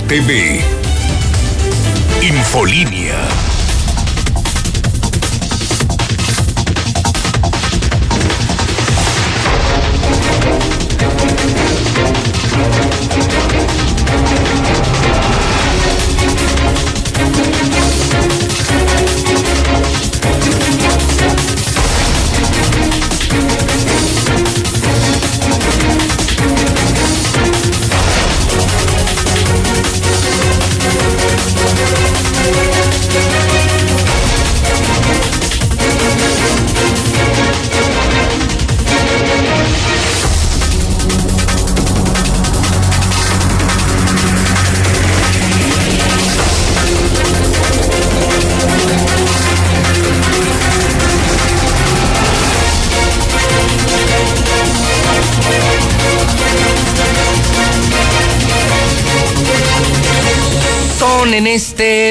TV. Infolínea.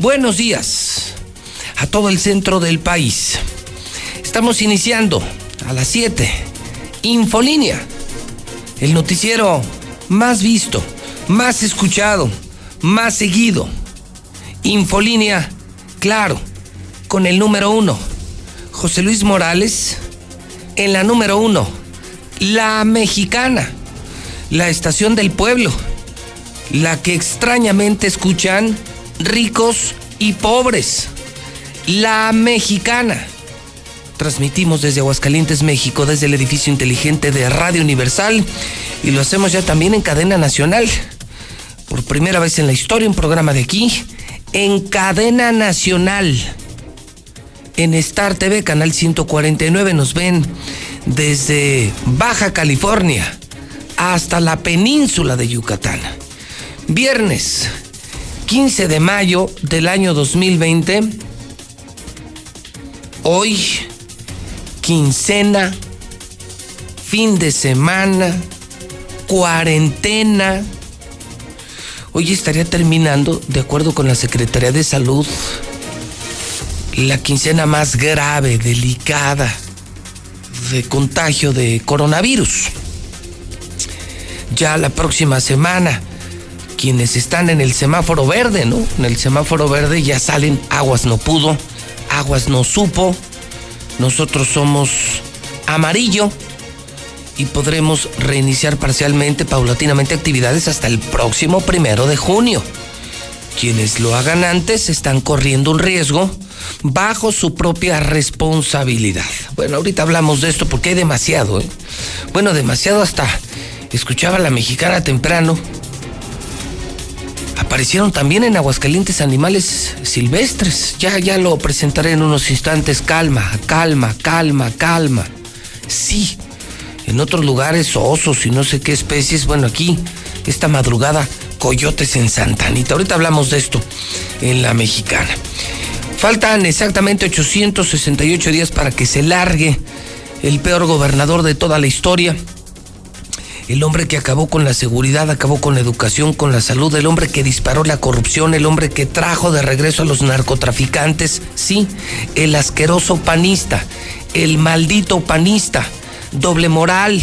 Buenos días a todo el centro del país. Estamos iniciando a las 7. Infolínea, el noticiero más visto, más escuchado, más seguido. Infolínea, claro, con el número uno, José Luis Morales, en la número uno, la mexicana, la estación del pueblo la que extrañamente escuchan ricos y pobres, la mexicana. Transmitimos desde Aguascalientes, México, desde el edificio inteligente de Radio Universal y lo hacemos ya también en cadena nacional. Por primera vez en la historia, un programa de aquí, en cadena nacional. En Star TV, canal 149, nos ven desde Baja California hasta la península de Yucatán. Viernes 15 de mayo del año 2020. Hoy, quincena, fin de semana, cuarentena. Hoy estaría terminando, de acuerdo con la Secretaría de Salud, la quincena más grave, delicada de contagio de coronavirus. Ya la próxima semana quienes están en el semáforo verde, ¿no? En el semáforo verde ya salen aguas no pudo, aguas no supo, nosotros somos amarillo y podremos reiniciar parcialmente, paulatinamente actividades hasta el próximo primero de junio. Quienes lo hagan antes están corriendo un riesgo bajo su propia responsabilidad. Bueno, ahorita hablamos de esto porque hay demasiado, ¿eh? Bueno, demasiado hasta escuchaba a la mexicana temprano aparecieron también en Aguascalientes animales silvestres. Ya, ya lo presentaré en unos instantes. Calma, calma, calma, calma. Sí, en otros lugares osos y no sé qué especies. Bueno, aquí, esta madrugada, coyotes en Santanita. Ahorita hablamos de esto en la mexicana. Faltan exactamente 868 días para que se largue el peor gobernador de toda la historia el hombre que acabó con la seguridad, acabó con la educación, con la salud, el hombre que disparó la corrupción, el hombre que trajo de regreso a los narcotraficantes, sí, el asqueroso panista, el maldito panista, doble moral,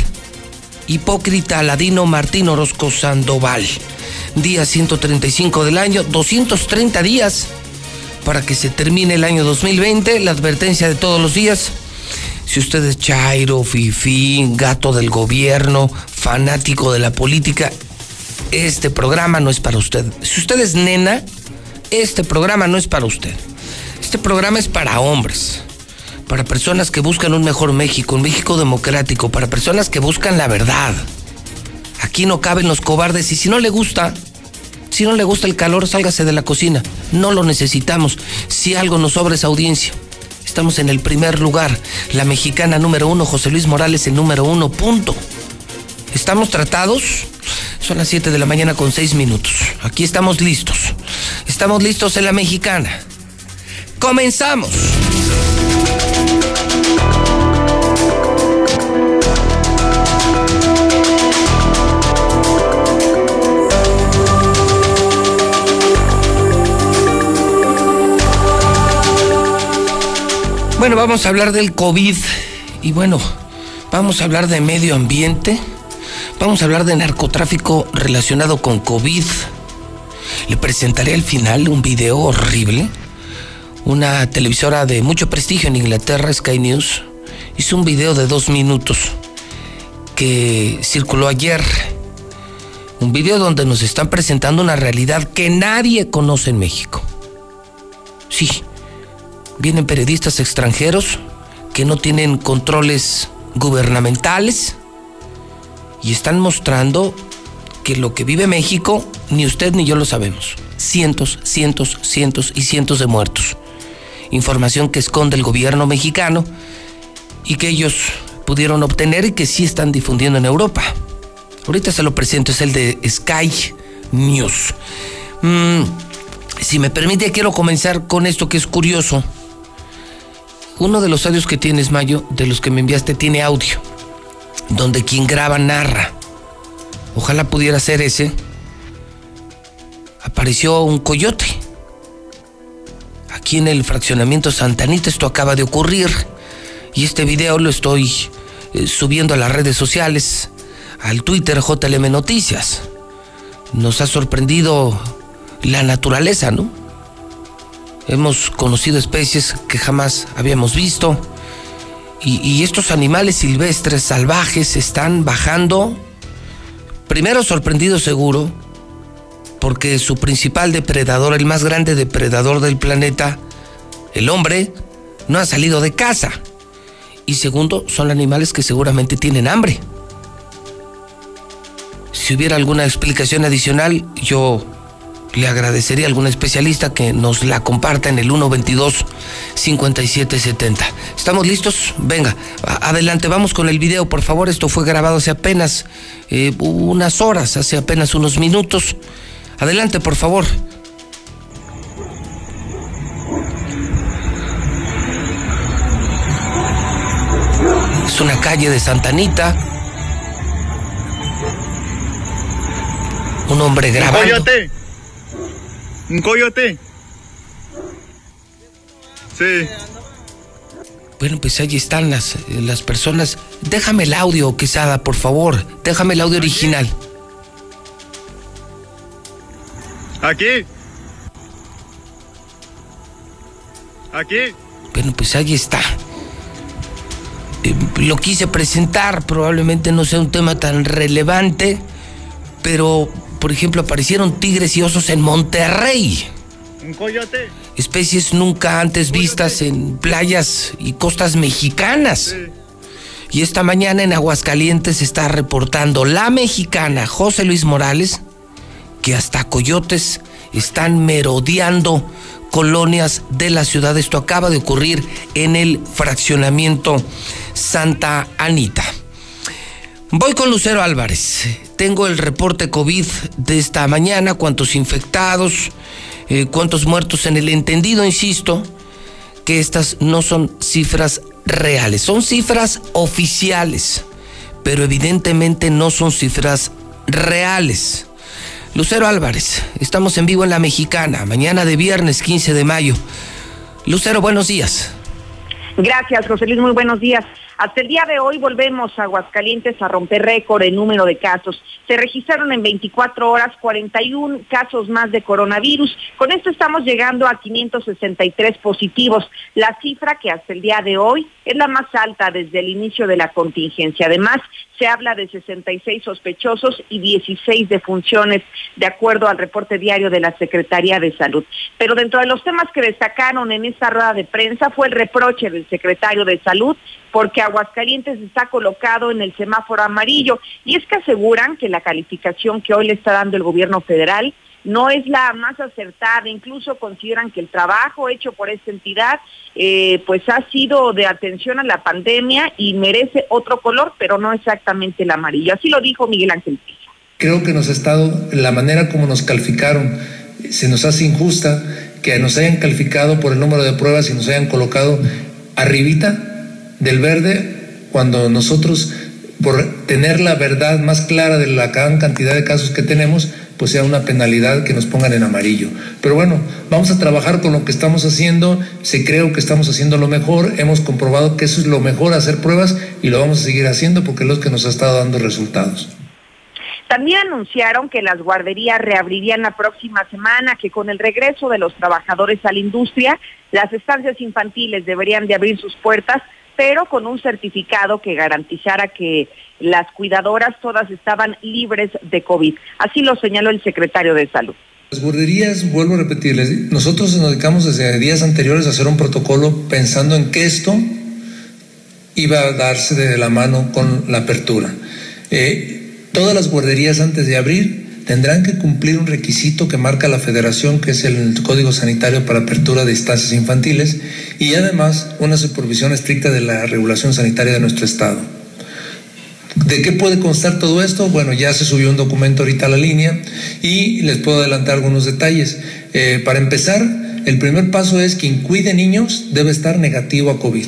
hipócrita Aladino Martín Orozco Sandoval. Día 135 del año, 230 días para que se termine el año 2020, la advertencia de todos los días. Si usted es chairo, fifín, gato del gobierno, fanático de la política, este programa no es para usted. Si usted es nena, este programa no es para usted. Este programa es para hombres, para personas que buscan un mejor México, un México democrático, para personas que buscan la verdad. Aquí no caben los cobardes y si no le gusta, si no le gusta el calor, sálgase de la cocina. No lo necesitamos. Si algo nos sobra es audiencia. Estamos en el primer lugar. La mexicana número uno, José Luis Morales, el número uno, punto. ¿Estamos tratados? Son las 7 de la mañana con 6 minutos. Aquí estamos listos. Estamos listos en la mexicana. Comenzamos. Bueno, vamos a hablar del COVID y bueno, vamos a hablar de medio ambiente, vamos a hablar de narcotráfico relacionado con COVID. Le presentaré al final un video horrible. Una televisora de mucho prestigio en Inglaterra, Sky News, hizo un video de dos minutos que circuló ayer. Un video donde nos están presentando una realidad que nadie conoce en México. Sí, vienen periodistas extranjeros que no tienen controles gubernamentales y están mostrando que lo que vive México ni usted ni yo lo sabemos. Cientos, cientos, cientos y cientos de muertos. Información que esconde el gobierno mexicano y que ellos pudieron obtener y que sí están difundiendo en Europa. Ahorita se lo presento, es el de Sky News. Mm, si me permite, quiero comenzar con esto que es curioso. Uno de los audios que tienes, Mayo, de los que me enviaste, tiene audio, donde quien graba narra. Ojalá pudiera ser ese. Apareció un coyote. Aquí en el fraccionamiento Santanita esto acaba de ocurrir. Y este video lo estoy eh, subiendo a las redes sociales, al Twitter JLM Noticias. Nos ha sorprendido la naturaleza, ¿no? Hemos conocido especies que jamás habíamos visto. Y, estos animales silvestres, salvajes, están bajando, primero sorprendido seguro, porque su principal depredador, el más grande depredador del planeta, el hombre, no ha salido de casa. Y segundo, son animales que seguramente tienen hambre. Si hubiera alguna explicación adicional, yo le agradecería a algún especialista que nos la comparta en el 122-5770. ¿Estamos listos? Venga, adelante, vamos con el video, por favor. Esto fue grabado hace apenas eh, unas horas, hace apenas unos minutos. Adelante, por favor. Es una calle de Santanita. Un hombre grabando. ¿Un coyote? Sí. Bueno, pues ahí están las, las personas. Déjame el audio, Quesada, por favor. Déjame el audio original. Aquí. Aquí. Bueno, pues ahí está. Eh, lo quise presentar, probablemente no sea un tema tan relevante, pero por ejemplo, aparecieron tigres y osos en Monterrey. Un coyote. Especies nunca antes vistas en playas y costas mexicanas. Y esta mañana en Aguascalientes está reportando la mexicana José Luis Morales que hasta coyotes están merodeando colonias de la ciudad. Esto acaba de ocurrir en el fraccionamiento Santa Anita. Voy con Lucero Álvarez. Tengo el reporte COVID de esta mañana, cuántos infectados, eh, cuántos muertos en el entendido, insisto, que estas no son cifras reales, son cifras oficiales, pero evidentemente no son cifras reales. Lucero Álvarez, estamos en vivo en La Mexicana, mañana de viernes 15 de mayo. Lucero, buenos días. Gracias, José Luis, muy buenos días. Hasta el día de hoy volvemos a Aguascalientes a romper récord en número de casos. Se registraron en 24 horas 41 casos más de coronavirus. Con esto estamos llegando a 563 positivos, la cifra que hasta el día de hoy es la más alta desde el inicio de la contingencia. Además, se habla de 66 sospechosos y 16 defunciones, de acuerdo al reporte diario de la Secretaría de Salud. Pero dentro de los temas que destacaron en esta rueda de prensa fue el reproche del secretario de Salud porque Aguascalientes está colocado en el semáforo amarillo. Y es que aseguran que la calificación que hoy le está dando el gobierno federal no es la más acertada, incluso consideran que el trabajo hecho por esta entidad eh, pues ha sido de atención a la pandemia y merece otro color, pero no exactamente el amarillo. Así lo dijo Miguel Ángel Creo que nos ha estado, la manera como nos calificaron, se nos hace injusta que nos hayan calificado por el número de pruebas y nos hayan colocado arribita del verde cuando nosotros, por tener la verdad más clara de la gran cantidad de casos que tenemos, pues sea una penalidad que nos pongan en amarillo. Pero bueno, vamos a trabajar con lo que estamos haciendo, se creo que estamos haciendo lo mejor, hemos comprobado que eso es lo mejor, hacer pruebas y lo vamos a seguir haciendo porque es lo que nos ha estado dando resultados. También anunciaron que las guarderías reabrirían la próxima semana, que con el regreso de los trabajadores a la industria, las estancias infantiles deberían de abrir sus puertas, pero con un certificado que garantizara que las cuidadoras todas estaban libres de COVID. Así lo señaló el secretario de Salud. Las guarderías, vuelvo a repetirles, nosotros nos dedicamos desde días anteriores a hacer un protocolo pensando en que esto iba a darse de la mano con la apertura. Eh, Todas las guarderías antes de abrir tendrán que cumplir un requisito que marca la federación, que es el Código Sanitario para Apertura de Instancias Infantiles, y además una supervisión estricta de la regulación sanitaria de nuestro Estado. ¿De qué puede constar todo esto? Bueno, ya se subió un documento ahorita a la línea y les puedo adelantar algunos detalles. Eh, para empezar, el primer paso es quien cuide niños debe estar negativo a COVID.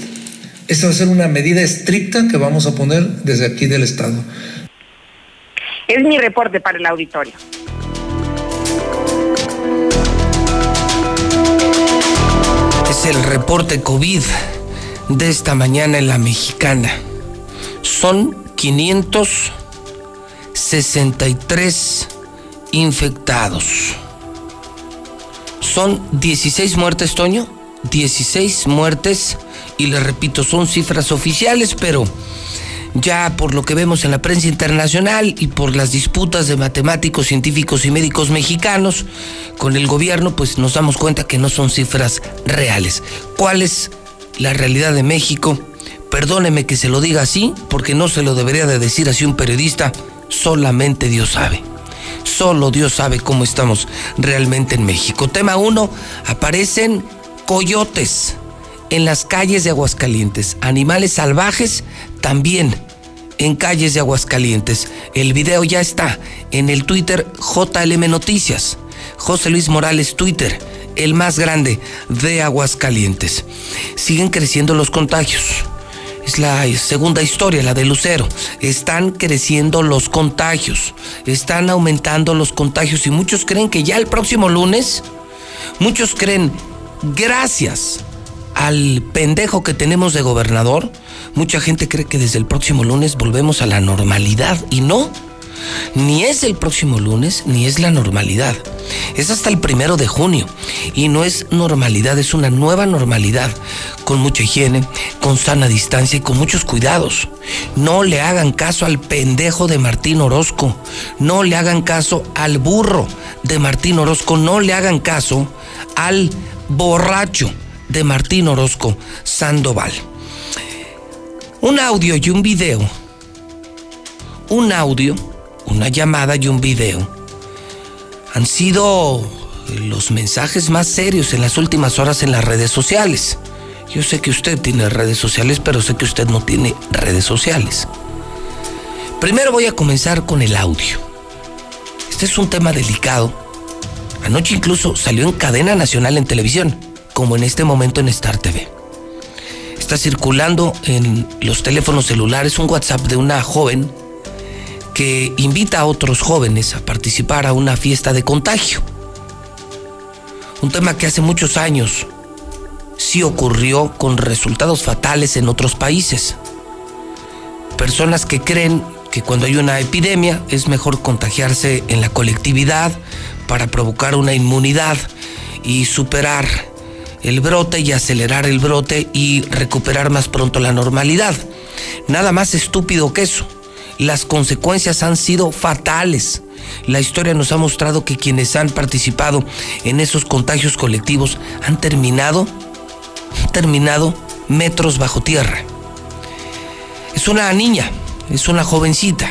Esta va a ser una medida estricta que vamos a poner desde aquí del Estado. Es mi reporte para el auditorio. Es el reporte COVID de esta mañana en la mexicana. Son 563 infectados. Son 16 muertes, Toño. 16 muertes. Y le repito, son cifras oficiales, pero ya por lo que vemos en la prensa internacional y por las disputas de matemáticos, científicos y médicos mexicanos con el gobierno, pues nos damos cuenta que no son cifras reales. ¿Cuál es la realidad de México? Perdóneme que se lo diga así, porque no se lo debería de decir así un periodista, solamente Dios sabe. Solo Dios sabe cómo estamos realmente en México. Tema 1, aparecen coyotes en las calles de Aguascalientes, animales salvajes también en calles de Aguascalientes. El video ya está en el Twitter JLM Noticias. José Luis Morales Twitter, el más grande de Aguascalientes. Siguen creciendo los contagios. Es la segunda historia, la de Lucero. Están creciendo los contagios. Están aumentando los contagios y muchos creen que ya el próximo lunes, muchos creen, gracias al pendejo que tenemos de gobernador, mucha gente cree que desde el próximo lunes volvemos a la normalidad y no. Ni es el próximo lunes, ni es la normalidad. Es hasta el primero de junio. Y no es normalidad, es una nueva normalidad. Con mucha higiene, con sana distancia y con muchos cuidados. No le hagan caso al pendejo de Martín Orozco. No le hagan caso al burro de Martín Orozco. No le hagan caso al borracho de Martín Orozco Sandoval. Un audio y un video. Un audio, una llamada y un video han sido los mensajes más serios en las últimas horas en las redes sociales. Yo sé que usted tiene redes sociales, pero sé que usted no tiene redes sociales. Primero voy a comenzar con el audio. Este es un tema delicado. Anoche incluso salió en cadena nacional en televisión como en este momento en Star TV. Está circulando en los teléfonos celulares un WhatsApp de una joven que invita a otros jóvenes a participar a una fiesta de contagio. Un tema que hace muchos años sí ocurrió con resultados fatales en otros países. Personas que creen que cuando hay una epidemia es mejor contagiarse en la colectividad para provocar una inmunidad y superar el brote y acelerar el brote y recuperar más pronto la normalidad. Nada más estúpido que eso. Las consecuencias han sido fatales. La historia nos ha mostrado que quienes han participado en esos contagios colectivos han terminado, terminado metros bajo tierra. Es una niña, es una jovencita.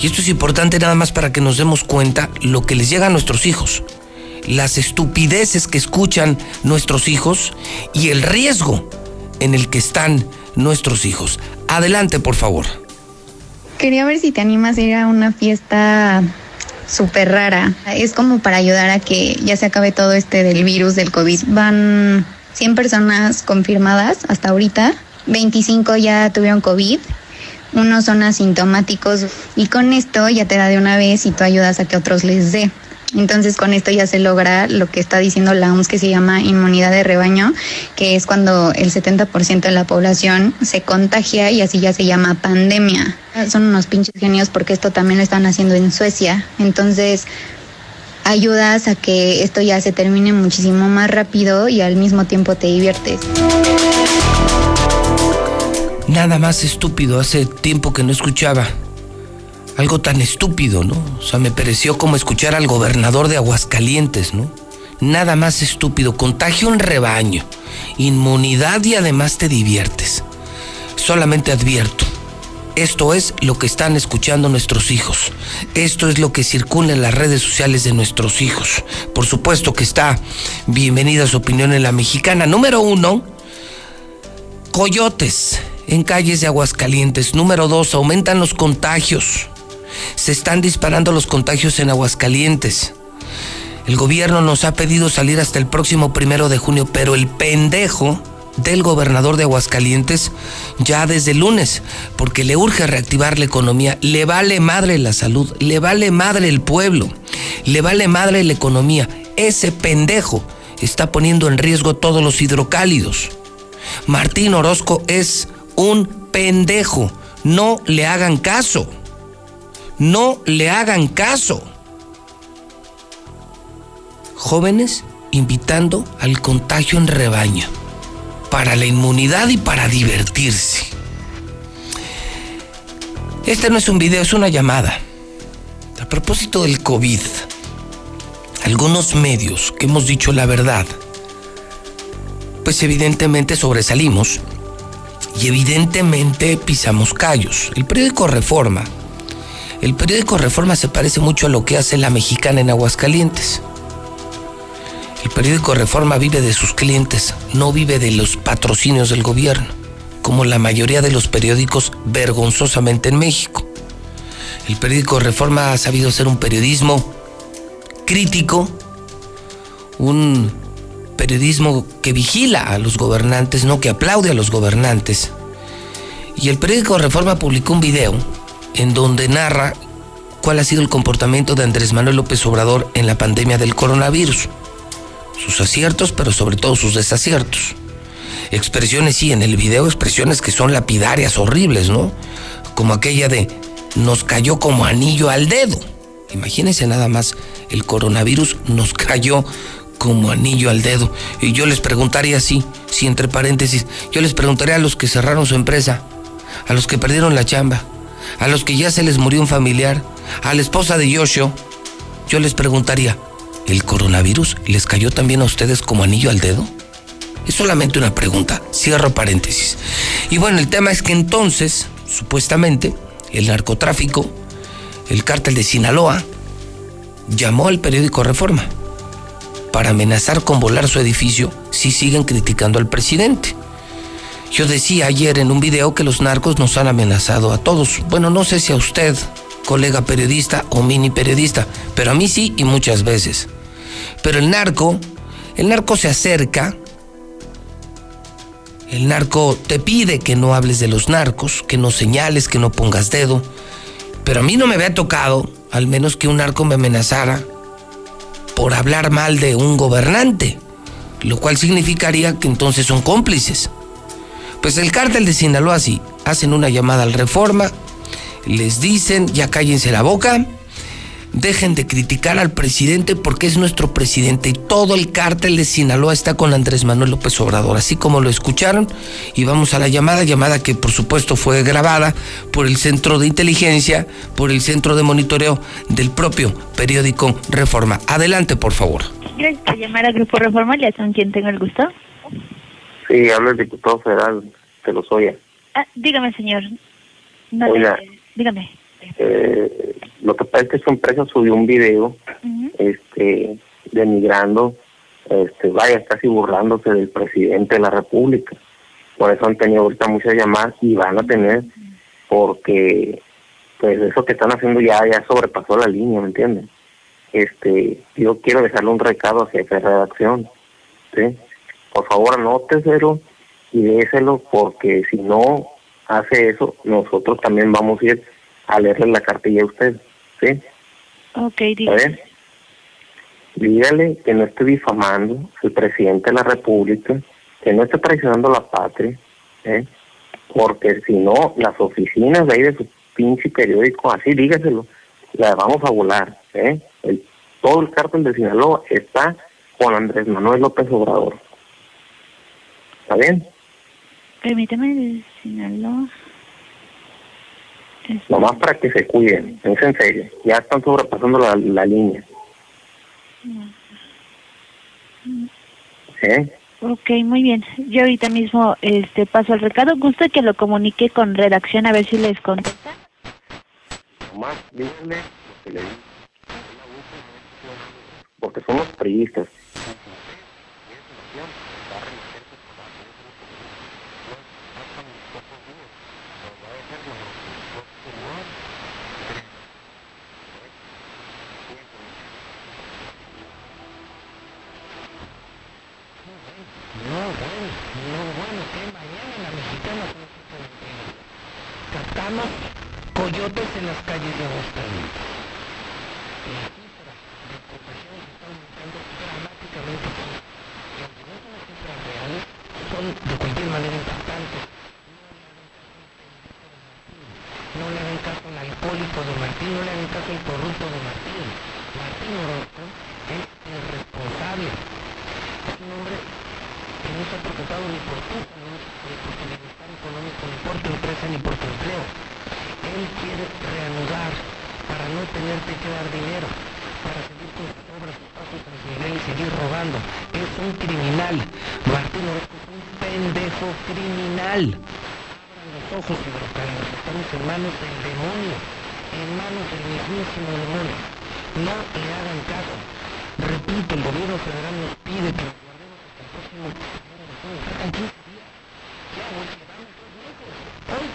Y esto es importante nada más para que nos demos cuenta lo que les llega a nuestros hijos las estupideces que escuchan nuestros hijos y el riesgo en el que están nuestros hijos. Adelante, por favor quería ver si te animas a ir a una fiesta súper rara. Es como para ayudar a que ya se acabe todo este del virus del COVID. Van 100 personas confirmadas hasta ahorita, 25 ya tuvieron COVID, unos son asintomáticos y con esto ya te da de una vez y tú ayudas a que otros les dé. Entonces con esto ya se logra lo que está diciendo la OMS que se llama inmunidad de rebaño, que es cuando el 70% de la población se contagia y así ya se llama pandemia. Son unos pinches genios porque esto también lo están haciendo en Suecia. Entonces ayudas a que esto ya se termine muchísimo más rápido y al mismo tiempo te diviertes. Nada más estúpido, hace tiempo que no escuchaba algo tan estúpido, ¿no? O sea, me pareció como escuchar al gobernador de Aguascalientes, ¿no? Nada más estúpido, contagio en rebaño, inmunidad y además te diviertes. Solamente advierto, esto es lo que están escuchando nuestros hijos. Esto es lo que circula en las redes sociales de nuestros hijos. Por supuesto que está bienvenida su opinión en la mexicana. Número uno, coyotes en calles de Aguascalientes. Número dos, aumentan los contagios. Se están disparando los contagios en Aguascalientes. El gobierno nos ha pedido salir hasta el próximo primero de junio, pero el pendejo del gobernador de Aguascalientes ya desde lunes, porque le urge reactivar la economía, le vale madre la salud, le vale madre el pueblo, le vale madre la economía. Ese pendejo está poniendo en riesgo todos los hidrocálidos. Martín Orozco es un pendejo, no le hagan caso, no le hagan caso. Jóvenes invitando al contagio en rebaño para la inmunidad y para divertirse. Este no es un video, es una llamada. A propósito del COVID, algunos medios que hemos dicho la verdad, pues evidentemente sobresalimos y evidentemente pisamos callos. El periódico Reforma, el periódico Reforma se parece mucho a lo que hace la mexicana en Aguascalientes. El periódico Reforma vive de sus clientes, no vive de los patrocinios del gobierno, como la mayoría de los periódicos vergonzosamente en México. El periódico Reforma ha sabido ser un periodismo crítico, un periodismo que vigila a los gobernantes, no que aplaude a los gobernantes. Y el periódico Reforma publicó un video en donde narra cuál ha sido el comportamiento de Andrés Manuel López Obrador en la pandemia del coronavirus sus aciertos, pero sobre todo sus desaciertos. Expresiones, sí, en el video expresiones que son lapidarias, horribles, ¿no? Como aquella de nos cayó como anillo al dedo. Imagínense nada más, el coronavirus nos cayó como anillo al dedo. Y yo les preguntaría así, si entre paréntesis, yo les preguntaría a los que cerraron su empresa, a los que perdieron la chamba, a los que ya se les murió un familiar, a la esposa de Yoshio, yo les preguntaría, ¿El coronavirus les cayó también a ustedes como anillo al dedo? Es solamente una pregunta, cierro paréntesis. Y bueno, el tema es que entonces, supuestamente, el narcotráfico, el cártel de Sinaloa, llamó al periódico Reforma para amenazar con volar su edificio si siguen criticando al presidente. Yo decía ayer en un video que los narcos nos han amenazado a todos. Bueno, no sé si a usted, colega periodista o mini periodista, pero a mí sí y muchas veces. Pero el narco, el narco se acerca, el narco te pide que no hables de los narcos, que no señales, que no pongas dedo, pero a mí no me había tocado, al menos que un narco me amenazara por hablar mal de un gobernante, lo cual significaría que entonces son cómplices. Pues el cártel de Sinaloa sí, hacen una llamada al reforma, les dicen, ya cállense la boca, dejen de criticar al presidente porque es nuestro presidente y todo el cártel de Sinaloa está con Andrés Manuel López Obrador, así como lo escucharon. Y vamos a la llamada, llamada que por supuesto fue grabada por el Centro de Inteligencia, por el Centro de Monitoreo del propio periódico Reforma. Adelante, por favor. Gracias llamar a Grupo Reforma, ¿ya son quien tenga el gusto? Sí, habla el diputado federal de Lozoya. Ah, dígame, señor. No Oiga. le- dígame. Eh, lo que pasa es que su empresa subió un video Ujú. este, denigrando, este, vaya, casi burlándose del presidente de la República. Por eso han tenido ahorita muchas llamadas y van a tener, porque pues eso que están haciendo ya ya sobrepasó la línea, ¿me entienden? Este, yo quiero dejarle un recado hacia esa redacción, ¿sí? Por favor, anóteselo y déselo porque si no hace eso, nosotros también vamos a ir a leerle la cartilla a usted, ¿sí? Ok, ver, dígale que no esté difamando al presidente de la República, que no esté traicionando la patria, ¿eh? porque si no, las oficinas de ahí de su pinche periódico, así dígaselo, las vamos a volar. ¿eh? El- todo el cártel de Sinaloa está con Andrés Manuel López Obrador. ¿Está bien? Permítame, de Sinaloa. Es- Nomás para que se cuiden, es en serio. Ya están sobrepasando la, la línea. ¿Eh? Ok, muy bien. Yo ahorita mismo este paso el recado. Gusta que lo comunique con redacción a ver si les contesta. Nomás díganle lo que le digo. Porque son los priistas. No, bueno, no, bueno, que mañana la mexicana con este cementerio. Captamos coyotes en las calles de Aguascalientes. La cifra de ocupación se está aumentando dramáticamente. Y aunque no son las cifras reales, son de cualquier manera impactantes. No le hagan caso al alcohólico de Martín, no le hagan caso al corrupto de Martín. Martín Orozco es el responsable. Es un hombre que no está preocupado ni por tu salud, ni por tu bienestar económico, ni por tu empresa, ni por tu empleo. Él quiere reanudar para no tenerte que dar dinero, para seguir sus obras, sus pasos Miguel y seguir robando. Es un criminal. Martín Orozco es un pendejo criminal. Abran los ojos, hidrocarburos. Estamos en manos del demonio, en manos del mismísimo demonio. No le hagan caso. Repito, el gobierno federal nos pide que nos guardemos hasta el próximo primero de junio. Faltan 15 días. Ya hoy dos meses. Hoy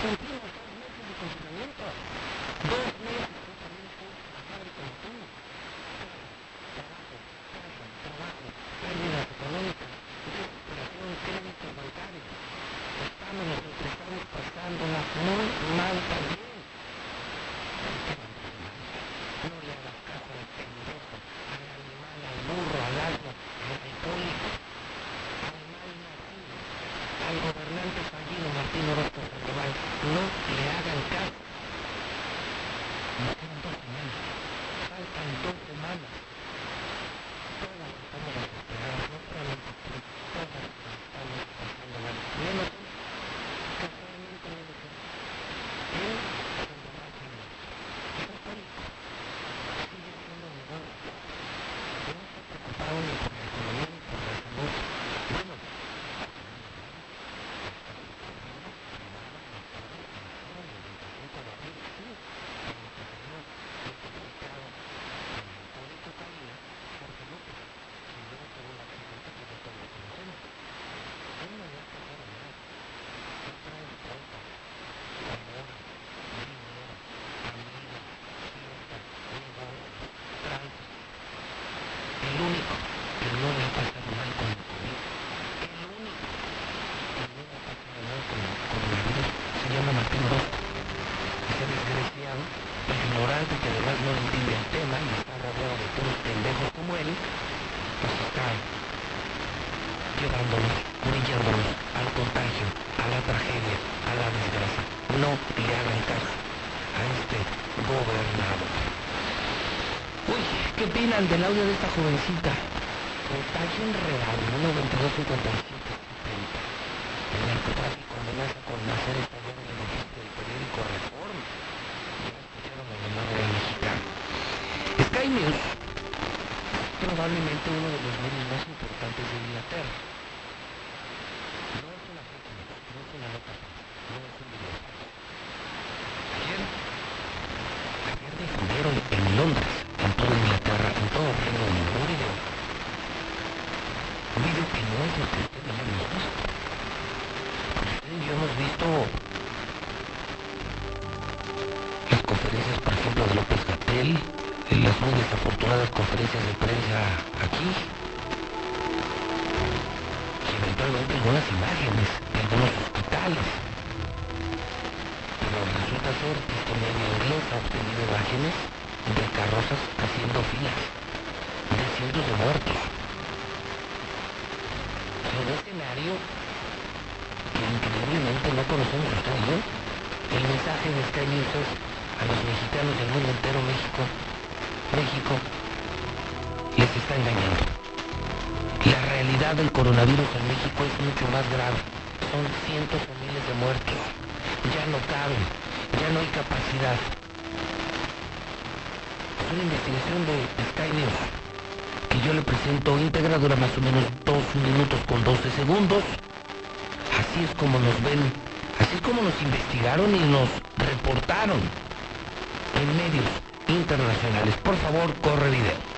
opinan del audio de esta jovencita? Contagio en real, 9257 El narcotráfico amenaza con hacer estallar el registro del periódico Reforma. Ya escucharon el llamado del mexicano. Sky News probablemente uno de los medios más importantes de Inglaterra. Les está engañando. La realidad del coronavirus en México es mucho más grave. Son cientos o miles de muertos. Ya no caben, ya no hay capacidad. Es una investigación de Sky News que yo le presento íntegra, dura más o menos dos minutos con 12 segundos. Así es como nos ven, así es como nos investigaron y nos reportaron en medios internacionales. Por favor, corre video.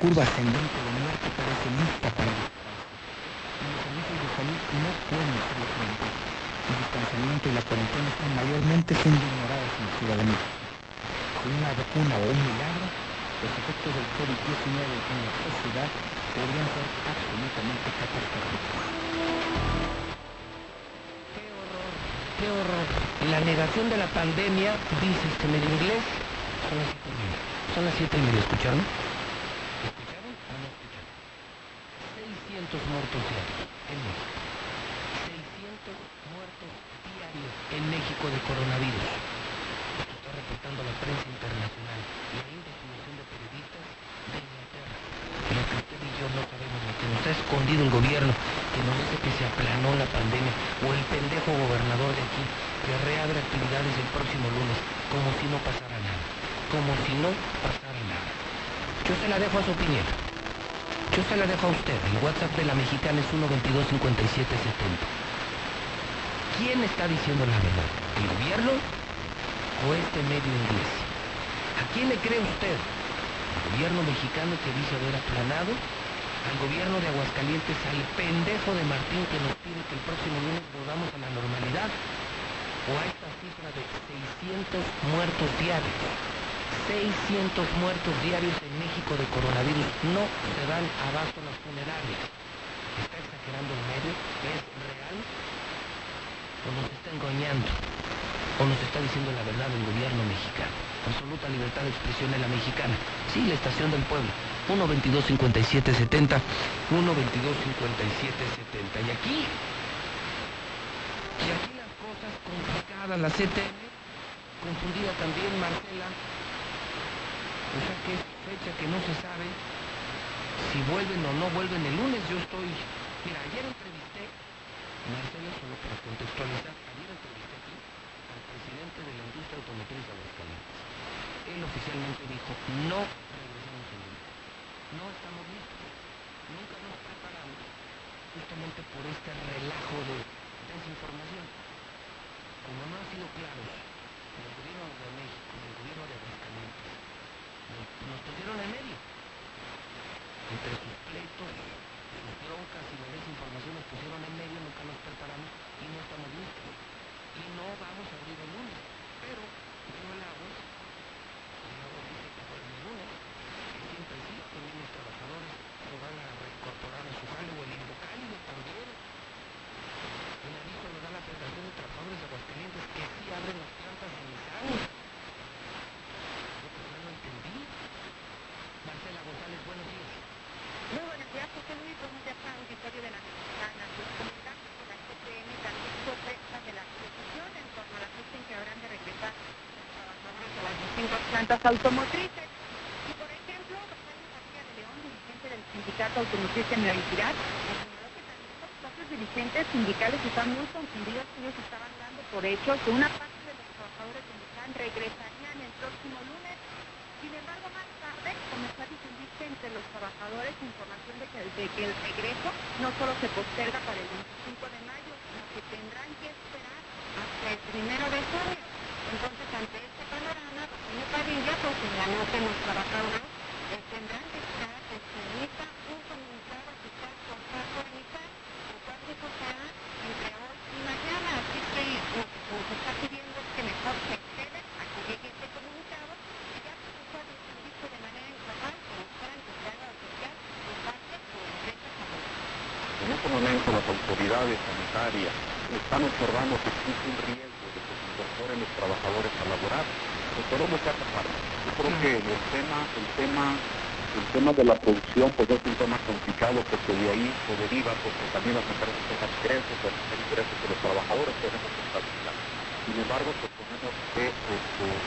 Curva ascendente de muerte parece lista para dispararse. Los servicios de salud no pueden hacerle frente. El distanciamiento y la cuarentena están mayormente siendo ignorados en la Ciudad de México. Sin una vacuna o un milagro, los efectos del COVID-19 en la sociedad podrían ser absolutamente catastróficos. ¡Qué horror! ¡Qué horror! La negación de la pandemia, dice este medio inglés, son las siete y media. Son las siete y media. ¿Escucharon o no escucharon? 600 muertos diarios en México. 600 muertos diarios de coronavirus. Está reportando la prensa internacional. La investigación de periodistas de Inglaterra. Lo que usted y yo no sabemos, lo que nos ha escondido el gobierno, que nos dice que se aplanó la pandemia, o el pendejo gobernador de aquí, que reabre actividades el próximo lunes, como si no pasara nada. Como si no pasara nada. Yo se la dejo a su opinión. Yo se la dejo a usted. El WhatsApp de la mexicana es 122 5770. ¿Quién está diciendo la verdad? ¿El gobierno o este medio inglés? ¿A quién le cree usted? ¿Al gobierno mexicano que dice haber aplanado? ¿Al gobierno de Aguascalientes, al pendejo de Martín que nos pide que el próximo lunes volvamos a la normalidad? ¿O a esta cifra de 600 muertos diarios? 600 muertos diarios en México de coronavirus. No se dan abasto las funerarias. ¿Está exagerando el medio? ¿Es real? ¿O nos está engañando? ¿O nos está diciendo la verdad el gobierno mexicano? Absoluta libertad de expresión en la mexicana. Sí, la estación del pueblo. 1 22 57 70 1 22 57 70 y aquí y aquí las cosas complicadas la CTM confundida también Marcela o sea que es fecha que no se sabe si vuelven o no vuelven el lunes yo estoy mira ayer entrevisté Marcela solo para contextualizar ayer entrevisté aquí al presidente de la industria automotriz de Aguascalientes él oficialmente dijo no regresamos el lunes no estamos listos, nunca nos preparamos justamente por este relajo de desinformación. Como no han sido claros en el gobierno de México, en el gobierno de Aguascalientes, nos, nos pusieron en medio pleitos, sus broncas y la desinformación nos pusieron en medio, nunca nos preparamos y no estamos listos. Y no vamos a abrir el lunes. Pero yo el agua, el agua dice que fue el lunes, siempre sí, también los trabajadores se van a reincorporar a su jale o el invocálido también. El aviso lo da la Federación de Trabajadores de Aguascalientes que sí abren las plantas de Nissan. Yo pues no lo entendí. Marcela González, buenos días. Muy buenos días, José Luis. Buenos días al auditorio de la Mexicana. Pues comentamos que la CPM también sorpresa de la decisión en torno a la fecha en que habrán de regresar los trabajadores a las plantas automotrices. Y por ejemplo, Rosario García de León, dirigente del Sindicato Automotriz de Universidad, los dirigentes sindicales están muy confundidos. Ellos estaban dando por hecho que una parte de los trabajadores de Nissan regresarían el próximo lunes. Sin embargo, más tarde comenzó a difundirse entre los trabajadores información de que, de que el regreso no solo se posterga para el 25 de mayo, sino que tendrán que esperar hasta el primero de junio. Entonces, ante este panorama, Rogelio Padilla pues, señaló que los trabajadores eh, tendrán que esperar a que se emita un comunicado oficial por parte de Nissan, el cual dijo será entre hoy y mañana. Así que lo que se nos está pidiendo es que mejor se esperen a que llegue este comunicado y ya comenzó a difundirse de manera informal, pero esperan que se haga oficial por parte de la empresa japonesa. En este momento las autoridades sanitarias están observando que existe un riesgo de que se incorporen los trabajadores a laborar. Pero queremos esa parte. Yo creo que el tema, el tema, el tema de la producción pues es un tema complicado porque de ahí se deriva porque también las empresas tengan ingresos, las ingresos de los trabajadores tenemos que estabilizar. Sin embargo, pues tenemos que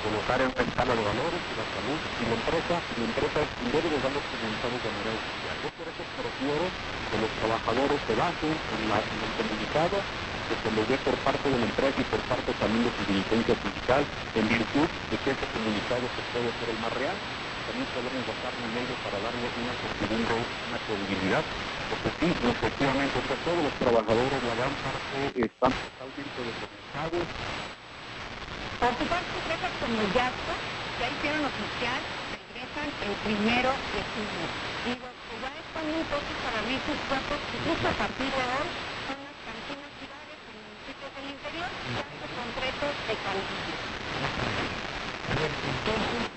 colocar en una escala de valores y la salud y la empresa, y la empresa debe de darlos comunicados de manera oficial. Yo por eso prefiero que los trabajadores se basen en, la, en el comunicado que se les dé por parte de la empresa y por parte también de su dirigencia sindical, en virtud de que ese comunicado se puede ser el más real. También podemos basarnos en ello para darle una certidumbre, una credibilidad, porque sí, efectivamente, entre todos los trabajadores, la gran parte están totalmente desconectados, Por su parte, empresas como Yasco ya hicieron oficial, regresan el primero de junio. Digo, que ya están pocos para abrir sus puertos, y justo a partir de hoy son las cantinas y bares en municipios del interior, casos concretos de Calvillo. A ver, entonces,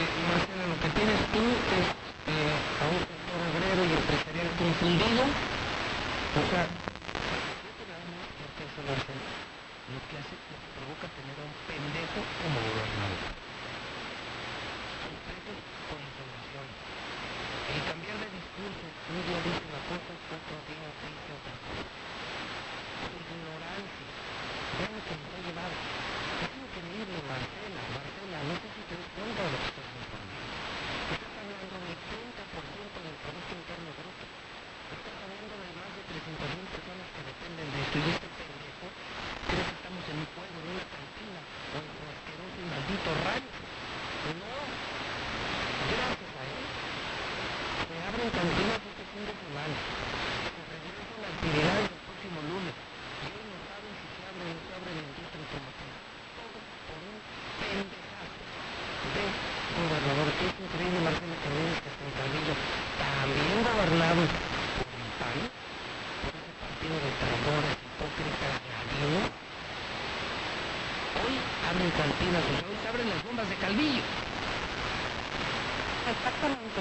eh, Marcela, lo que tienes tú es a un sector obrero y empresarial confundido. O sea, yo te la amo porque eso lo hace, lo que hace, lo que provoca tener a un pendejo como gobernador. Sorpresos por información. El cambiar de discurso, un día dice una cosa, otro día dice otra cosa. Por ignorancia. Vean lo que nos ha llevado. Es increíble, Marcela, Marcela, no sé si te das cuenta de lo que estás informando. Estás hablando del 30% del Producto Interno Bruto. Estás hablando de más de 300.000 personas que dependen de esto. Y este pendejo cree que estamos en un juego, en una cantina, o en su asqueroso y maldito rancho. No. Gracias a él, se abren cantinas este fin de semana. Se regresan actividades el próximo lunes. Y hoy no saben si se abre o no se abre la industria automotriz. Todo por un pendejazo de gobernador. Es increíble, Marcelo Cárdenas, que hasta en Calvillo, también gobernado por el PAN, por ese partido de traidores, hipócritas, ladinos, hoy abren cantinas, o sea, hoy se abren las bombas de Calvillo. Exactamente.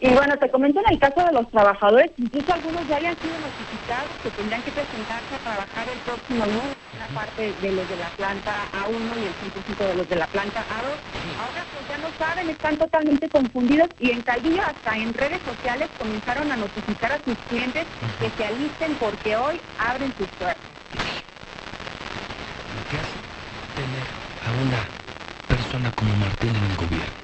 Y bueno, te comento en el caso de los trabajadores, incluso algunos ya habían sido notificados que tendrían que presentarse a trabajar el próximo lunes. una parte de los de la planta A1 y el 100% de los de la planta A2. Ahora pues ya no saben, están totalmente confundidos y en Calvillo hasta en redes sociales comenzaron a notificar a sus clientes que se alisten porque hoy abren sus puertas. Lo que hace tener a una persona como Martín en el gobierno.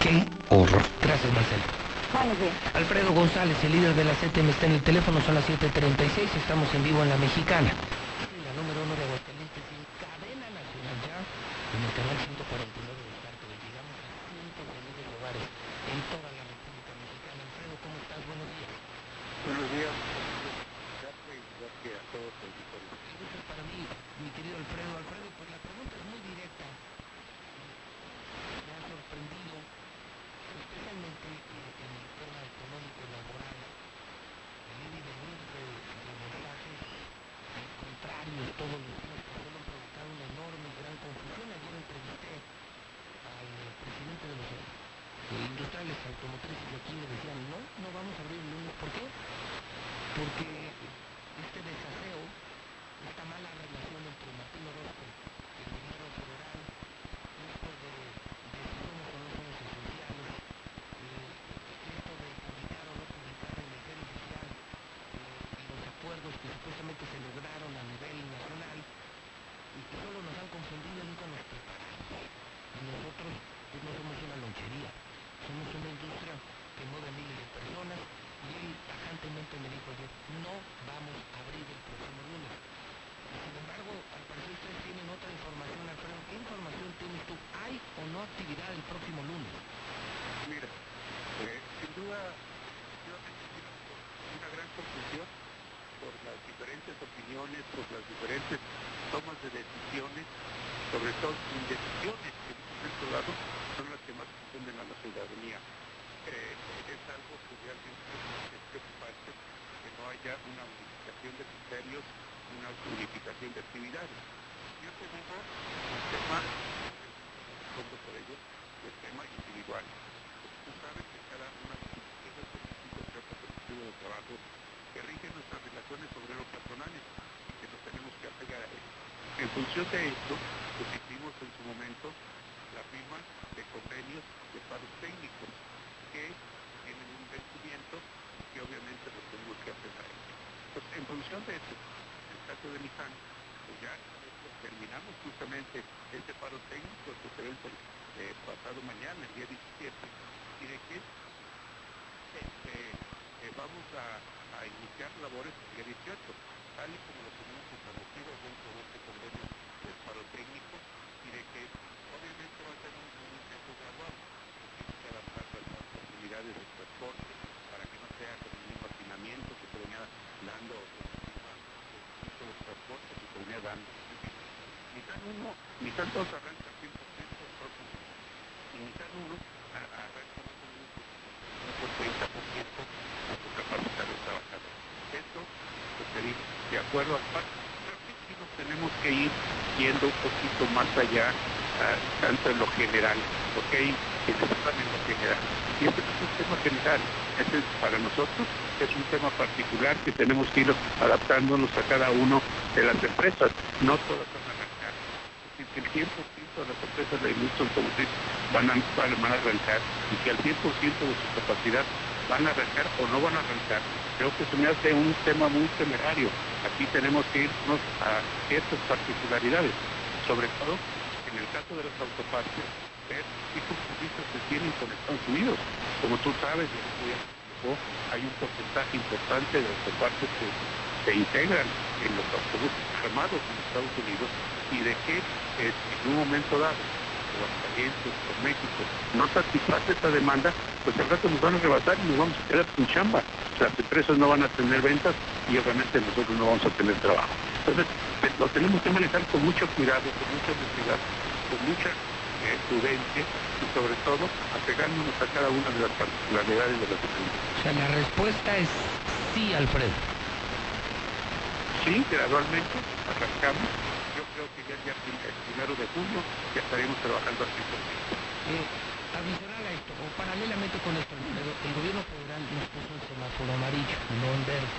¡Qué horror! Gracias, Marcelo. Buenos días. Alfredo González, el líder de la CTM, está en el teléfono, son las 7.36, estamos en vivo en La Mexicana. La número uno de Aguascalientes en cadena nacional ya, en el canal 149 de Cártel. Llegamos a cientos de miles de hogares en toda la República Mexicana. Alfredo, ¿cómo estás? Buenos días. Buenos días. Gracias, a todos los para mí, mi querido Alfredo. Alfredo, pues la pregunta es muy directa. Me ha sorprendido, especialmente tema económico y laboral, el ir y venir de, de mensajes contrarios todos los días que solo han provocado una enorme y gran confusión. Ayer entrevisté al presidente de los industriales automotrices de aquí me decían, no, no vamos a abrir el lunes. ¿Por qué? Porque este desaseo, esta mala relación entre Martín Orozco y el gobierno federal, esto de, de si somos o no somos esenciales, eh, esto de publicar o no publicar en el diario oficial eh, los acuerdos que supuestamente se lograron a nivel nacional y que solo nos han confundido y nunca nos preparamos. Y nosotros pues, no somos una lonchería, somos una industria que mueve a miles de personas y él tajantemente me dijo ayer, no vamos a abrir el próximo lunes. Y sin embargo, al parecer ustedes tienen otra información, Alfredo. ¿Qué información tienes tú? ¿Hay o no actividad el próximo lunes? Mira, eh, sin duda, efectivamente, tiene una gran confusión por las por las diferentes tomas de decisiones, sobre todo indecisiones que en momento dado son las que más confunden a la ciudadanía. Eh, es algo que realmente es preocupante que no haya una unificación de criterios, una unificación de actividades. Yo te digo un tema, respondo por ello, el tema individual. Tú sabes que cada una de las de trabajo que rige nuestras relaciones obrero-patronales nos. En función de esto, pues hicimos en su momento la firma de convenios de paros técnicos que tienen un vencimiento que obviamente los tenemos que apegar a él. Pues en función de esto, en el caso de Nissan, pues ya terminamos justamente este paro técnico que se vence eh, pasado mañana, el día 17, y de que este, eh, vamos a iniciar labores el día 18, tal y como lo tenemos establecido dentro de este convenio del paro técnico, y de que obviamente va a ser un, un proceso gradual, que tiene que adaptarse a las facilidades de transporte para que no sea con el mismo hacinamiento que se venía dando con el mismo de transporte que se venía dando. Nissan 1, Nissan 2 arranca 100% el próximo y Nissan 1 a- arranca más o menos un 30% a su capacidad de trabajadores. Esto, pues de acuerdo al pacto, sí, nos tenemos que ir yendo un poquito más allá, ah, tanto en lo general, hay quienes están en lo general. Y este es un tema general, este es para nosotros es un tema particular que tenemos que ir adaptándonos a cada uno de las empresas, no todas van a arrancar. Es decir, que el 100% de las empresas de industria automotriz van a, van a arrancar y que al 100% de su capacidad van a arrancar o no van a arrancar. Creo que se me hace un tema muy temerario. Aquí tenemos que irnos a ciertas particularidades, sobre todo en el caso de las autopartes, ver qué compromisos se tienen con Estados Unidos. Como tú sabes, hay un porcentaje importante de autopartes que se integran en los autobuses armados en Estados Unidos y de que eh, en un momento dado Aguascalientes o México no satisface esta demanda, pues al rato nos van a rebasar y nos vamos a quedar sin chamba. Las empresas no van a tener ventas y obviamente nosotros no vamos a tener trabajo. Entonces, eh, lo tenemos que manejar con mucho cuidado, con mucha honestidad, con mucha eh, prudencia y sobre todo apegándonos a cada una de las particularidades de las empresas. O sea, la respuesta es sí, Alfredo. Sí, gradualmente arrancamos. Yo creo que ya el día prim- el primero de junio ya estaremos trabajando al 100%. Eh, adicional a esto, o paralelamente con esto, el gobierno federal nos puso el semáforo amarillo, no en verde.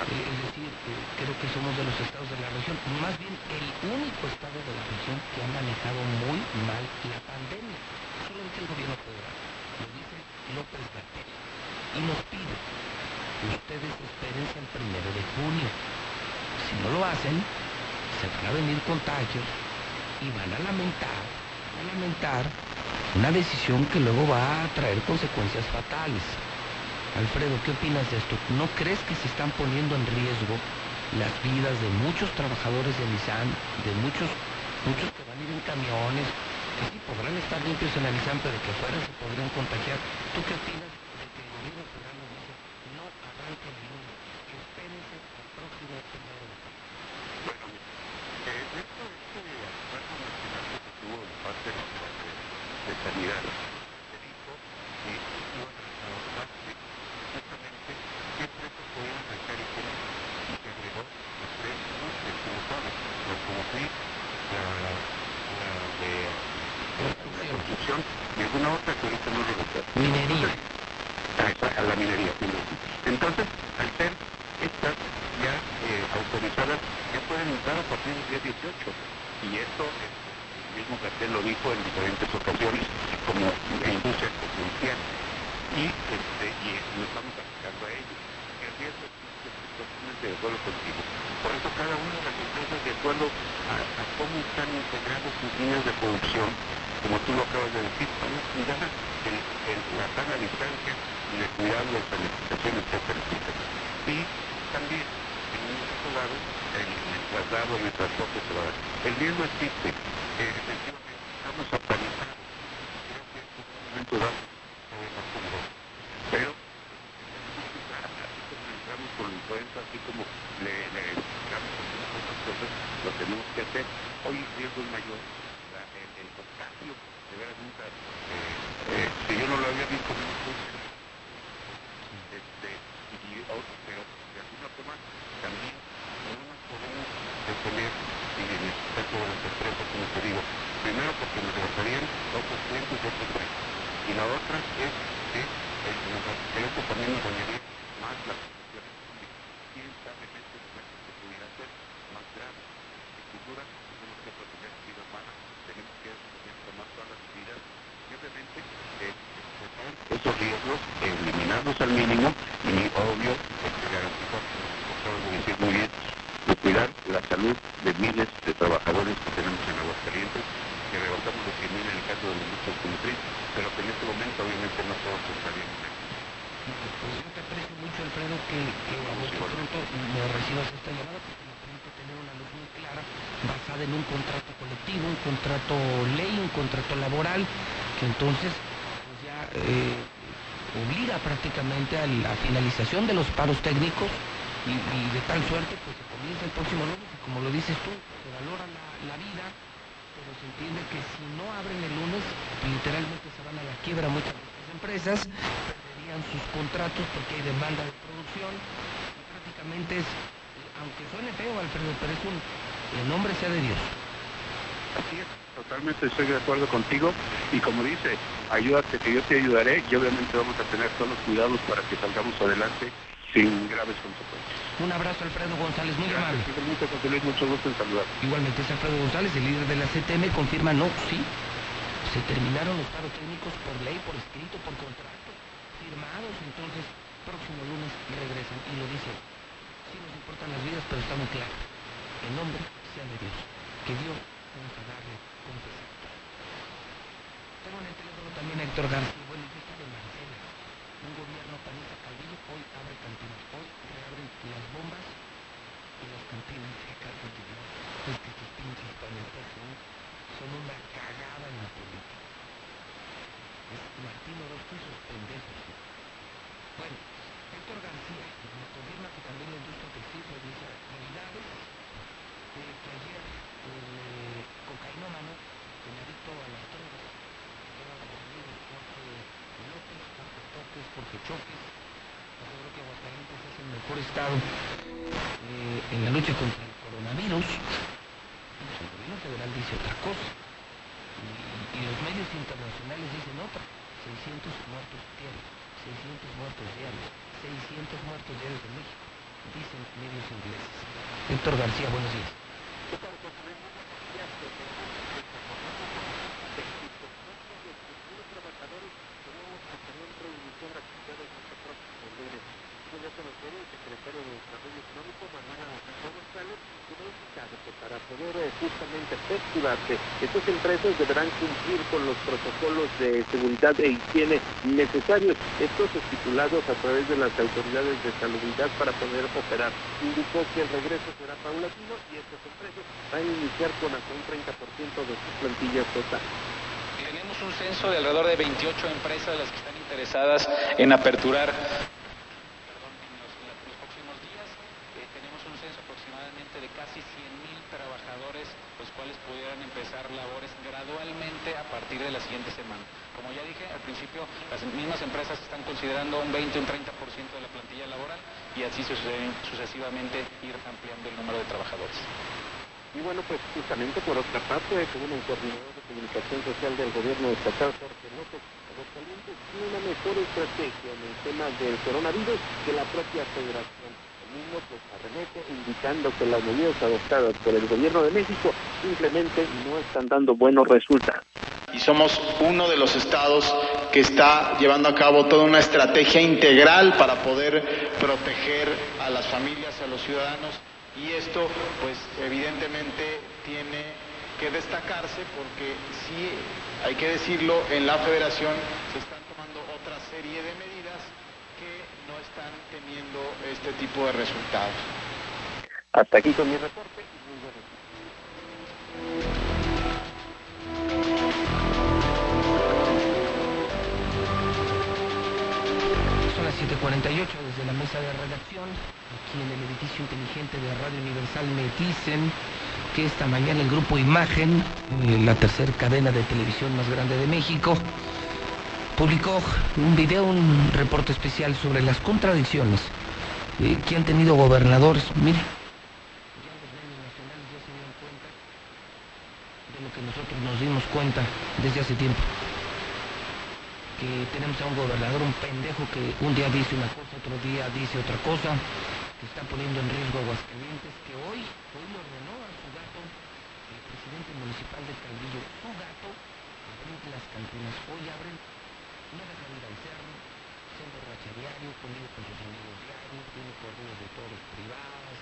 Eh, es decir, eh, creo que somos de los estados de la región, más bien el único estado de la región que ha manejado muy mal la pandemia. Eso lo dice el gobierno federal, lo dice López Gatel. Y nos pide, ustedes espérense el primero de junio. Si no lo hacen, se van a venir contagios y van a lamentar, van a lamentar una decisión que luego va a traer consecuencias fatales. Alfredo, ¿qué opinas de esto? ¿No crees que se están poniendo en riesgo las vidas de muchos trabajadores de Nissan, de muchos, muchos que van a ir en camiones, que sí podrán estar limpios en la Nissan, pero que afuera se podrían contagiar? ¿Tú qué opinas de que el gobierno federal nos dice no arranquen el lunes, espérense al próximo primero de junio? Bueno, eh, esto, este acuerdo nacional que se tuvo de parte de, de, de sanidad se dijo que iban a trabajar justamente qué presos podían arrancar y qué no. Y se agregó los tres industrias, como sabes, la automotriz, la, la de la construcción y alguna otra que ahorita no lo recuerdo. Minería. Ah, esa, a la minería. Entonces, al ser estas ya eh, autorizadas, ya pueden entrar a partir del día 18. Y esto, el mismo cartel lo dijo en diferentes ocasiones, como industria esencial. Y, este, y lo estamos aplicando a ellos. El riesgo existe, totalmente de acuerdo contigo. Por eso cada una de las empresas, de acuerdo a, cómo están integrados sus líneas de producción, como tú lo acabas de decir, a cuidar el, el, la sana distancia y el cuidado de sanitización, etcétera, etcétera. Y también, en un otro lado, en el traslado, en el transporte se. El riesgo existe, eh, efectivamente, estamos apanizados. Creo que en un momento dado podemos como pero así como entramos con la influenza, así como le, le entramos con otras cosas, lo tenemos que hacer. Hoy el riesgo es mayor, la, el, el contagio, de veras nunca, eh, eh, si yo no lo había visto, no lo puse. Este, y, oh, pero de alguna forma también no nos podemos detener y en el caso de las empresas, como te digo, primero porque nos levantarían otros clientes y otros clientes. Y la otra es que el, el, esto también nos dañaría más las situaciones públicas. ¿Quién sabe este efecto que pudiera ser más grave? Sin duda, tenemos que proteger la vida humana, tenemos que también tomar todas las medidas y obviamente eh, esos riesgos, eliminarlos al mínimo y obvio, como acabas de decir muy bien, de cuidar la salud de miles de trabajadores que tenemos en Aguascalientes, que rebasamos los 100.000 en el caso de la industria automotriz, pero que en este momento obviamente no todos estarían Pues yo te aprecio mucho, Alfredo, que, que a bote pronto me recibas esta llamada porque me permite tener una luz muy clara basada en un contrato colectivo, un contrato ley, un contrato laboral, que entonces pues ya eh, obliga prácticamente a la finalización de los paros técnicos y, de tal suerte pues se comienza el próximo lunes y como lo dices tú, se valora la, vida, pero se entiende que si no abren el lunes, literalmente se van a la quiebra muchas de estas empresas, perderían sus contratos porque hay demanda de producción y prácticamente es, aunque suene feo Alfredo, pero es un, el nombre sea de Dios. Totalmente estoy de acuerdo contigo y como dice, ayúdate que yo te ayudaré y obviamente vamos a tener todos los cuidados para que salgamos adelante sin graves consecuencias. Un abrazo Alfredo González, muy amable. Igualmente, José Luis, mucho gusto en saludar. Igualmente es Alfredo González, el líder de la CTM, confirma no, sí, se terminaron los paros técnicos por ley, por escrito, por contrato, firmados, entonces próximo lunes regresan y lo dice. Sí nos importan las vidas, pero está muy claro. El nombre sea de Dios. Que Dios vamos a darle confesar. Tengo en el teléfono también Héctor García. Bueno, yo estoy en Marcela. Un gobierno panista Calvillo hoy abre cantinas. Hoy reabren las bombas y las cantinas de acá continúan. Es que estos pinches panistas son, son una cagada en la política. Es Martín Orozco y sus pendejos. Bueno, Héctor García nos confirma que también la industria textil realiza actividades eh, que ayer el eh, cocainómano, el adicto a las drogas, era detenido Jorge López, Jorge Toques, Jorge Choques. Aseguró que Aguascalientes es el mejor estado eh, en la lucha contra el coronavirus. El gobierno federal dice otra cosa. Y, y los medios internacionales dicen otra. 600 muertos diarios, 600 muertos diarios, 600 muertos diarios en México. dicen medios ingleses. Héctor García, buenos días. Estas empresas deberán cumplir con los protocolos de seguridad e higiene necesarios, estos estipulados a través de las autoridades de salubridad para poder operar. Indicó que el regreso será paulatino y estas empresas van a iniciar con hasta un 30% de sus plantillas total. Tenemos un censo de alrededor de 28 empresas las que están interesadas en aperturar perdón, en los, en los próximos días. Eh, tenemos un censo aproximadamente de casi 100 mil trabajadores, los cuales pudieran empezar labores gradualmente a de la siguiente semana. Como ya dije al principio, las mismas empresas están considerando un 20 o un 30% de la plantilla laboral y así sucesivamente ir ampliando el número de trabajadores. Y bueno, pues justamente por otra parte, según el coordinador de comunicación social del gobierno estatal, Jorge López, Aguascalientes tiene una mejor estrategia en el tema del coronavirus que la propia federación. Mismo pues arremete indicando que las medidas adoptadas por el gobierno de México simplemente no están dando buenos resultados. y somos uno de los estados que está llevando a cabo toda una estrategia integral para poder proteger a las familias, a los ciudadanos y esto pues evidentemente tiene que destacarse porque sí, hay que decirlo, en la federación se están tomando otra serie de medidas están teniendo este tipo de resultados. Hasta aquí con mi reporte. Son las 7:48 desde la mesa de redacción. Aquí en el edificio inteligente de Radio Universal me dicen que esta mañana el grupo Imagen, eh, la tercera cadena de televisión más grande de México, publicó un video, un reporte especial sobre las contradicciones eh, que han tenido gobernadores. Mire, de lo que nosotros nos dimos cuenta desde hace tiempo que tenemos a un gobernador, un pendejo que un día dice una cosa, otro día dice otra cosa, que está poniendo en riesgo a Aguascalientes, que hoy, hoy le ordenó a su gato, el presidente municipal de Calvillo, su gato, abrir las cantinas. Hoy abren, no dejan al cerro, se emborracha diario, con sus amigos diarios, tiene corridos de toros privadas,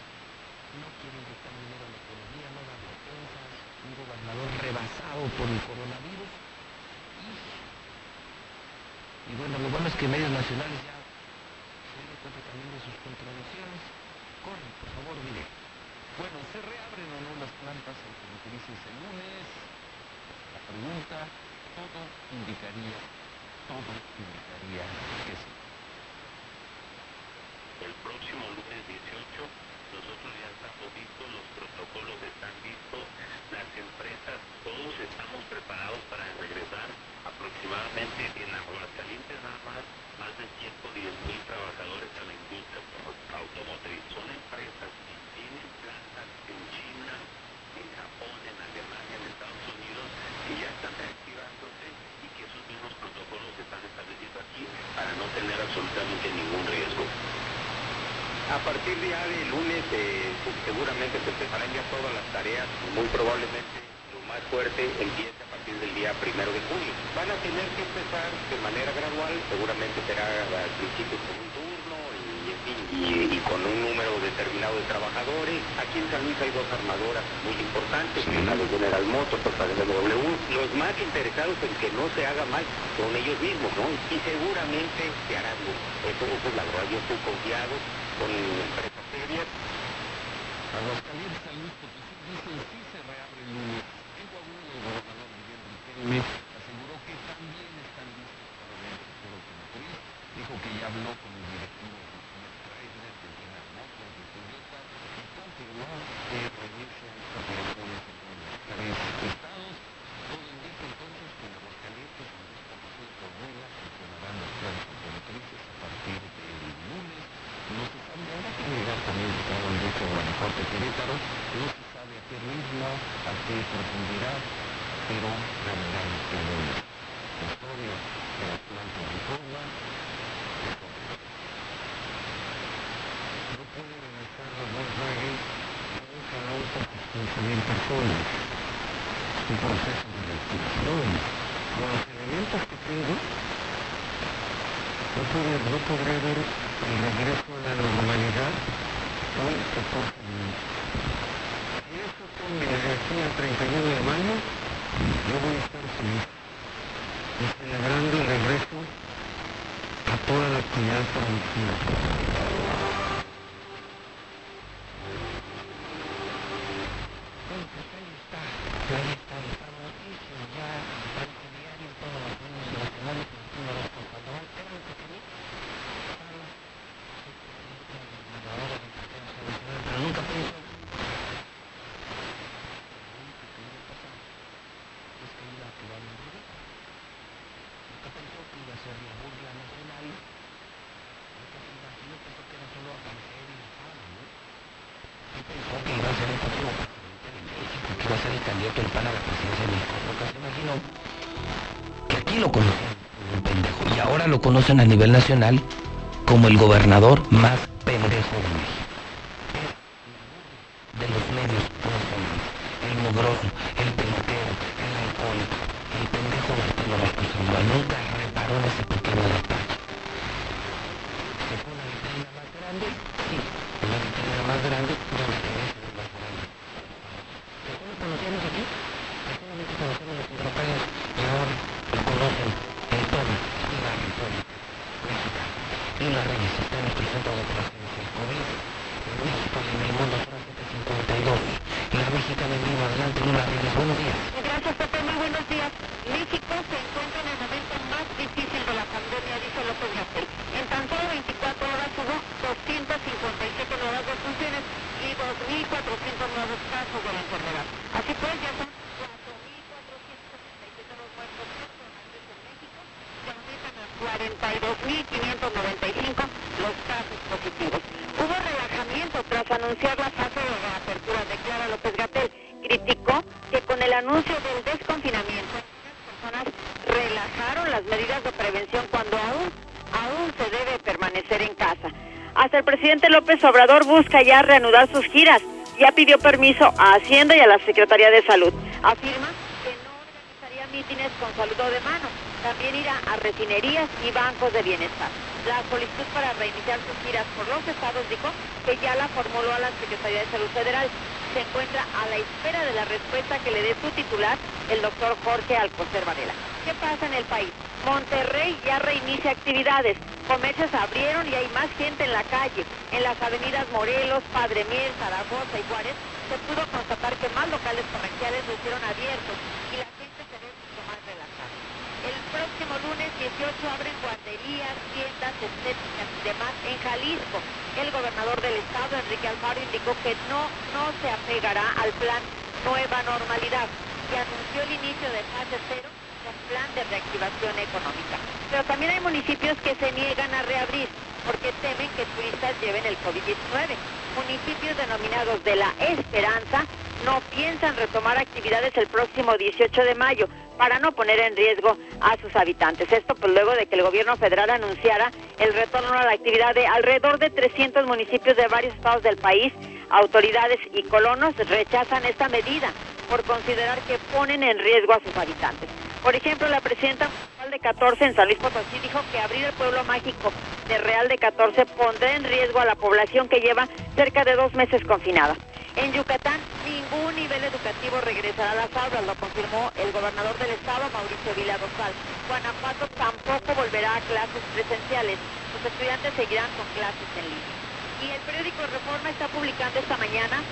no quiere inyectar dinero a la economía, no da defensas, un gobernador rebasado por el coronavirus. Y y bueno, lo bueno es que medios nacionales ya se dieron cuenta también de sus contradicciones. Corre, por favor, mire. Bueno, ¿se reabren o no las plantas automotrices el lunes? La pregunta, todo indicaría, todo indicaría que sí. El próximo lunes 18 nosotros ya estamos listos, los protocolos están listos, las empresas, todos estamos preparados para regresar aproximadamente en Aguascalientes nada más, más de 110 mil trabajadores a la industria automotriz. Son empresas que tienen plantas en China, en Japón, en Alemania, en Estados Unidos, que ya están reactivándose y que esos mismos protocolos se están estableciendo aquí para no tener absolutamente ningún riesgo. A partir de ya de lunes eh, pues, seguramente se empezarán ya todas las tareas, muy probablemente lo más fuerte empiece a partir del día primero de junio. Van a tener que empezar de manera gradual, seguramente será al principio con un turno y, en fin, y- y con un número determinado de trabajadores. Aquí en San Luis hay dos armadoras muy importantes, una de General Motors, otra de BMW. Los más interesados en que no se haga mal son ellos mismos, ¿no? Y seguramente se hará bien. Eso, eso es la verdad, yo estoy confiado con empresas serias. Aguascalientes, San Luis Potosí dicen sí se reabre el lunes. En Coahuila, el gobernador Miguel Riquelme aseguró que también están listos para ver el sector automotriz. Dijo que ya habló con el directivo de Smith Chrysler, de General Motors, de Toyota y confirmó que reunirse a estas operaciones en los tres estados. Todo indica entonces que en Aguascalientes, San Luis Potosí y Coahuila funcionarán las plantas automotrices a partir del lunes. No se sabe, habrá que llegar también, estaban dicho Guanajuato, Querétaro, no se sabe a qué ritmo, a qué profundidad, pero reanudarán el lunes. La historia de las plantas de Puebla, de todo. No puede mil personas. Un proceso de reactivación. Con los elementos que tengo, ver el regreso a la normalidad hoy 14 minutos. Si eso cambia de aquí al 31 de mayo, yo voy a estar feliz. Y celebrando el regreso a toda la actividad productiva. Bueno, pues ahí está, ahí está el estado noticia, ya aparece diario en todos los medios nacionales, incluido los compañeros, era lo que quería. Carla, soy presidente de la gobernadora del Partido Nacional, pero nunca pienso lo único que iba a pasar es que iba a activar un grupo. Nunca pensó que iba a ser la burla nacional. Nunca se imaginó, pensó que era solo aparecer y la fama, ¿no? Y pensó que iba a ser el próximo presidente de México, que iba a ser el candidato del PAN a la presidencia de México. Nunca se imaginó que aquí lo conocían como un pendejo y ahora conocen a nivel nacional como el gobernador más pendejo de México. Es de los medios profesionales, el mugroso, el pelotero, el alcohólico, el pendejo Martín Orozco Sandoval. Nunca reparó en ese pequeño detalle. ¿Se fue una vitrina más grande? Sí, una vitrina más grande, pero la tendencia es más grande. ¿De cómo conocíamos aquí? Solamente conocemos a Pedro Pérez y ahora lo conocen en todo la República Mexicana. Lila Reyes está en nuestro centro de operaciones del COVID. En México y en el mundo son 752. La mexicana en vivo, adelante, Lila Reyes, buenos días. Gracias, Pepe. Muy buenos días. México se encuentra en el momento más difícil de la pandemia, dice López Gatel. En tan solo 24 horas hubo 257 nuevas defunciones y 2.400 nuevos casos de la enfermedad. Así pues, ya son 4.467 los muertos personales en México y aumentan a 42.595 los casos positivos. Hubo relajamiento tras anunciar la fase de reapertura, declara López Gatel. Criticó que con el anuncio del desconfinamiento, algunas personas relajaron las medidas de prevención cuando aún, aún se debe permanecer en casa. Hasta el presidente López Obrador busca ya reanudar sus giras. Ya pidió permiso a Hacienda y a la Secretaría de Salud. Afirma que no organizaría mítines con saludo de mano. También irá a refinerías y bancos de bienestar. La solicitud para reiniciar sus giras por los estados dijo que ya la formuló a la Secretaría de Salud Federal. Se encuentra a la espera de la respuesta que le dé su titular, el doctor Jorge Alcocer Varela. ¿Qué pasa en el país? Monterrey ya reinicia actividades. Comercios abrieron y hay más gente en la calle. En las avenidas Morelos, Padre Mier, Zaragoza y Juárez se pudo constatar que más locales comerciales lo hicieron abiertos y la gente se ve mucho más relajada. El próximo lunes 18 abren guarderías, tiendas estéticas y demás en Jalisco. El gobernador del estado, Enrique Alfaro, indicó que no, no se apegará al plan Nueva Normalidad y anunció el inicio de fase cero con plan de reactivación económica. Pero también hay municipios que se niegan a reabrir porque temen que turistas lleven el COVID-19. Municipios denominados de la Esperanza no piensan retomar actividades el próximo 18 de mayo para no poner en riesgo a sus habitantes. Esto pues luego de que el gobierno federal anunciara el retorno a la actividad de alrededor de 300 municipios de varios estados del país. Autoridades y colonos rechazan esta medida por considerar que ponen en riesgo a sus habitantes. Por ejemplo, la presidenta de 14 en San Luis Potosí dijo que abrir el pueblo mágico de Real de 14 pondrá en riesgo a la población que lleva cerca de dos meses confinada. En Yucatán, ningún nivel educativo regresará a las aulas, lo confirmó el gobernador del estado, Mauricio Vila Dosal. Guanajuato tampoco volverá a clases presenciales. Los estudiantes seguirán con clases en línea. Y el periódico Reforma está publicando esta mañana,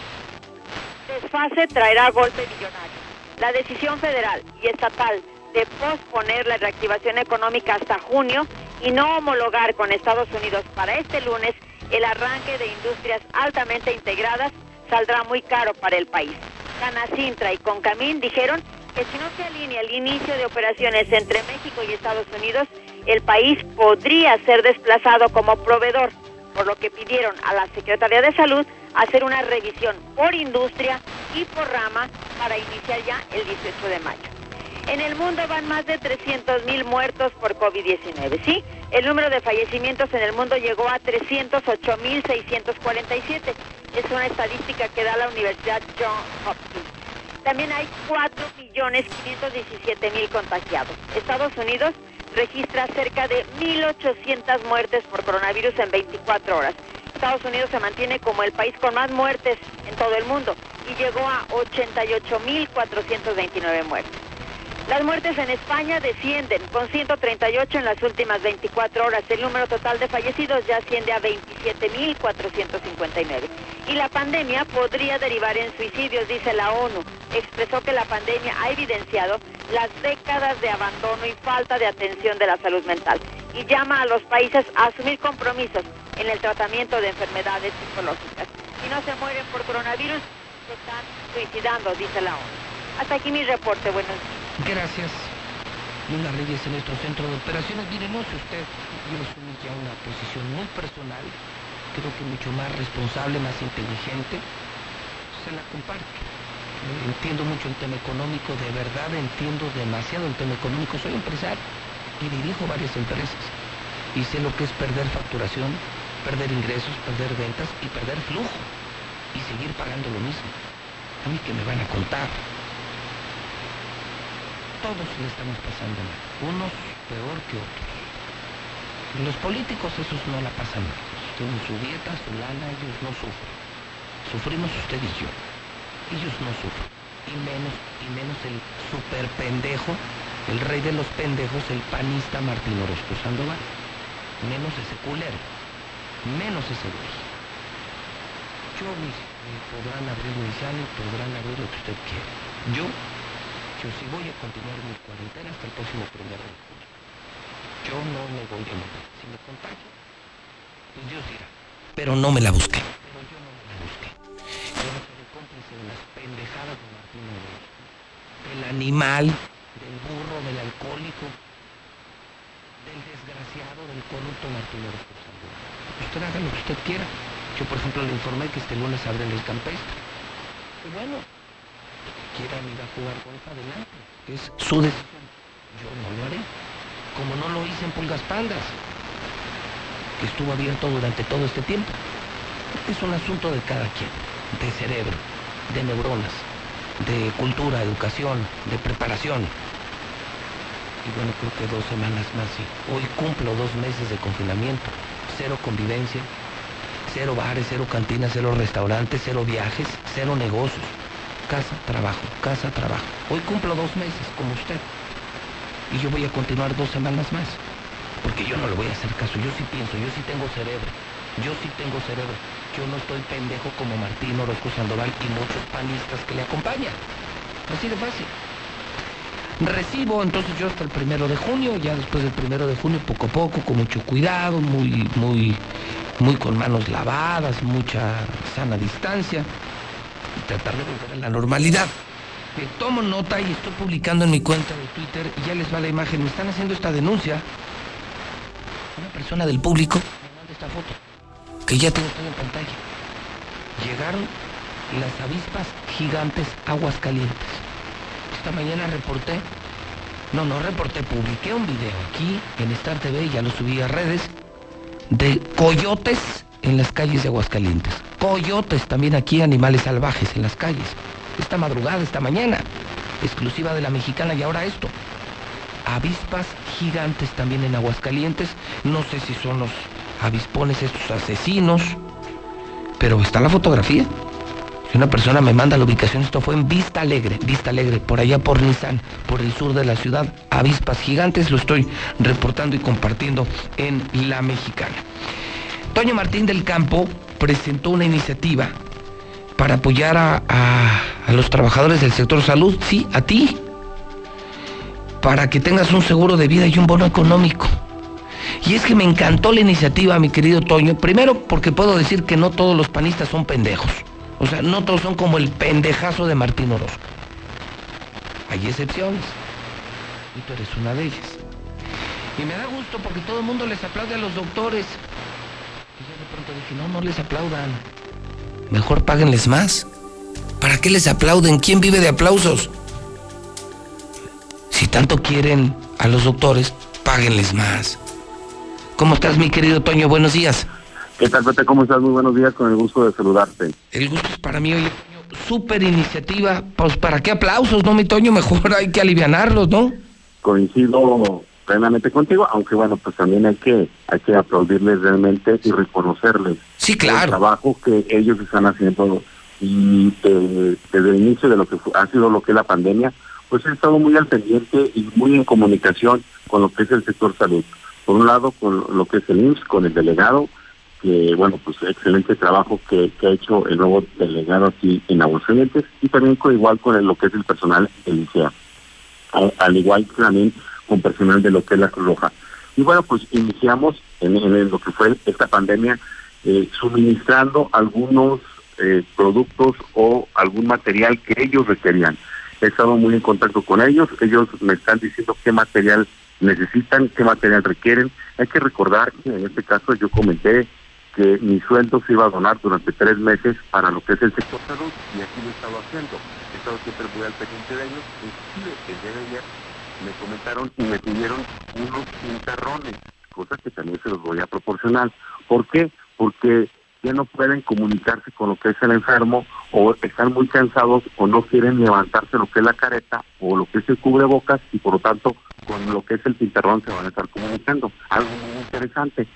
desfase traerá golpe millonario. La decisión federal y estatal de posponer la reactivación económica hasta junio y no homologar con Estados Unidos para este lunes el arranque de industrias altamente integradas saldrá muy caro para el país. Canacintra y Concamín dijeron que si no se alinea el inicio de operaciones entre México y Estados Unidos, el país podría ser desplazado como proveedor, por lo que pidieron a la Secretaría de Salud hacer una revisión por industria y por rama para iniciar ya el 18 de mayo. En el mundo van más de 300 mil muertos por COVID-19, ¿sí? El número de fallecimientos en el mundo llegó a 308 mil 647 Es una estadística que da la Universidad John Hopkins. También hay 4.517.000 contagiados. Estados Unidos registra cerca de 1.800 muertes por coronavirus en 24 horas. Estados Unidos se mantiene como el país con más muertes en todo el mundo y llegó a 88.429 muertes. Las muertes en España descienden con 138 en las últimas 24 horas. El número total de fallecidos ya asciende a 27.459. Y la pandemia podría derivar en suicidios, dice la ONU. Expresó que la pandemia ha evidenciado las décadas de abandono y falta de atención de la salud mental y llama a los países a asumir compromisos en el tratamiento de enfermedades psicológicas. Si no se mueren por coronavirus, se están suicidando, dice la ONU. Hasta aquí mi reporte. Buenos días. Gracias. Lula Reyes en nuestro centro de operaciones. Mire, no sé usted, yo asumí ya una posición muy personal, creo que mucho más responsable, más inteligente. Se la comparto. Entiendo mucho el tema económico, de verdad entiendo demasiado el tema económico. Soy empresario y dirijo varias empresas. Y sé lo que es perder facturación, perder ingresos, perder ventas y perder flujo. Y seguir pagando lo mismo. A mí que me van a contar todos le estamos pasando mal, unos peor que otros. Los políticos esos no la pasan mal, tienen su dieta, su lana, ellos no sufren. Sufrimos usted y yo, ellos no sufren. Y menos, y menos el super pendejo, el rey de los pendejos, el panista Martín Orozco Sandoval. Menos ese culero, menos ese güey. Yo, mis, podrán abrir mi y podrán abrir lo que usted quiera. Yo yo sí voy a continuar mi cuarentena hasta el próximo primero de julio. Yo no me voy a morir. Si me contagio, pues Dios dirá. Pero no me la busqué. Pero yo no me la busqué. Yo no seré cómplice de las pendejadas de Martín Orozco. Del animal, del burro, del alcohólico, del desgraciado, del corrupto Martín Orozco Usted haga lo que usted quiera. Yo, por ejemplo, le informé que este lunes abren el campestre. Y bueno, quieran ir a jugar golf adelante. Es su decisión. Yo no lo haré. Como no lo hice en Pulgas Pandas, que estuvo abierto durante todo este tiempo. Es un asunto de cada quien, de cerebro, de neuronas, de cultura, educación, de preparación. Y bueno, creo que dos semanas más y hoy cumplo dos meses de confinamiento, cero convivencia, cero bares, cero cantinas, cero restaurantes, cero viajes, cero negocios casa, trabajo, casa, trabajo. Hoy cumplo dos meses como usted. Y yo voy a continuar dos semanas más. Porque yo no le voy a hacer caso. Yo sí pienso, yo sí tengo cerebro. Yo sí tengo cerebro. Yo no estoy pendejo como Martín Orozco Sandoval y muchos panistas que le acompañan. Así de fácil. Recibo entonces yo hasta el primero de junio, ya después del primero de junio, poco a poco, con mucho cuidado, muy, muy, muy con manos lavadas, mucha sana distancia tratar de volver a la normalidad. Tomo nota y estoy publicando en mi cuenta de Twitter y ya les va la imagen. Me están haciendo esta denuncia. Una persona del público me manda esta foto, que ya tengo todo en pantalla. Llegaron las avispas gigantes aguas calientes. Esta mañana reporté, no, no reporté, publiqué un video aquí en Star TV, ya lo subí a redes, de coyotes en las calles de Aguascalientes. Coyotes también aquí, animales salvajes en las calles. Esta madrugada, esta mañana, exclusiva de la mexicana y ahora esto. Avispas gigantes también en Aguascalientes. No sé si son los avispones estos asesinos, pero está la fotografía. Si una persona me manda la ubicación, esto fue en Vista Alegre, Vista Alegre, por allá por Nissan, por el sur de la ciudad. Avispas gigantes, lo estoy reportando y compartiendo en La Mexicana. Toño Martín del Campo presentó una iniciativa para apoyar a, los trabajadores del sector salud, sí, a ti, para que tengas un seguro de vida y un bono económico. Y es que me encantó la iniciativa, mi querido Toño, primero porque puedo decir que no todos los panistas son pendejos. O sea, no todos son como el pendejazo de Martín Orozco. Hay excepciones. Y tú eres una de ellas. Y me da gusto porque todo el mundo les aplaude a los doctores. Pronto dije, no, no les aplaudan. Mejor páguenles más. ¿Para qué les aplauden? ¿Quién vive de aplausos? Si tanto quieren a los doctores, páguenles más. ¿Cómo estás, mi querido Toño? Buenos días. ¿Qué tal, Pepe? ¿Cómo estás? Muy buenos días, con el gusto de saludarte. El gusto es para mí, Toño, súper iniciativa. Pues, ¿para qué aplausos, no, mi Toño? Mejor hay que alivianarlos, ¿no? Coincido plenamente contigo, aunque bueno, pues también hay que hay que aplaudirles realmente y reconocerles sí, claro. el trabajo que ellos están haciendo y eh, desde el inicio de lo que ha sido lo que es la pandemia, pues he estado muy al pendiente y muy en comunicación con lo que es el sector salud. Por un lado, con lo que es el IMSS, con el delegado, que bueno, pues excelente trabajo que, que ha hecho el nuevo delegado aquí en Aguascalientes y también con, igual con el- lo que es el personal del liceo. Al, al igual que también con personal de lo que es la Cruz Roja. Y bueno, pues iniciamos en, lo que fue esta pandemia eh, suministrando algunos eh, productos o algún material que ellos requerían. He estado muy en contacto con ellos, ellos me están diciendo qué material necesitan, qué material requieren. Hay que recordar que en este caso yo comenté que mi sueldo se iba a donar durante tres meses para lo que es el sector salud y así lo he estado haciendo. He estado siempre muy al pendiente de ellos. Inclusive el día de me comentaron y me pidieron unos pintarrones, cosas que también se los voy a proporcionar. ¿Por qué? Porque ya no pueden comunicarse con lo que es el enfermo o están muy cansados o no quieren levantarse lo que es la careta o lo que es el cubrebocas y por lo tanto con lo que es el pintarrón se van a estar comunicando. Algo muy interesante.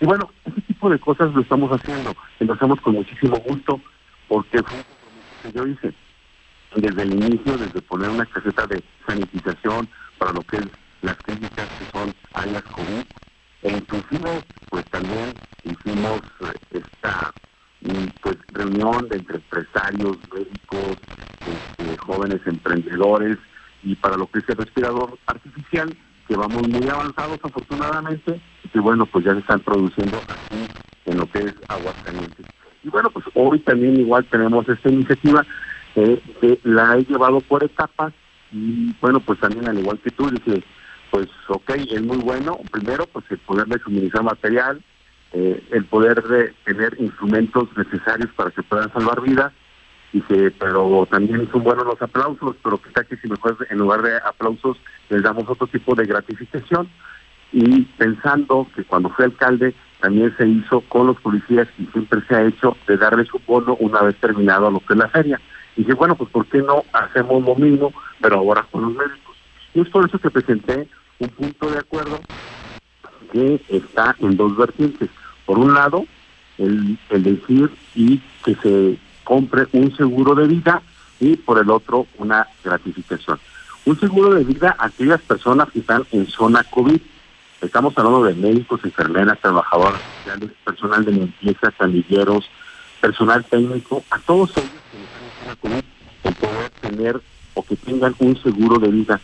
Y bueno, ese tipo de cosas lo estamos haciendo y lo hacemos con muchísimo gusto porque fue un compromiso que yo hice desde el inicio, desde poner una caseta de sanitización para lo que es las clínicas que son áreas COVID, e inclusive pues también hicimos eh, esta mm, pues reunión de entre empresarios, médicos, este, jóvenes emprendedores y para lo que es el respirador artificial, que vamos muy avanzados afortunadamente, y que bueno pues ya se están produciendo aquí en lo que es Aguascalientes. Y bueno, pues hoy también igual tenemos esta iniciativa eh, que la he llevado por etapas y bueno, pues también al igual que tú, dije, pues ok, es muy bueno, primero pues el poderle suministrar material, eh, el poder de tener instrumentos necesarios para que puedan salvar vidas, Dice, pero también son buenos los aplausos, pero quizá que si mejor en lugar de aplausos les damos otro tipo de gratificación. Y pensando que cuando fue alcalde también se hizo con los policías y siempre se ha hecho de darles un bono una vez terminado lo que es la feria. Y dije, bueno, pues ¿por qué no hacemos lo mismo, pero ahora con los médicos? Y es por eso que presenté un punto de acuerdo que está en dos vertientes. Por un lado, el, el decir y que se compre un seguro de vida y por el otro una gratificación. Un seguro de vida a aquellas personas que están en zona COVID. Estamos hablando de médicos, enfermeras, trabajadoras personal de limpieza, pandilleros, personal técnico, a todos ellos que están COVID, el poder tener o que tengan un seguro de vida.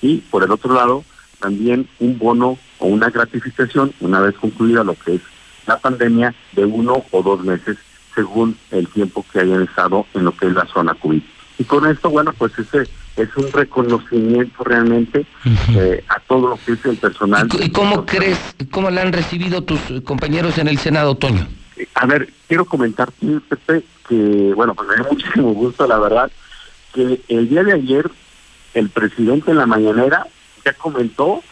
Y por el otro lado, también un bono o una gratificación una vez concluida lo que es la pandemia de uno o dos meses según el tiempo que hayan estado en lo que es la zona COVID. Y con esto, bueno, pues ese es un reconocimiento realmente eh, a todo lo que es el personal. ¿Y cómo crees, cómo la han recibido tus compañeros en el Senado, Toño? A ver, quiero comentarte, Pepe, que, bueno, pues me da muchísimo gusto, la verdad, que el día de ayer el presidente en la mañanera ya comentó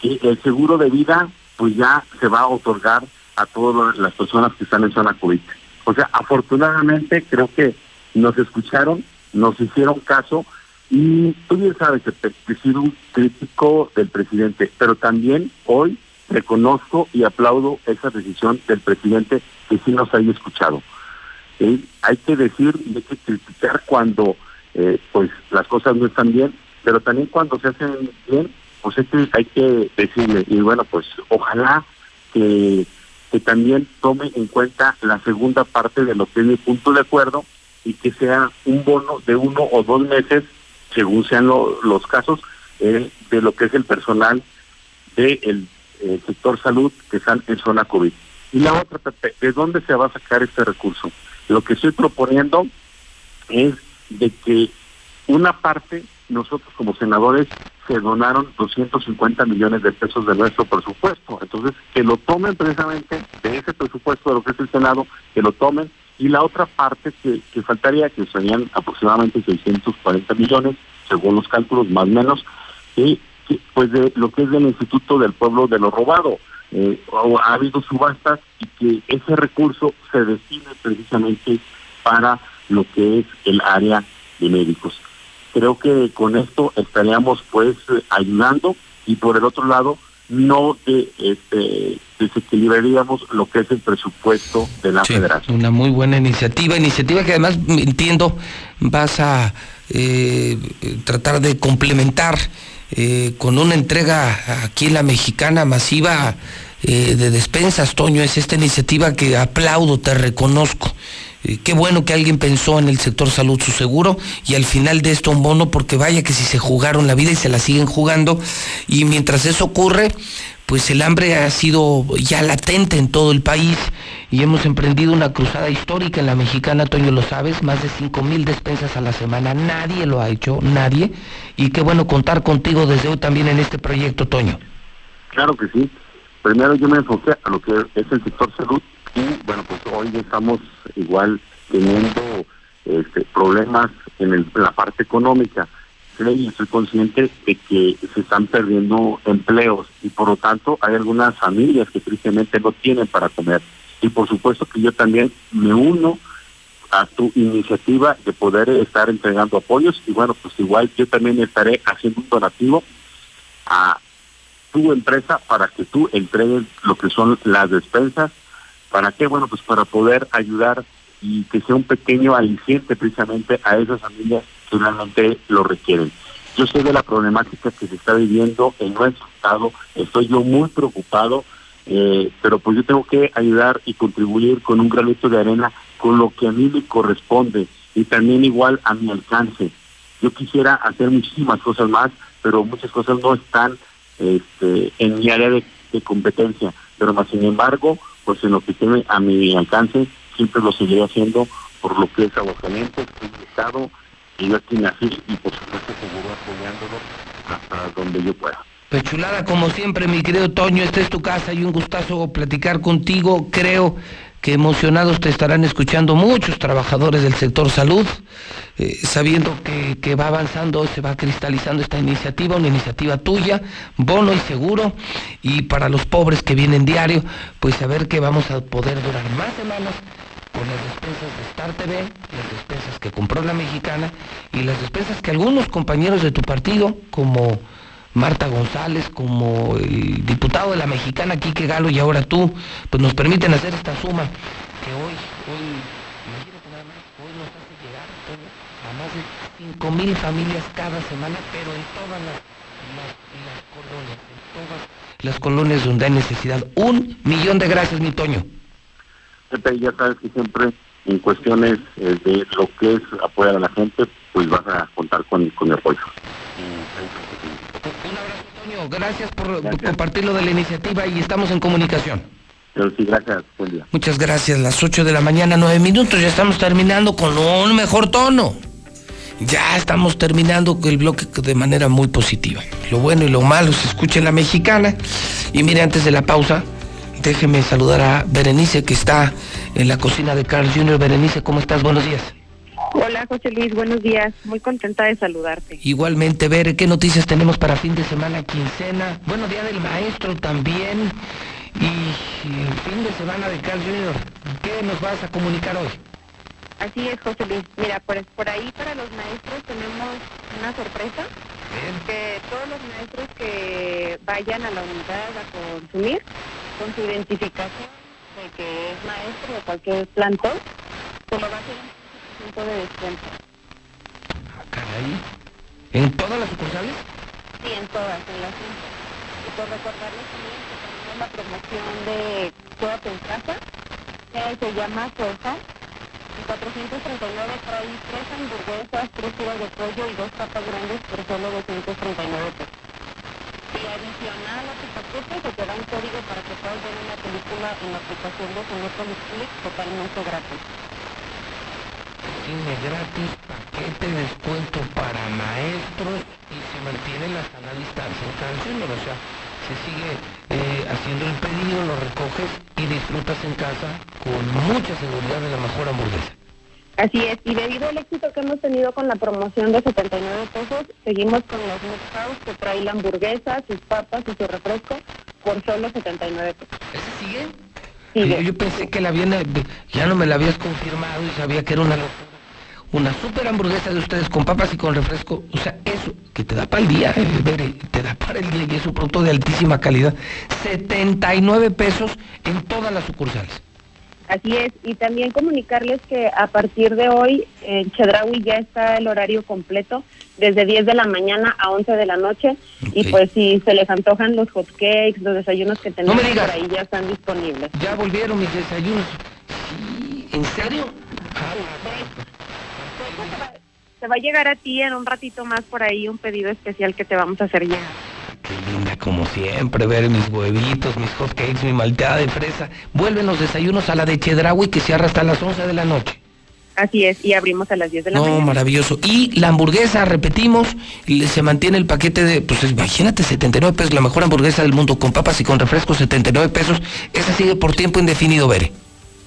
que el seguro de vida pues ya se va a otorgar a todas las personas que están en zona COVID. O sea, afortunadamente creo que nos escucharon, nos hicieron caso y tú bien sabes que he sido un crítico del presidente, pero también hoy reconozco y aplaudo esa decisión del presidente que sí nos haya escuchado. Hay que decir y hay que criticar cuando eh, pues las cosas no están bien, pero también cuando se hacen bien, pues hay que, decirle, y bueno, pues ojalá que, también tome en cuenta la segunda parte de lo que es mi punto de acuerdo y que sea un bono de uno o dos meses, según sean lo- los casos, eh, de lo que es el personal del eh, sector salud que están en zona COVID. Y la otra, Pepe, ¿de dónde se va a sacar este recurso? Lo que estoy proponiendo es de que una parte, nosotros como senadores, se donaron 250 millones de pesos de nuestro presupuesto. Entonces, que lo tomen precisamente de ese presupuesto de lo que es el Senado, que lo tomen. Y la otra parte que, que faltaría, que serían aproximadamente 640 millones, según los cálculos, más o menos, y pues de lo que es del Instituto del Pueblo de lo Robado. Eh, o ha habido subastas y que ese recurso se destine precisamente para lo que es el área de médicos. Creo que con esto estaríamos pues ayudando y por el otro lado no de, este, desequilibraríamos lo que es el presupuesto de la Sí, federación. una muy buena iniciativa, iniciativa que además entiendo vas a eh, tratar de complementar eh, con una entrega aquí en la mexicana masiva eh, de despensas, Toño, es esta iniciativa que aplaudo, te reconozco. Eh, qué bueno que alguien pensó en el sector salud su seguro y al final de esto un bono porque vaya que si se jugaron la vida y se la siguen jugando y mientras eso ocurre pues el hambre ha sido ya latente en todo el país y hemos emprendido una cruzada histórica en la mexicana, Toño lo sabes, más de 5 mil despensas a la semana, nadie lo ha hecho, nadie, y qué bueno contar contigo desde hoy también en este proyecto, Toño. Claro que sí. Primero yo me enfoqué a lo que es el sector salud y bueno, pues hoy estamos igual teniendo este, problemas en, el- la parte económica. Y estoy consciente de que se están perdiendo empleos y por lo tanto hay algunas familias que tristemente no tienen para comer. Y por supuesto que yo también me uno a tu iniciativa de poder estar entregando apoyos y bueno, pues igual yo también estaré haciendo un donativo a tu empresa para que tú entregues lo que son las despensas. ¿Para qué? Bueno, pues para poder ayudar y que sea un pequeño aliciente precisamente a esas familias que realmente lo requieren. Yo sé de la problemática que se está viviendo en nuestro estado, estoy yo muy preocupado, eh, pero pues yo tengo que ayudar y contribuir con un granito de arena con lo que a mí me corresponde y también igual a mi alcance. Yo quisiera hacer muchísimas cosas más, pero muchas cosas no están este, en mi área de, de competencia, pero más sin embargo, pues en lo que tiene a mi alcance, siempre lo seguiré haciendo por lo que es Aguascalientes, es mi estado, y yo aquí nací y por supuesto seguro apoyándolo hasta donde yo pueda. Pechulada, como siempre, mi querido Toño, esta es tu casa y un gustazo platicar contigo. Creo que emocionados te estarán escuchando muchos trabajadores del sector salud, eh, sabiendo que, que va avanzando, se va cristalizando esta iniciativa, una iniciativa tuya, bono y seguro, y para los pobres que vienen diario, pues saber que vamos a poder durar más semanas con las despensas de Star TV, las despensas que compró la mexicana y las despensas que algunos compañeros de tu partido, como Marta González, como el diputado de la mexicana, Quique Galo, y ahora tú, pues nos permiten hacer esta suma que hoy, hoy, imagínate nada más, hoy nos hace llegar a más de 5 mil familias cada semana, pero en todas las, las, las colonias, en todas las colonias donde hay necesidad. Un millón de gracias, mi Toño. Pepe, ya sabes que siempre en cuestiones eh, de lo que es apoyar a la gente, pues vas a contar con, con mi apoyo. Toño, gracias por, por compartir lo de la iniciativa y estamos en comunicación. Pero sí, gracias. Buen día. Muchas gracias. Las 8 de la mañana, 9 minutos. Ya estamos terminando con un mejor tono. Ya estamos terminando el bloque de manera muy positiva. Lo bueno y lo malo se escucha en la mexicana. Y mire, antes de la pausa, déjeme saludar a Berenice, que está en la cocina de Carl Jr. Berenice, ¿cómo estás? Buenos días. Hola José Luis, buenos días. Muy contenta de saludarte. Igualmente, ver qué noticias tenemos para fin de semana, quincena. Bueno, Día del Maestro también. Y, eh, fin de semana de Carl Junior. ¿Qué nos vas a comunicar hoy? Así es, José Luis. Mira, por, por ahí para los maestros tenemos una sorpresa. Bien. Que todos los maestros que vayan a la unidad a consumir con su identificación de que es maestro de cualquier plantón, como pues va a ser de descuento. Ah, caray. ¿En todas las sucursales? Sí, en todas, en las cinco. Y por recordarles también que tenemos la promoción de Quédate en casa, que se llama Soja. En 439 trae tres hamburguesas, tres tiras de pollo y dos papas grandes por solo 239 pesos. Y adicional a tu paquete se te da un código para que puedas ver una película en la aplicación de Cinepolis Click totalmente gratis. Cine gratis, paquete de descuento para maestros y se mantiene la sana distancia en. O sea, se sigue eh, haciendo el pedido, lo recoges y disfrutas en casa con mucha seguridad de la mejor hamburguesa. Así es, y debido al éxito que hemos tenido con la promoción de 79 pesos, seguimos con los House que trae la hamburguesa, sus papas y su refresco por solo 79 pesos. ¿Ese sigue? Yo, yo pensé que la habían, eh, ya no me la habías confirmado y sabía que era una locura. Una super hamburguesa de ustedes con papas y con refresco. O sea, eso que te da para el día, eh, te da para el día y es un producto de altísima calidad. 79 pesos en todas las sucursales. Así es, y también comunicarles que a partir de hoy en Chedraui ya está el horario completo, desde 10 de la mañana a 11 de la noche, y pues si se les antojan los hot cakes, los desayunos que tenemos digas. por ahí ya están disponibles. Ya volvieron mis desayunos. Sí, ¿En serio? Se va a llegar a ti en un ratito más por ahí un pedido especial que te vamos a hacer llegar. Linda, como siempre, ver mis huevitos, mis hot cakes, mi malteada de fresa. Vuelven los desayunos a la de Chedraui que cierra hasta las 11 de la noche. Así es, y abrimos a las 10 de la No, mañana. maravilloso. Y la hamburguesa, repetimos, se mantiene el paquete de, pues imagínate, 79 pesos, la mejor hamburguesa del mundo, con papas y con refrescos, 79 pesos. Esa sigue por tiempo indefinido, Bere.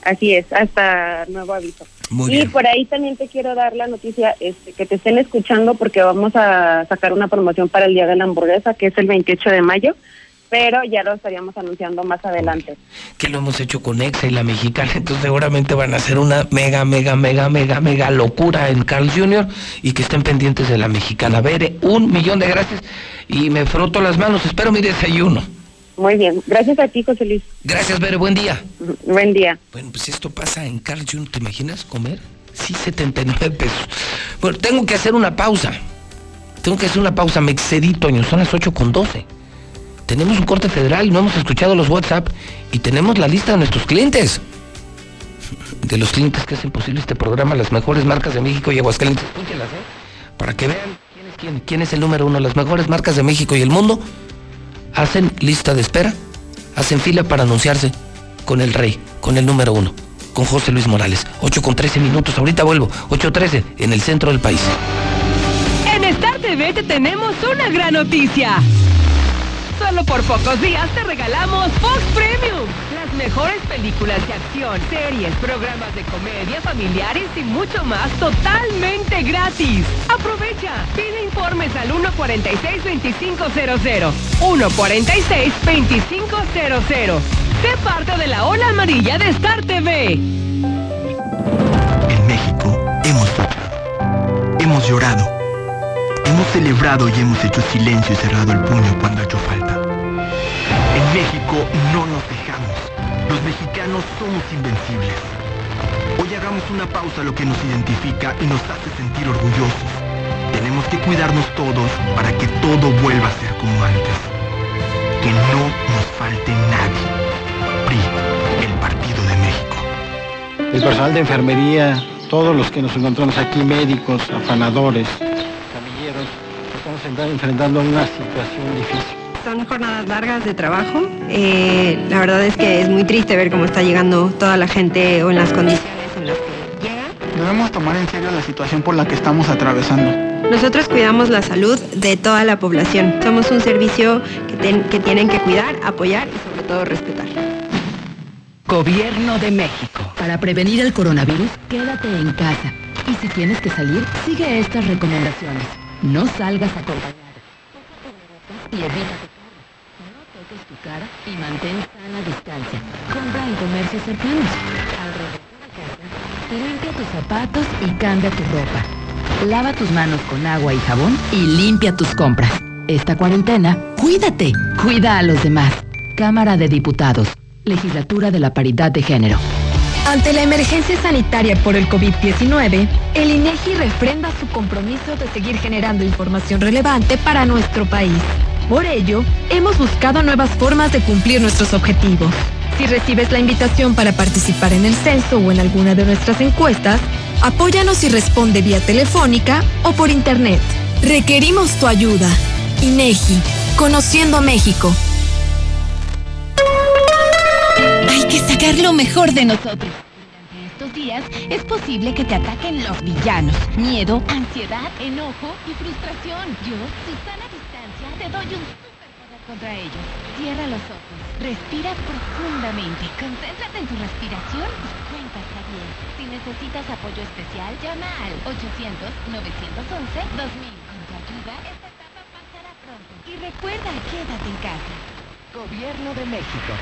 Así es, hasta nuevo aviso. Muy y bien. por ahí también te quiero dar la noticia este, que te estén escuchando porque vamos a sacar una promoción para el Día de la Hamburguesa, que es el 28 de mayo, pero ya lo estaríamos anunciando más adelante. Que lo hemos hecho con Exa y la mexicana, entonces seguramente van a hacer una mega, mega, mega, mega, mega locura en Carl Jr. y que estén pendientes de la mexicana. Bere, un millón de gracias y me froto las manos, espero mi desayuno. Muy bien, gracias a ti, José Luis. Gracias, Bere, buen día. Buen día. Bueno, pues esto pasa en Carl Jr., ¿te imaginas comer? Sí, 79 pesos. Bueno, tengo que hacer una pausa. Tengo que hacer una pausa, me excedí, Toño, son las 8 con 12. Tenemos un corte federal, no hemos escuchado los WhatsApp y tenemos la lista de nuestros clientes. De los clientes que hacen posible este programa, las mejores marcas de México y Aguascalientes. Escúchenlas, ¿eh? Para que vean quién es quién, quién es el número uno. Las mejores marcas de México y el mundo hacen lista de espera, hacen fila para anunciarse con el rey, con el número uno, con José Luis Morales. 8 con 13 minutos, ahorita vuelvo. 8.13 en el centro del país. En Star TV te tenemos una gran noticia. Solo por pocos días te regalamos Fox Premium. Mejores películas de acción, series, programas de comedia, familiares y mucho más totalmente gratis. Aprovecha. Pide informes al 146-2500. 146-2500. Sé parte de la ola amarilla de Star TV. En México hemos luchado, hemos llorado, hemos celebrado y hemos hecho silencio y cerrado el puño cuando ha hecho falta. En México no nos dejamos. Los mexicanos somos invencibles. Hoy hagamos una pausa a lo que nos identifica y nos hace sentir orgullosos. Tenemos que cuidarnos todos para que todo vuelva a ser como antes. Que no nos falte nadie. PRI, el Partido de México. el personal de enfermería, todos los que nos encontramos aquí, médicos, afanadores, camilleros, estamos enfrenta- enfrentando una situación difícil. Son jornadas largas de trabajo. Eh, la verdad es que es muy triste ver cómo está llegando toda la gente o en las condiciones en las que llega. Debemos tomar en serio la situación por la que estamos atravesando. Nosotros cuidamos la salud de toda la población. Somos un servicio que, ten- que tienen que cuidar, apoyar y sobre todo respetar. Gobierno de México. Para prevenir el coronavirus, quédate en casa. Y si tienes que salir, sigue estas recomendaciones. No salgas acompañado. Y evita tocar. No toques tu cara y mantén sana distancia. Compra en comercios cercanos. Al regresar a casa, limpia tus zapatos y cambia tu ropa. Lava tus manos con agua y jabón y limpia tus compras. Esta cuarentena, cuídate. Cuida a los demás. Cámara de Diputados. Legislatura de la Paridad de Género. Ante la emergencia sanitaria por el COVID-19, el INEGI refrenda su compromiso de seguir generando información relevante para nuestro país. Por ello, hemos buscado nuevas formas de cumplir nuestros objetivos. Si recibes la invitación para participar en el censo o en alguna de nuestras encuestas, apóyanos y responde vía telefónica o por internet. Requerimos tu ayuda. INEGI, Conociendo a México. Hay que sacar lo mejor de nosotros. Durante estos días es posible que te ataquen los villanos. Miedo, ansiedad, enojo y frustración. Yo, Susana te doy un superpoder contra ellos. Cierra los ojos, respira profundamente, concéntrate en tu respiración y cuenta hasta bien. Si necesitas apoyo especial, llama al 800-911-2000. Con tu ayuda, esta etapa pasará pronto. Y recuerda, quédate en casa. Gobierno de México.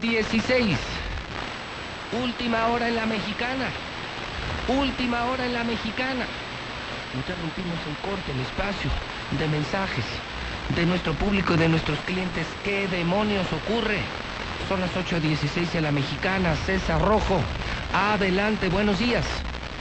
8.16. Última hora en la mexicana. Última hora en la mexicana. Interrumpimos el corte, el espacio de mensajes de nuestro público y de nuestros clientes. ¿Qué demonios ocurre? Son las 8.16 en la mexicana. César Rojo. Adelante, buenos días.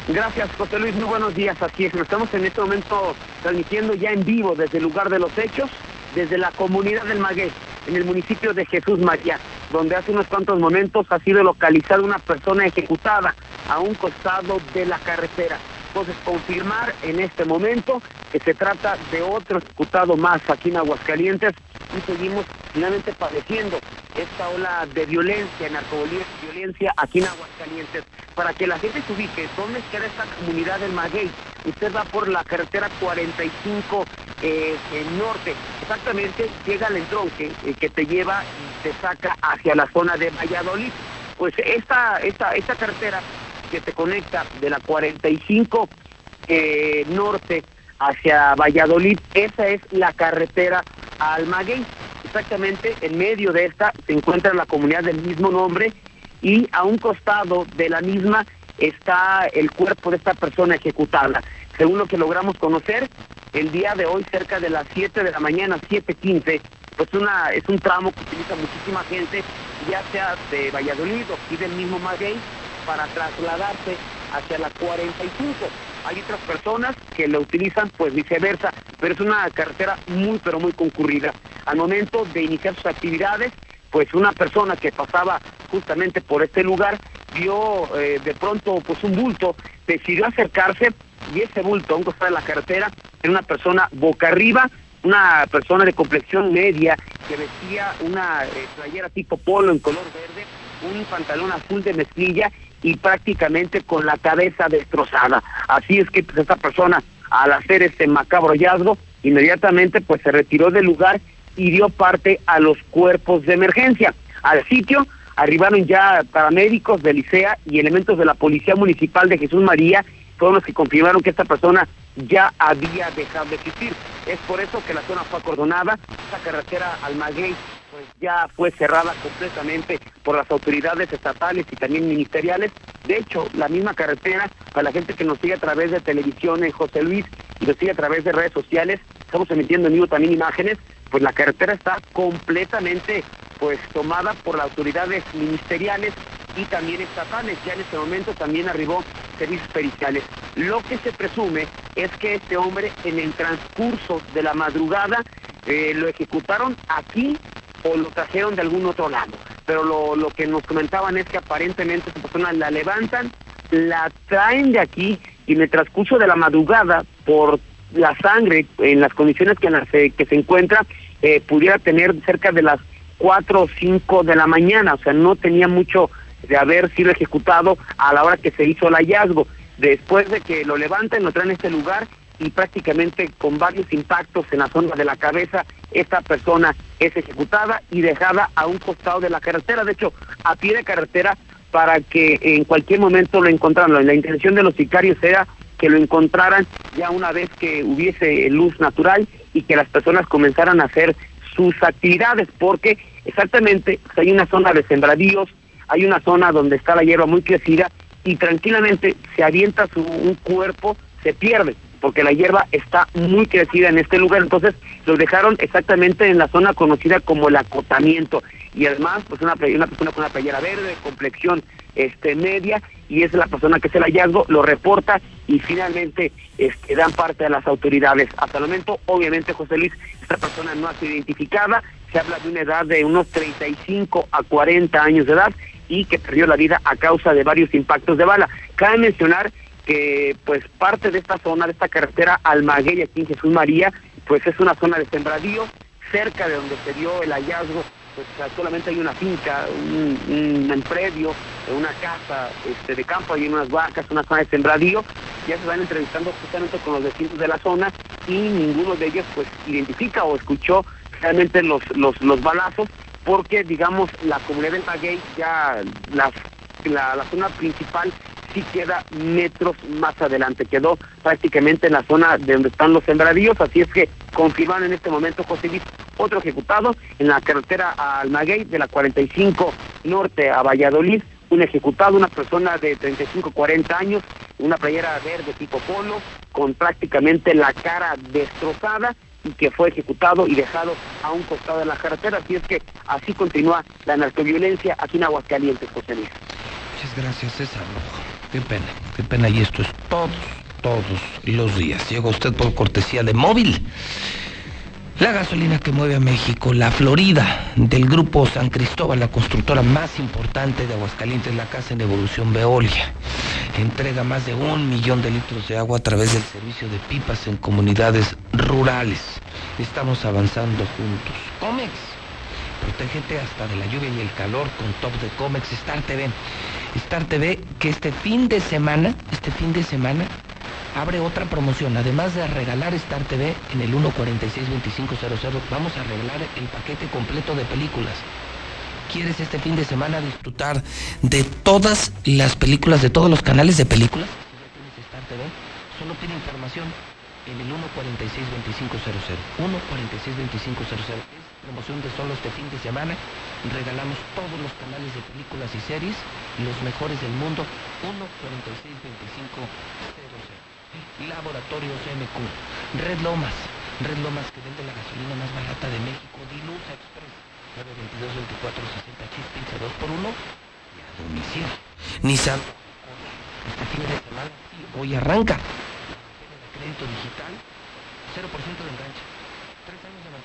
Gracias, José Luis. Muy buenos días. Así es, estamos en este momento transmitiendo ya en vivo desde el lugar de los hechos, desde la comunidad del Maguey, en el municipio de Jesús María, donde hace unos cuantos momentos ha sido localizada una persona ejecutada a un costado de la carretera. Entonces, confirmar en este momento que se trata de otro ejecutado más aquí en Aguascalientes y seguimos finalmente padeciendo esta ola de violencia, narcoviolencia aquí en Aguascalientes. Para que la gente se ubique, ¿dónde queda esta comunidad del Maguey? Usted va por la carretera 45 eh, en norte, exactamente llega al entronque eh, que te lleva y te saca hacia la zona de Valladolid. Pues esta, esta, esta carretera que te conecta de la 45 eh, norte hacia Valladolid, esa es la carretera al Maguey. Exactamente en medio de esta se encuentra la comunidad del mismo nombre y a un costado de la misma está el cuerpo de esta persona ejecutada. Según lo que logramos conocer, el día de hoy, cerca de las 7 de la mañana, 7.15, pues una, es un tramo que utiliza muchísima gente, ya sea de Valladolid o aquí del mismo Maguey, para trasladarse hacia la 45. Hay otras personas que lo utilizan pues viceversa, pero es una carretera muy pero muy concurrida. Al momento de iniciar sus actividades, pues una persona que pasaba justamente por este lugar vio eh, de pronto pues un bulto, decidió acercarse y ese bulto, a un costado de la carretera, era una persona boca arriba, una persona de complexión media que vestía una eh, playera tipo polo en color verde, un pantalón azul de mezclilla y prácticamente con la cabeza destrozada. Así es que pues, esta persona, al hacer este macabro hallazgo, inmediatamente pues se retiró del lugar y dio parte a los cuerpos de emergencia. Al sitio arribaron ya paramédicos de Licea y elementos de la Policía Municipal de Jesús María, fueron los que confirmaron que esta persona ya había dejado de existir. Es por eso que la zona fue acordonada, esta carretera al Maguey ya fue cerrada completamente por las autoridades estatales y también ministeriales. De hecho, la misma carretera, para la gente que nos sigue a través de televisión en José Luis y nos sigue a través de redes sociales, estamos emitiendo en vivo también imágenes, pues la carretera está completamente pues tomada por las autoridades ministeriales y también estatales. Ya en este momento también arribó servicios periciales. Lo que se presume es que este hombre en el transcurso de la madrugada eh, lo ejecutaron aquí o lo trajeron de algún otro lado. Pero lo, lo que nos comentaban es que aparentemente esta persona la levantan, la traen de aquí y en el transcurso de la madrugada, por la sangre, en las condiciones que, en las, eh, que se encuentra, eh, pudiera tener cerca de las 4 o 5 de la mañana, o sea, no tenía mucho de haber sido ejecutado a la hora que se hizo el hallazgo. Después de que lo levantan, lo traen a este lugar y prácticamente con varios impactos en la zona de la cabeza, esta persona es ejecutada y dejada a un costado de la carretera, de hecho, a pie de carretera para que en cualquier momento lo encontraran. La intención de los sicarios era que lo encontraran ya una vez que hubiese luz natural y que las personas comenzaran a hacer sus actividades, porque exactamente hay una zona de sembradíos, hay una zona donde está la hierba muy crecida y tranquilamente se avienta su, un cuerpo, se pierde, porque la hierba está muy crecida en este lugar, entonces los dejaron exactamente en la zona conocida como el acotamiento y además pues una, una persona con una playera verde, complexión este media y es la persona que es el hallazgo, lo reporta y finalmente este, dan parte a las autoridades. Hasta el momento, obviamente, José Luis, esta persona no ha sido identificada, se habla de una edad de unos 35 a 40 años de edad y que perdió la vida a causa de varios impactos de bala. Cabe mencionar que pues parte de esta zona, de esta carretera Almaguey aquí en Jesús María, pues es una zona de sembradío, cerca de donde se dio el hallazgo, pues solamente hay una finca, un, un, predio, una casa este, de campo, hay unas vacas, una zona de sembradío, ya se van entrevistando justamente con los vecinos de la zona y ninguno de ellos pues identifica o escuchó realmente los, los, los balazos porque digamos la comunidad del Maguey ya la, la zona principal sí queda metros más adelante, quedó prácticamente en la zona de donde están los sembradíos, así es que confirman en este momento José Luis otro ejecutado en la carretera al Maguey de la 45 norte a Valladolid, un ejecutado, una persona de 35, 40 años, una playera verde tipo polo, con prácticamente la cara destrozada y que fue ejecutado y dejado a un costado de la carretera. Así es que así continúa la narcoviolencia aquí en Aguascalientes, José Luis. Muchas gracias, César. Qué pena, qué pena. Y esto es todos, todos los días. Llega usted por cortesía de móvil. La gasolina que mueve a México, la Florida, del grupo San Cristóbal, la constructora más importante de Aguascalientes, la casa en evolución Veolia, entrega más de un millón de litros de agua a través del servicio de pipas en comunidades rurales. Estamos avanzando juntos. Comex, protégete hasta de la lluvia y el calor con top de Comex Star TV. Star TV que este fin de semana, este fin de semana, abre otra promoción. Además de regalar Star TV en el 1462500, vamos a regalar el paquete completo de películas. ¿Quieres este fin de semana disfrutar de todas las películas, de todos los canales de películas? Star TV, solo pide información en el 1462500. 1462500 es promoción de solo este fin de semana. Regalamos todos los canales de películas y series, los mejores del mundo. 1462500. Laboratorios MQ, Red Lomas, Red Lomas que vende la gasolina más barata de México, Dilusa Express, 922-2460 Chis Pizza 2x1 y a domicilio. Nissan, este fin de semana, sí, hoy arranca. Crédito digital, 0% de enganche, 3 años de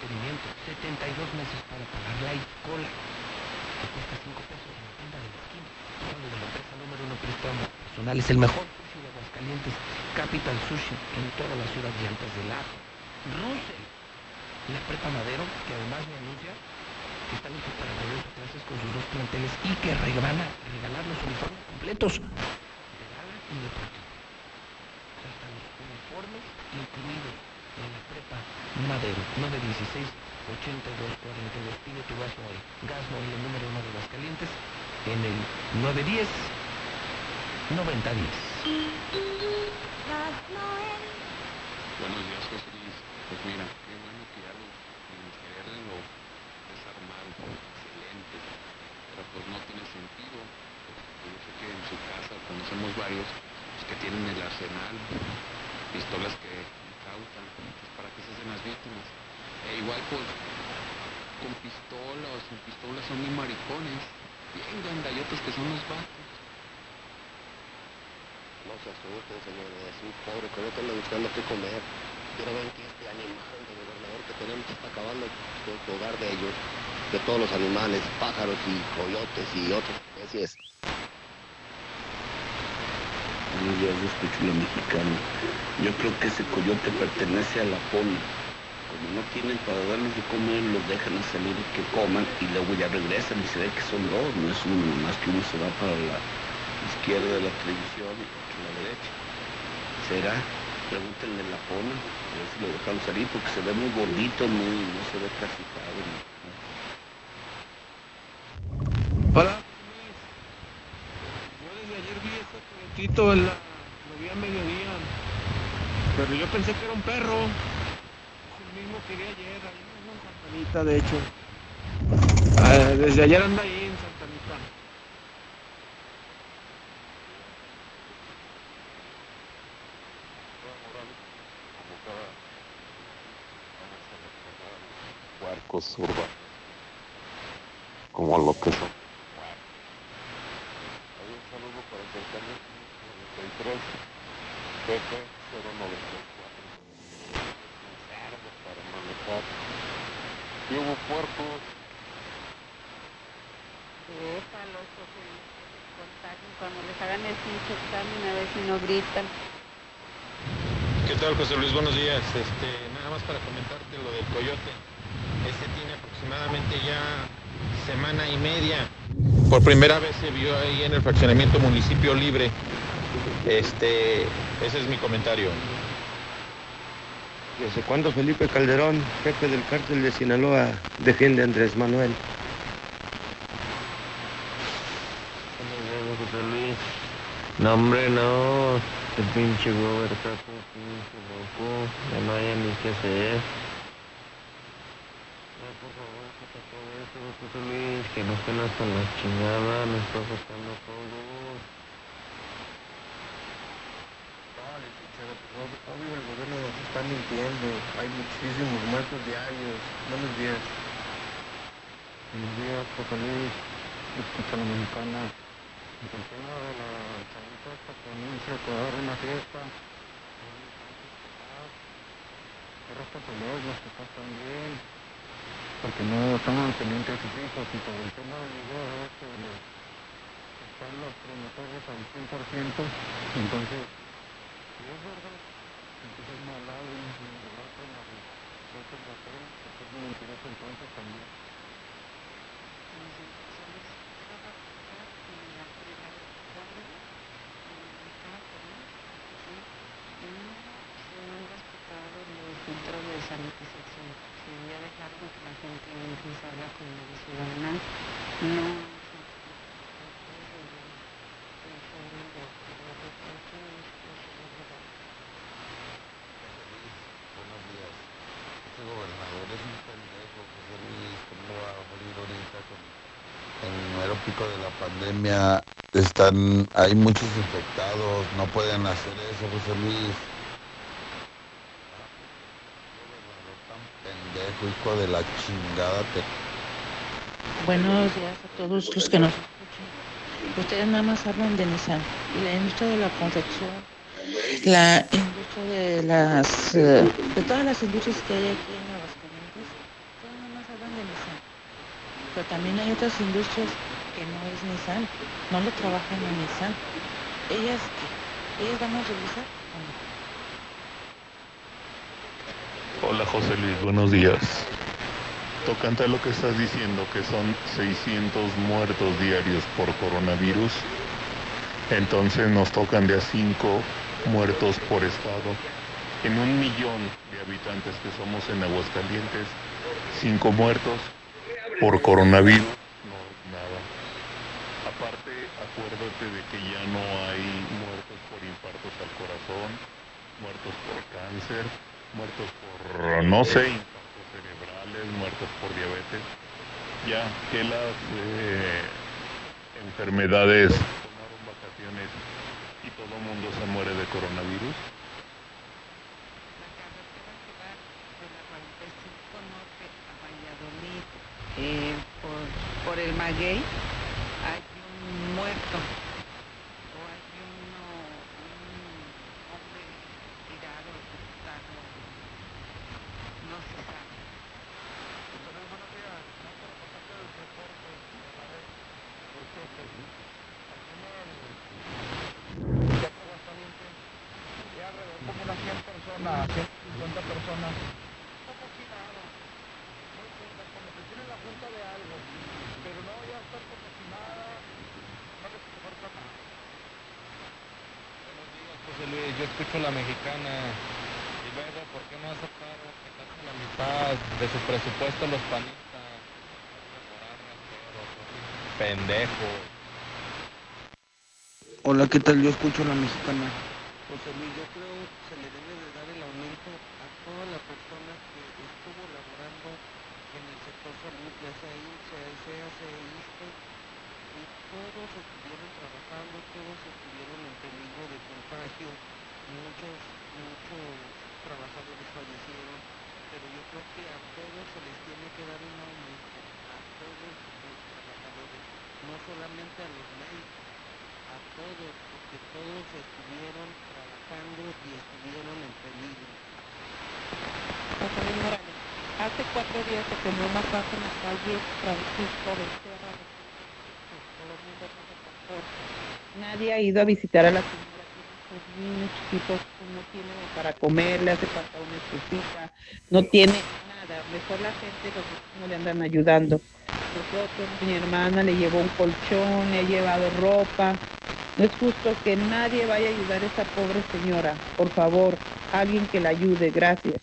mantenimiento, 72 meses para pagar la cola, que cuesta 5 pesos en la tienda de la esquina. Solo de la empresa número uno préstamo personal el mejor calientes Capital Sushi en toda la ciudad de Altas del Lago. Russell, la prepa Madero, que además me anuncia que están listos para mayores clases con sus dos planteles y que van a regalar los uniformes completos de gala y sea, están los uniformes incluidos Madero, 916 8242. Pide tu gas hoy. Gas hoy, el número uno de las calientes, en el 910 9010. Buenos días, José Luis. Pues mira, qué bueno que ya lo, el lo desarmaron, excelente, pero pues no tiene sentido. Pues, yo sé que en su casa conocemos varios pues, que tienen el arsenal, pistolas que para que se hacen las víctimas. E igual pues con pistolas, sin pistolas son muy maricones, bien gandallotes que son los vatos. No se asusten, señores, es un pobre que no está buscando qué comer. Quiero ver que este animal de gobernador que tenemos está acabando con el hogar de ellos, de todos los animales, pájaros y coyotes y otras especies. Yo escucho la mexicana. Yo creo que ese coyote pertenece a la poli. Como no tienen para darles de comer, los dejan a salir que coman y luego ya regresan y se ve que son dos, no es uno, más que uno se va para la izquierda de la televisión y a la derecha. ¿Será? Pregúntenle la pona, a ver si lo dejan salir porque se ve muy gordito, muy, no se ve casi padre. Hola, Yo desde ayer vi coyotito en la, lo vi mediodía, pero yo pensé que era un perro. Es el mismo que vi ayer, ahí en Santanita, de hecho. Ah, desde ayer anda ahí en Santanita. puercos urbanos, como lo que son. Hay un saludo para el cercano 93 PP 094. Cerdo para manejar. ¿Qué hubo? Déjalos, José Luis, que cuando les hagan el pinche examen a ver si no gritan. ¿Qué tal, José Luis? Buenos días. Este, nada más para comentarte lo del coyote. Este tiene aproximadamente ya semana y media. Por primera vez se vio ahí en el fraccionamiento Municipio Libre. Este, ese es mi comentario. ¿Desde cuándo Felipe Calderón, jefe del cártel de Sinaloa, defiende a Andrés Manuel? No, hombre, no. Este pinche gober está todo pinche loco. Ya no hay ni qué hacer. Ya, por favor, quita todo esto, José Luis. Que no estén hasta la chingada. Me está afectando todo. Obvio, el gobierno nos está mintiendo. Hay muchísimos muertos diarios. Buenos días. Buenos días, José Luis. Escucha la mexicana. El tema de la chavita esta que anuncia que va a haber una fiesta. Respétalos, los papás también. Porque no están pendientes de sus hijos. Y por el tema del video de los que están los promotores al 100%, entonces, si es verdad, entonces es malado y si es verdad con la de otro pues entonces también. filtros de sanitización. Dejaron que la gente salga con la ciudadana, no Buenos días. Este gobernador es un pendejo, José Luis. ¿Cómo va a morir ahorita con en el mero pico de la pandemia? Están, hay muchos infectados, no pueden hacer eso, José Luis. Pendejo, hijo de la chingada. Te... Buenos días a todos los que nos escuchan. Ustedes nada más hablan de Nissan y la industria de la confección, la industria de las eh, de todas las industrias que hay aquí en Aguascalientes, ustedes nada más hablan de Nissan. Pero también hay otras industrias que no es Nissan, no le trabajan a Nissan. Ellas, ellas van a revisar? Hola José Luis, buenos días. Tocante a lo que estás diciendo, que son 600 muertos diarios por coronavirus, entonces nos tocan de a 5 muertos por estado. En un millón de habitantes que somos en Aguascalientes, 5 muertos por coronavirus, no es nada. Aparte, acuérdate de que ya no hay muertos por infartos al corazón, muertos por cáncer, muertos por, no sé, infartos cerebrales, muertos por diabetes. Ya que las eh, enfermedades tomaron vacaciones y todo el mundo se muere de coronavirus. eh, por, por el maguey muerto o hay uno, un hombre tirado, no se sabe. como unas 100 personas, 150 personas. Está cocinado. Muy como que tienen la junta de algo. Pero no, ya está como si nada. No les importa nada. Buenos días, José Luis. Yo escucho la mexicana. Y luego, ¿por qué no aceptaron que casi la mitad de su presupuesto los panistas? Pendejos. Hola, ¿qué tal? Yo escucho la mexicana. José Luis, yo creo que se le debe de dar el aumento a toda la persona que estuvo laborando en el sector salud, ya sea IMSS, sea CEISTE, y todos estuvieron trabajando, todos estuvieron en peligro de contagio, muchos, muchos trabajadores fallecieron, pero yo creo que a todos se les tiene que dar un aumento, a todos los trabajadores, no solamente a los médicos, a todos, porque todos estuvieron trabajando y estuvieron en peligro. José Luis Morales, hace cuatro días se quemó una casa en la calle Francisco de Serra de Colonia de Transporte. Nadie ha ido a visitar a la señora, niños chiquitos no tiene para comer, le hace falta una estufita, no tiene nada. Mejor la gente, los vecinos le andan ayudando. Nosotros, mi hermana le llevó un colchón, le ha llevado ropa. No es justo que nadie vaya a ayudar a esa pobre señora. Por favor, alguien que la ayude. Gracias.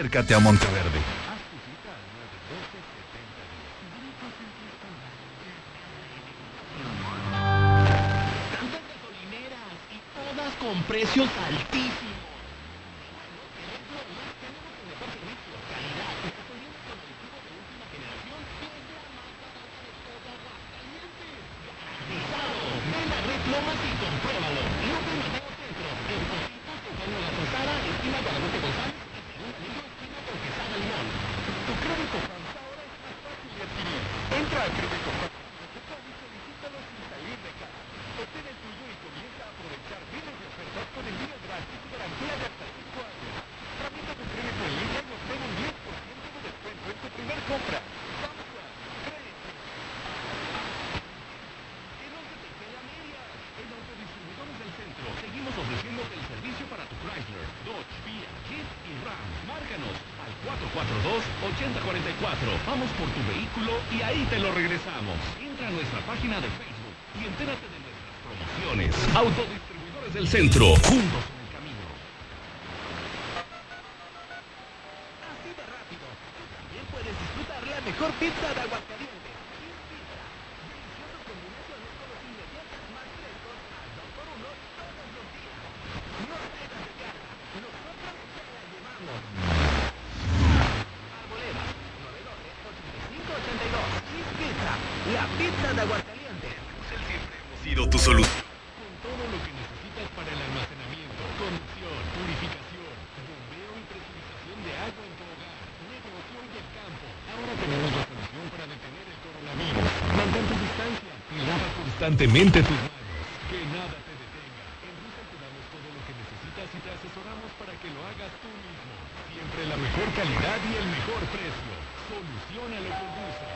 acércate a Monteverde. Haz tu cita al 912 Tantas gasolineras y todas con precios altísimos. Ven a Red Lomas y compruébalo. No te Mateo Centro. En Cositas, Antonio La Tostada, esquina Guadalupe González, y segundo anillo, esquina con Quesada Limón. Tu crédito Fans ahora es más fácil de adquirir. Entra a crédito Fans. y solicítalo sin salir de casa. Obtén el tuyo y comienza a aprovechar miles de ofertas con envío gratis y garantía de hasta 5 años. Tramita tu crédito en línea y obtén un 10% de descuento en tu primer compra. Vamos a crédito. Que no se te quede a medias. En Autodistribuidores del Centro seguimos ofreciéndote el servicio para tu Chrysler, Dodge, Fiat, Jeep y Ram. Márcanos al 442-8044. Vamos por tu vehículo y ahí te lo regresamos. Entra a nuestra página de Facebook y entérate de nuestras promociones. Autodistribuidores del Centro. Juntos en el camino. Así de rápido. Tú también puedes disfrutar la mejor pizza de Aguascalientes. Kiss Pizza. Deliciosas combinaciones con los ingredientes más frescos al 2x1 todos los días. No te das de cara. Nosotros te la llevamos. Arboleda. 912-8582. Kiss Pizza. La pizza de Aguascalientes. siempre hemos sido tu solución. Con todo lo que necesitas para el almacenamiento, conducción, purificación, bombeo y presurización de agua en tu hogar, negocio y del campo. Ahora tenemos la solución para detener el coronavirus. Mantén tu distancia y lava constantemente tus manos. Que nada te detenga. En Russell te damos todo lo que necesitas y te asesoramos para que lo hagas tú mismo. Siempre la mejor calidad y el mejor precio. Solucionalo con Russell.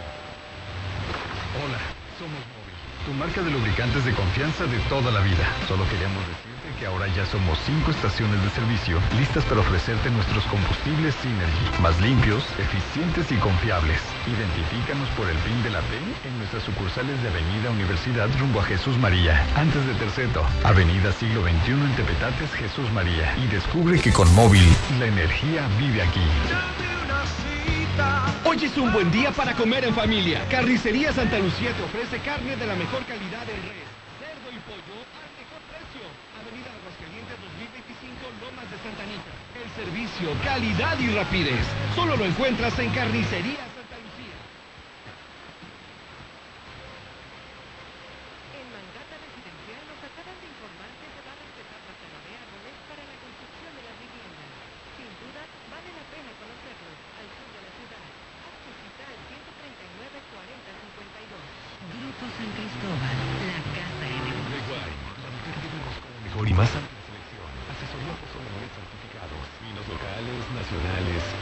Hola, somos Móvil, tu marca de lubricantes de confianza de toda la vida. Solo queríamos ahora ya somos cinco estaciones de servicio listas para ofrecerte nuestros combustibles Synergy, más limpios, eficientes y confiables. Identifícanos por el PIN de la P en nuestras sucursales de Avenida Universidad rumbo a Jesús María, antes de Terceto, Avenida Siglo XXI en Tepetates, Jesús María. Y descubre que con Móvil, la energía vive aquí. Hoy es un buen día para comer en familia. Carnicería Santa Lucía te ofrece carne de la mejor calidad en res, cerdo y pollo al mejor precio. Avenida Aguascalientes 2025, Lomas de Santa Anita. El servicio, calidad y rapidez. Solo lo encuentras en Carnicería Santa Lucía. En Mangata Residencial nos acaban de informar que se va a respetar la de árboles para la construcción de las viviendas. Sin duda, vale la pena conocerlos. Al sur de la ciudad. Haz tu cita al 139 40 52. Grupo San Cristóbal, la casa en el... Reguay, la mujer que vemos como mejor y más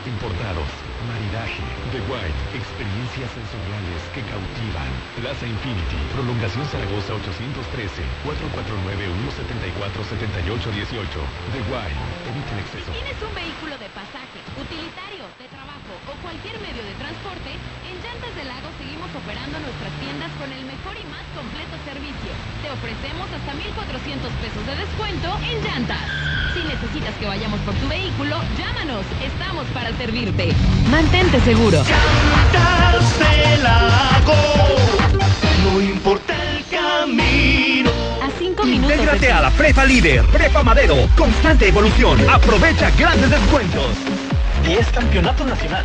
importados, maridaje, The White, experiencias sensoriales que cautivan. Plaza Infinity, prolongación Zaragoza 813, 449-174-7818. The White, evita el exceso. ¿Tienes un vehículo de pasaje, o cualquier medio de transporte? En Llantas del Lago seguimos operando nuestras tiendas con el mejor y más completo servicio. Te ofrecemos hasta 1,400 pesos de descuento en llantas. Si necesitas que vayamos por tu vehículo, llámanos. Estamos para servirte. Mantente seguro. No importa el camino. A cinco minutos. Intégrate a la Prepa Líder, Prepa Madero, constante evolución. Aprovecha grandes descuentos. 10 campeonato nacional.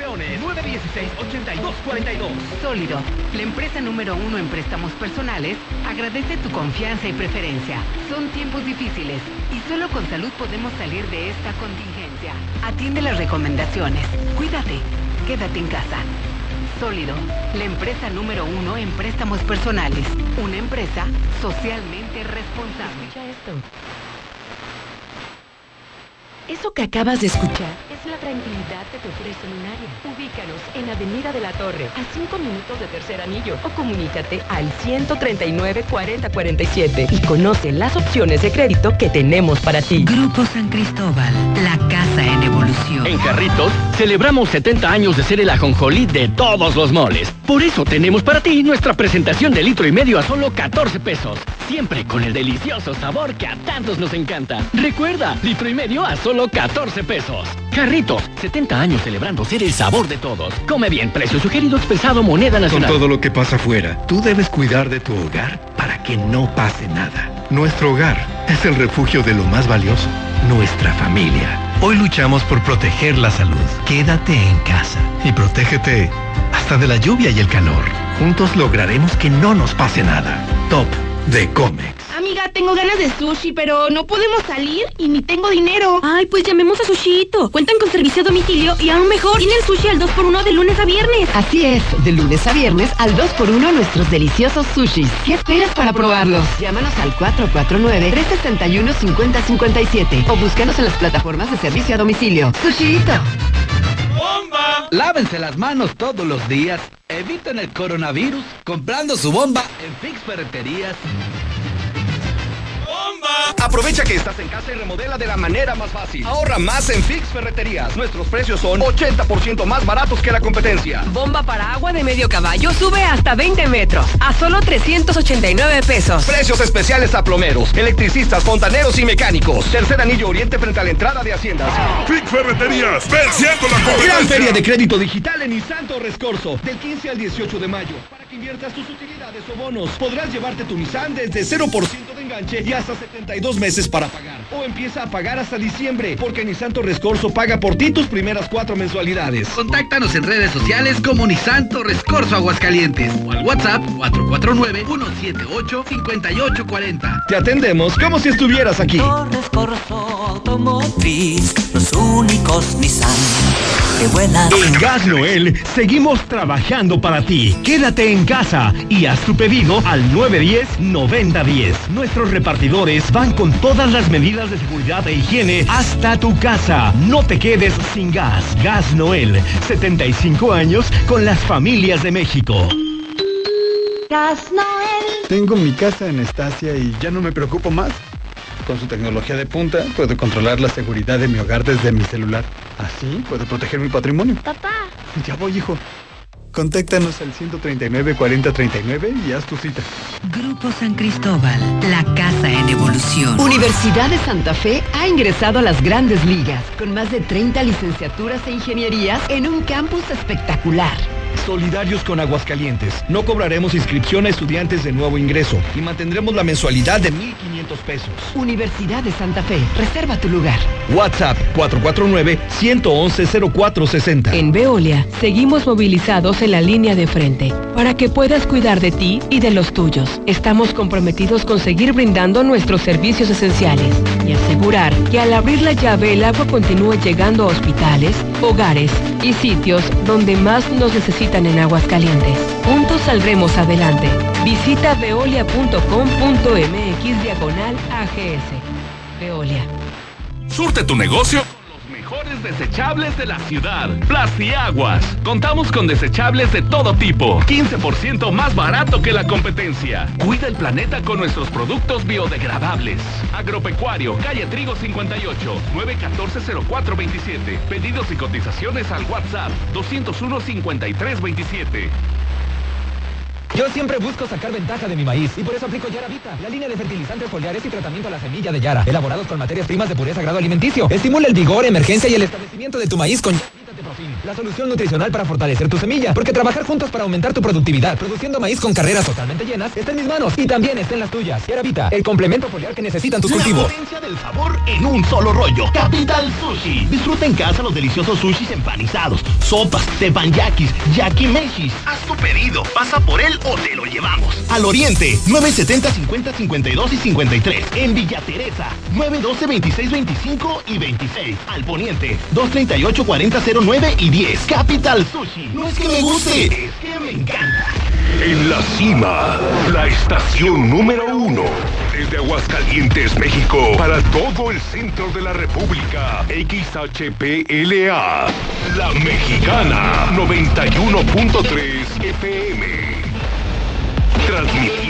Campeones. 916-8242. Sólido, la empresa número uno en préstamos personales, agradece tu confianza y preferencia. Son tiempos difíciles y solo con salud podemos salir de esta contingencia. Atiende las recomendaciones. Cuídate. Quédate en casa. Sólido, la empresa número uno en préstamos personales. Una empresa socialmente responsable. Escucha esto. Eso que acabas de escuchar es la tranquilidad que te ofrece Lunaria. Ubícanos en Avenida de la Torre, a 5 minutos de Tercer Anillo, o comunícate al 139 40 47 y conoce las opciones de crédito que tenemos para ti. Grupo San Cristóbal, la casa en evolución. En Jarritos celebramos 70 años de ser el ajonjolí de todos los moles. Por eso tenemos para ti nuestra presentación de litro y medio a solo 14 pesos. Siempre con el delicioso sabor que a tantos nos encanta. Recuerda, litro y medio a solo 14 pesos. Jarritos, 70 años celebrando ser el sabor de todos. Come bien, precio sugerido expresado moneda Con nacional. todo lo que pasa afuera, tú debes cuidar de tu hogar para que no pase nada. Nuestro hogar es el refugio de lo más valioso, nuestra familia. Hoy luchamos por proteger la salud. Quédate en casa y protégete hasta de la lluvia y el calor. Juntos lograremos que no nos pase nada. Top de Comex. Amiga, tengo ganas de sushi, pero no podemos salir y ni tengo dinero. Ay, pues llamemos a Sushito. Cuentan con servicio a domicilio y aún mejor, tienen sushi al 2x1 de lunes a viernes. Así es, de lunes a viernes al 2x1 nuestros deliciosos sushis. ¿Qué esperas para probarlos? Llámanos al 449-361-5057 o búscanos en las plataformas de servicio a domicilio. Sushito. Lávense las manos todos los días. Eviten el coronavirus comprando su bomba en Fix Ferreterías. Aprovecha que estás en casa y remodela de la manera más fácil. Ahorra más en Fix Ferreterías. Nuestros precios son 80% más baratos que la competencia. Bomba para agua de medio caballo sube hasta 20 metros, a solo 389 pesos. Precios especiales a plomeros, electricistas, fontaneros y mecánicos. Tercer anillo oriente frente a la entrada de Haciendas. Fix Ferreterías, venciendo la competencia. Gran feria de crédito digital en Nissan Torres Corso, del 15 al 18 de mayo. Para que inviertas tus utilidades o bonos, podrás llevarte tu Nissan desde 0% de enganche y hasta 72 meses para pagar. O empieza a pagar hasta diciembre, porque Nissan Torres Corso paga por ti tus primeras cuatro mensualidades. Contáctanos en redes sociales como Nissan Torres Corso Aguascalientes o al WhatsApp 449-178-5840. Te atendemos como si estuvieras aquí. Automotriz, los únicos Nissan que vuelan. En Gas Noel seguimos trabajando para ti. Quédate en casa y haz tu pedido al 910-9010. Nuestros repartidores van con todas las medidas de seguridad e higiene hasta tu casa. No te quedes sin gas. Gas Noel, 75 años con las familias de México. Gas Noel. Tengo mi casa en Estacia y ya no me preocupo más. Con su tecnología de punta, puedo controlar la seguridad de mi hogar desde mi celular. Así puedo proteger mi patrimonio. Papá. Ya voy, hijo. Contáctanos al 139 4039 y haz tu cita. Grupo San Cristóbal, la casa en evolución. Universidad de Santa Fe ha ingresado a las grandes ligas con más de 30 licenciaturas e ingenierías en un campus espectacular. Solidarios con Aguascalientes. No cobraremos inscripción a estudiantes de nuevo ingreso y mantendremos la mensualidad de 1.500 pesos. Universidad de Santa Fe, reserva tu lugar. WhatsApp 449-111-0460. En Veolia, seguimos movilizados en la línea de frente para que puedas cuidar de ti y de los tuyos. Estamos comprometidos con seguir brindando nuestros servicios esenciales y asegurar que al abrir la llave el agua continúe llegando a hospitales, hogares y sitios donde más nos necesitan en Aguascalientes. Juntos saldremos adelante. Visita veolia.com.mx diagonal AGS. Veolia. Surte tu negocio desechables de la ciudad. Plastiaguas. Contamos con desechables de todo tipo. 15% más barato que la competencia. Cuida el planeta con nuestros productos biodegradables. Agropecuario, calle Trigo 58, 914-0427. Pedidos y cotizaciones al WhatsApp 201-5327. Yo siempre busco sacar ventaja de mi maíz y por eso aplico Yara Vita, la línea de fertilizantes foliares y tratamiento a la semilla de Yara, elaborados con materias primas de pureza grado alimenticio. Estimula el vigor, emergencia y el establecimiento de tu maíz con La solución nutricional para fortalecer tu semilla, porque trabajar juntos para aumentar tu productividad, produciendo maíz con carreras totalmente llenas, está en mis manos y también está en las tuyas. Yara Vita, el complemento foliar que necesitan tus La cultivos. potencia del sabor en un solo rollo. Capital Sushi. Disfruta en casa los deliciosos sushis empanizados, sopas, tepanyakis, yakimeshis. Haz tu pedido, pasa por él o te lo llevamos. Al Oriente, 970 50 52 y 53. En Villa Teresa, 912 26 25 y 26. Al Poniente, 238 40 09 y 10. Capital Sushi. No es que me guste, es que me encanta. En la cima, la estación número uno. Desde Aguascalientes, México, para todo el centro de la República. XHPLA. La Mexicana, 91.3 FM. Transmitiendo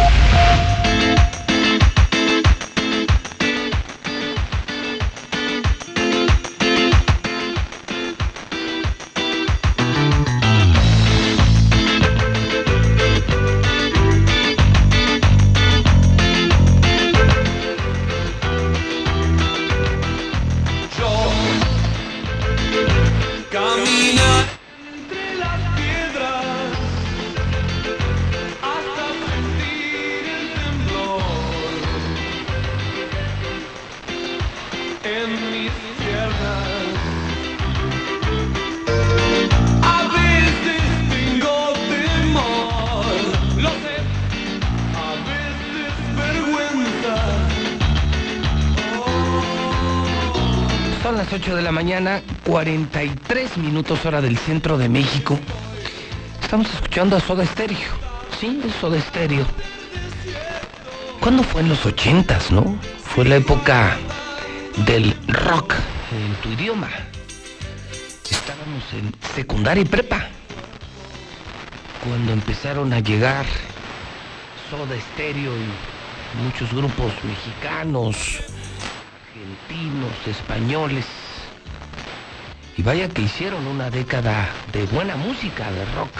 43 minutos hora del centro de México. Estamos escuchando a Soda Stereo. Sí, Soda Stereo. ¿Cuándo fue en los 80s, no? Fue la época del rock en tu idioma. Estábamos en secundaria y prepa. Cuando empezaron a llegar Soda Stereo y muchos grupos mexicanos, argentinos, españoles. Y vaya que hicieron una década de buena música, de rock,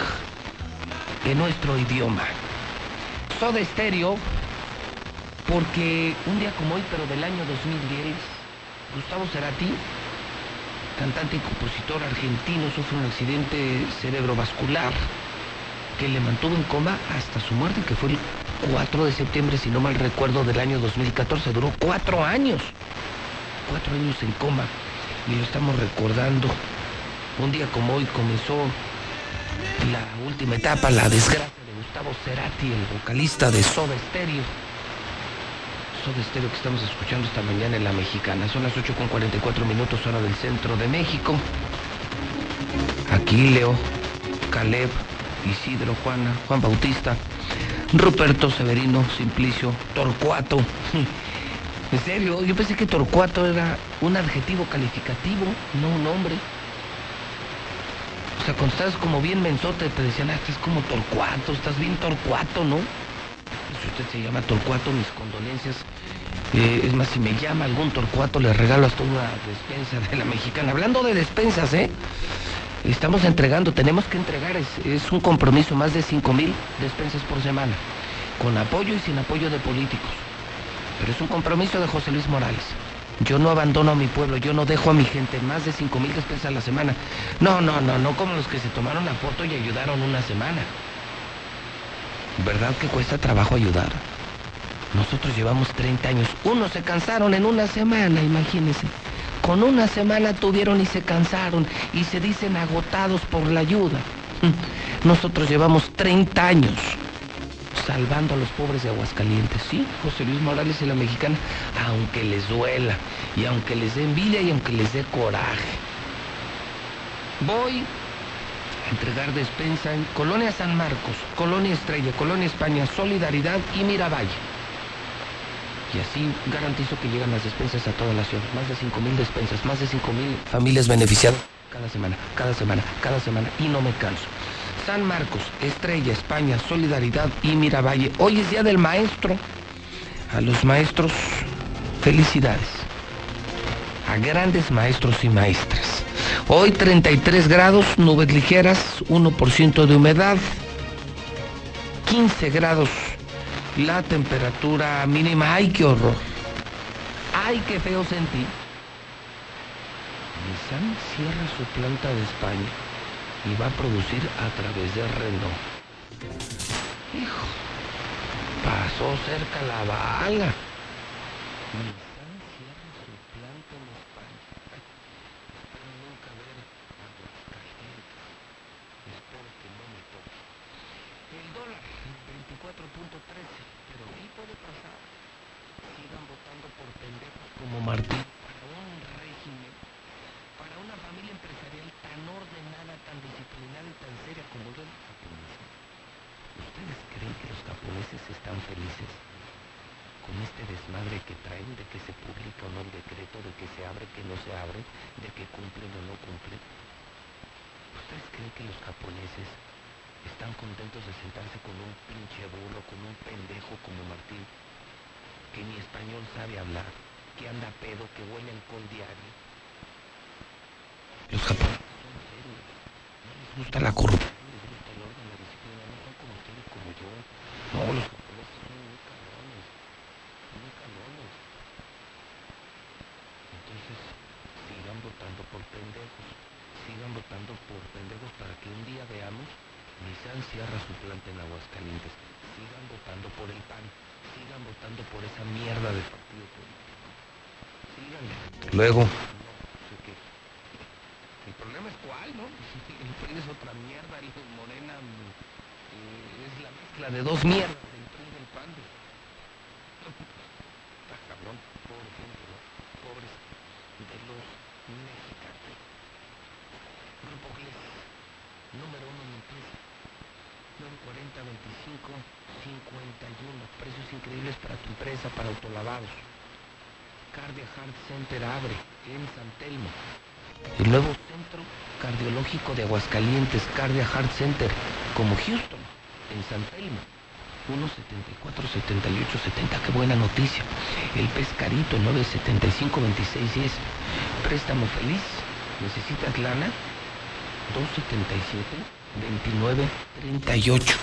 en nuestro idioma. Soda Stereo, porque un día como hoy, pero del año 2010, Gustavo Cerati, cantante y compositor argentino, sufre un accidente cerebrovascular que le mantuvo en coma hasta su muerte, que fue el 4 de septiembre, si no mal recuerdo, del año 2014. Duró cuatro años. Cuatro años en coma. Y lo estamos recordando. Un día como hoy comenzó la última etapa, la desgracia de Gustavo Cerati, el vocalista de Soda Stereo. Soda Stereo que estamos escuchando esta mañana en la mexicana. Son las 8 con 44 minutos hora del centro de México. Aquí Leo, Caleb, Isidro, Juana, Juan Bautista, Ruperto, Severino, Simplicio, Torcuato. En serio, yo pensé que Torcuato era un adjetivo calificativo, no un nombre. O sea, cuando estás como bien mensote, te decían, ah, estás como Torcuato, estás bien Torcuato, ¿no? Si usted se llama Torcuato, mis condolencias. Eh, es más, si me llama algún Torcuato, le regalo hasta una despensa de la mexicana. Hablando de despensas, ¿eh? Estamos entregando, tenemos que entregar, es, es un compromiso, más de 5 mil despensas por semana, con apoyo y sin apoyo de políticos. Pero es un compromiso de José Luis Morales. Yo no abandono a mi pueblo, yo no dejo a mi gente más de 5 mil despensas a la semana. No, no, no, no como los que se tomaron la foto y ayudaron una semana. ¿Verdad que cuesta trabajo ayudar? Nosotros llevamos 30 años. Unos se cansaron en una semana, imagínense. Con una semana tuvieron y se cansaron y se dicen agotados por la ayuda. Nosotros llevamos 30 años salvando a los pobres de Aguascalientes. Sí, José Luis Morales y la mexicana, aunque les duela y aunque les dé envidia y aunque les dé coraje. Voy a entregar despensa en Colonia San Marcos, Colonia Estrella, Colonia España, Solidaridad y Miravalle. Y así garantizo que llegan las despensas a toda la ciudad. Más de 5 mil despensas, más de 5 mil familias beneficiadas cada semana, cada semana, cada semana. Y no me canso. San Marcos, Estrella, España, Solidaridad y Miravalle. Hoy es Día del Maestro. A los maestros, felicidades. A grandes maestros y maestras. Hoy 33 grados, nubes ligeras, 1% de humedad, 15 grados la temperatura mínima. ¡Ay, qué horror! ¡Ay, qué feo sentí! Nissan cierra su planta de España y va a producir a través de Renault. Hijo, pasó cerca la bala. Nissan cierra su planta en España. Espero nunca ver Aguascalientes. Espero que no me toque. El dólar, 24.13, pero sí puede pasar. Sigan votando por pendejos como Martín. Para un régimen, para una familia empresarial tan ordenada, tan disciplinada y tan seria como el japonés. ¿Ustedes creen que los japoneses están felices? Con este desmadre que traen de que se publica o no el decreto, de que se abre, que no se abre, de que cumplen o no cumplen. ¿Ustedes creen que los japoneses están contentos de sentarse con un pinche burro, con un pendejo como Martín, que ni español sabe hablar, que anda pedo, que huele alcohol diario. Los japoneses son serios, no les gusta la corrupción, no les gusta el orden, la disciplina, no son como ustedes, como yo. No, los japoneses son muy cabrones, muy cabrones. Entonces, sigan votando por pendejos, sigan votando por pendejos para que un día veamos Nissan cierra su planta en Aguascalientes. Sigan votando por el PAN. Sigan votando por esa mierda de partido político. Síganle. Luego. No sé qué. El problema es cuál, ¿no? El PRI es otra mierda. El Morena eh, es la mezcla de dos mierdas. El PRI y el PAN. Está cabrón. Pobre gente, ¿no? Pobres de los mexicanos. Grupo GLES. Número uno en empresa. 940 25 51. Precios increíbles para tu empresa, para autolavados. Cardia Heart Center abre en San Telmo. El nuevo centro cardiológico de Aguascalientes, Cardia Heart Center, como Houston, en San Telmo. 174 78 70, qué buena noticia. El pescarito 975 26 10. Préstamo feliz. ¿Necesitas lana? 277 29 38.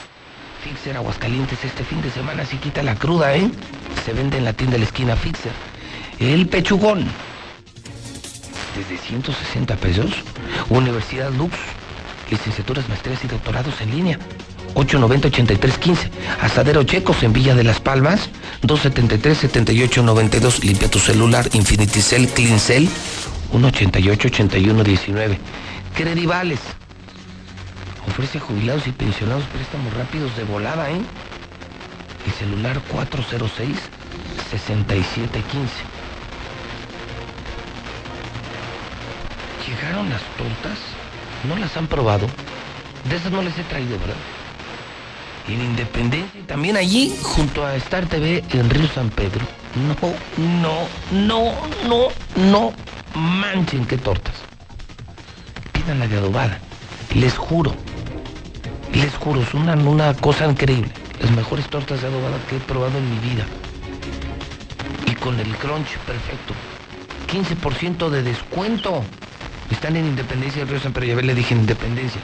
Fixer Aguascalientes este fin de semana si quita la cruda, ¿eh? Se vende en la tienda de la esquina Fixer. El pechugón. Desde 160 pesos. Universidad Lux. Licenciaturas, maestrías y doctorados en línea. 890-8315. Asadero Checos en Villa de las Palmas. 273-7892. Limpia tu celular. Infinity Cell, Clean Cell. 188-8119. Credivales. Ofrece a jubilados y pensionados préstamos rápidos de volada, ¿eh? El celular 406-6715. ¿Llegaron las tortas? ¿No las han probado? De esas no les he traído, ¿verdad? Y en Independencia, y también allí, junto a Star TV en Río San Pedro. No, no, no, no, no manchen qué tortas. Pidan la de adobada. Les juro, les juro, es una, una cosa increíble. Las mejores tortas de adobada que he probado en mi vida. Y con el crunch perfecto. 15% de descuento. Están en Independencia del Río San Pedro, ya le dije Independencia.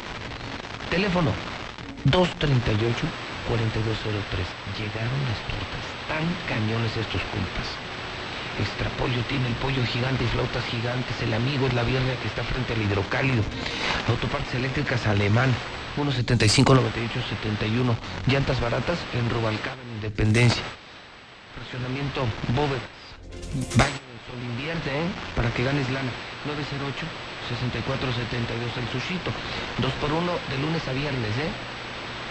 Teléfono 238 4203. Llegaron las tortas. Tan cañones estos compas. Extra pollo tiene el pollo gigante y flautas gigantes. El amigo es la birria que está frente al hidrocálido. Autopartes eléctricas alemán. 1.75, 98, 71. Llantas baratas en Rubalcaba, en Independencia. Racionamiento bóvedas. Baño invierte, ¿eh? Para que ganes lana. 908 6472 el sushito. 2 por 1 de lunes a viernes, ¿eh?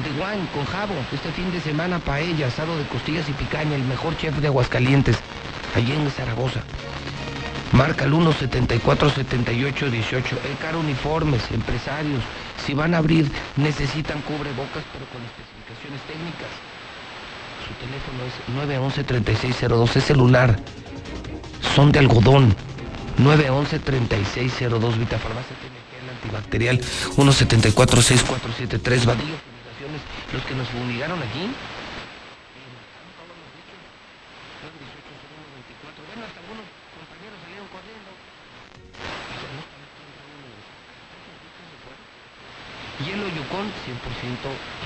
De wine con jabo. Este fin de semana paella, asado de costillas y picaña, el mejor chef de Aguascalientes, allí en Zaragoza. Marca el 1747818. El caro uniformes, empresarios. Si van a abrir, necesitan cubrebocas, pero con especificaciones técnicas. Su teléfono es 911-3602. Es celular. Son de algodón. 911-3602. Vitafarmacia TNG, el antibacterial. 174-6473. Vadillo Fumigaciones. Los que nos fumigaron aquí. Hielo Yukon, 100%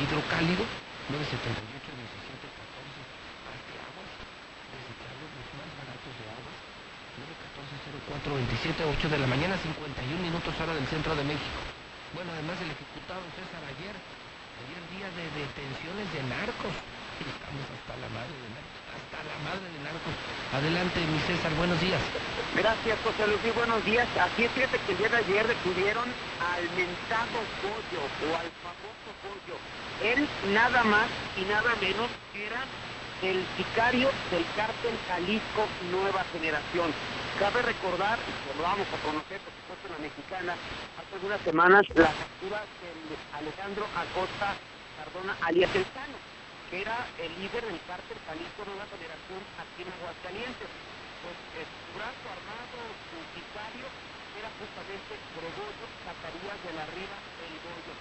hidrocálido, 978 17 14 Parteaguas, desechables los más baratos de aguas, 914 04 27 8 de la mañana, 51 minutos hora del centro de México. Bueno, además el ejecutado César ayer, ayer día de detenciones de narcos. Estamos hasta la madre de narcos, hasta la madre de narcos. Adelante, mi César, buenos días. Gracias, José Luis, y buenos días. Así es, fíjate que el día de ayer detuvieron al mentado pollo o al famoso pollo. Él nada más y nada menos era el sicario del cártel Jalisco Nueva Generación. Cabe recordar, lo vamos a conocer, por supuesto, en la mexicana, hace algunas semanas, la captura del Alejandro Acosta Cardona, alias que era el líder del cártel Jalisco Nueva Generación aquí en Aguascalientes. Pues el brazo armado, su sicario, era justamente Gregorio Zacarías de la Riva El Goyo.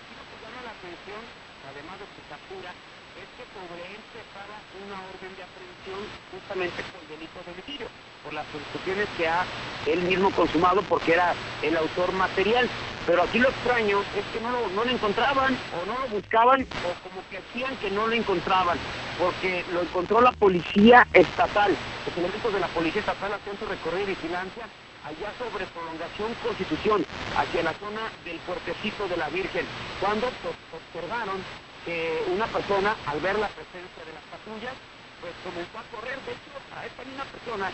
Aquí lo que llama la atención, además de su captura, es que sobre él pesaba una orden de aprehensión justamente por delito de homicidio, por las persecuciones que ha él mismo consumado porque era el autor material. Pero aquí lo extraño es que no lo, no lo encontraban o no lo buscaban o como que hacían que no lo encontraban, porque lo encontró la policía estatal. Los elementos de la policía estatal hacían su recorrido de vigilancia allá sobre prolongación Constitución, hacia la zona del puertecito de la Virgen, cuando pues, observaron que una persona, al ver la presencia de las patrullas, pues comenzó a correr. De hecho, a esta misma persona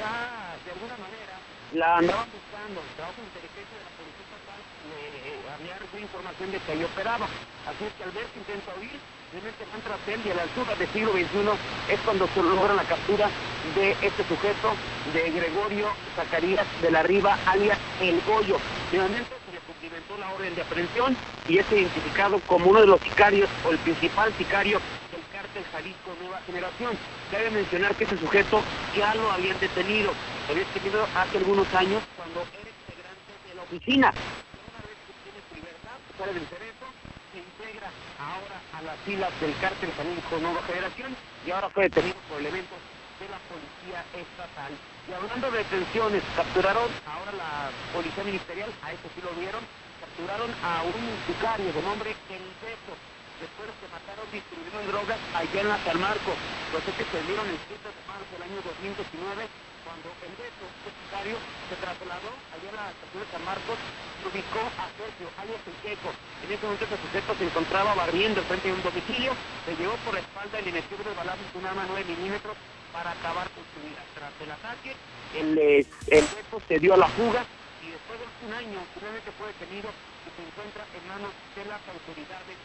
ya de alguna manera la andaban buscando. El trabajo de inteligencia de la policía estatal le había recibido información de que ahí operaba. Así es que al ver que intenta huir, realmente van tras él y a la altura del siglo XXI es cuando se logra la captura de este sujeto, de Gregorio Zacarías de la Riva, alias El Goyo. Finalmente se le cumplimentó la orden de aprehensión y es identificado como uno de los sicarios o el principal sicario del Jalisco Nueva Generación. Cabe mencionar que ese sujeto ya lo habían detenido. Lo habían detenido hace algunos años cuando era integrante de la oficina. Una vez que tiene su libertad, sale del cerebro, se integra ahora a las filas del cártel Jalisco Nueva Generación y ahora fue detenido por elementos de la policía estatal. Y hablando de detenciones, capturaron ahora la policía ministerial, a eso sí lo vieron, capturaron a un sicario de nombre El Beto, después distribuyendo drogas allá en la San Marcos. Los hechos se dieron el 7 de marzo del año 2019, cuando El Beto, este sicario, se trasladó allá en la estación de San Marcos y ubicó a Sergio, alias El Queco. En ese momento ese sujeto se encontraba barriendo frente de un domicilio, se llevó por la espalda y le dos balazos con un arma 9 milímetros para acabar con su vida. Tras el ataque, el, el se dio a la fuga y después de un año finalmente fue detenido y se encuentra en manos de las autoridades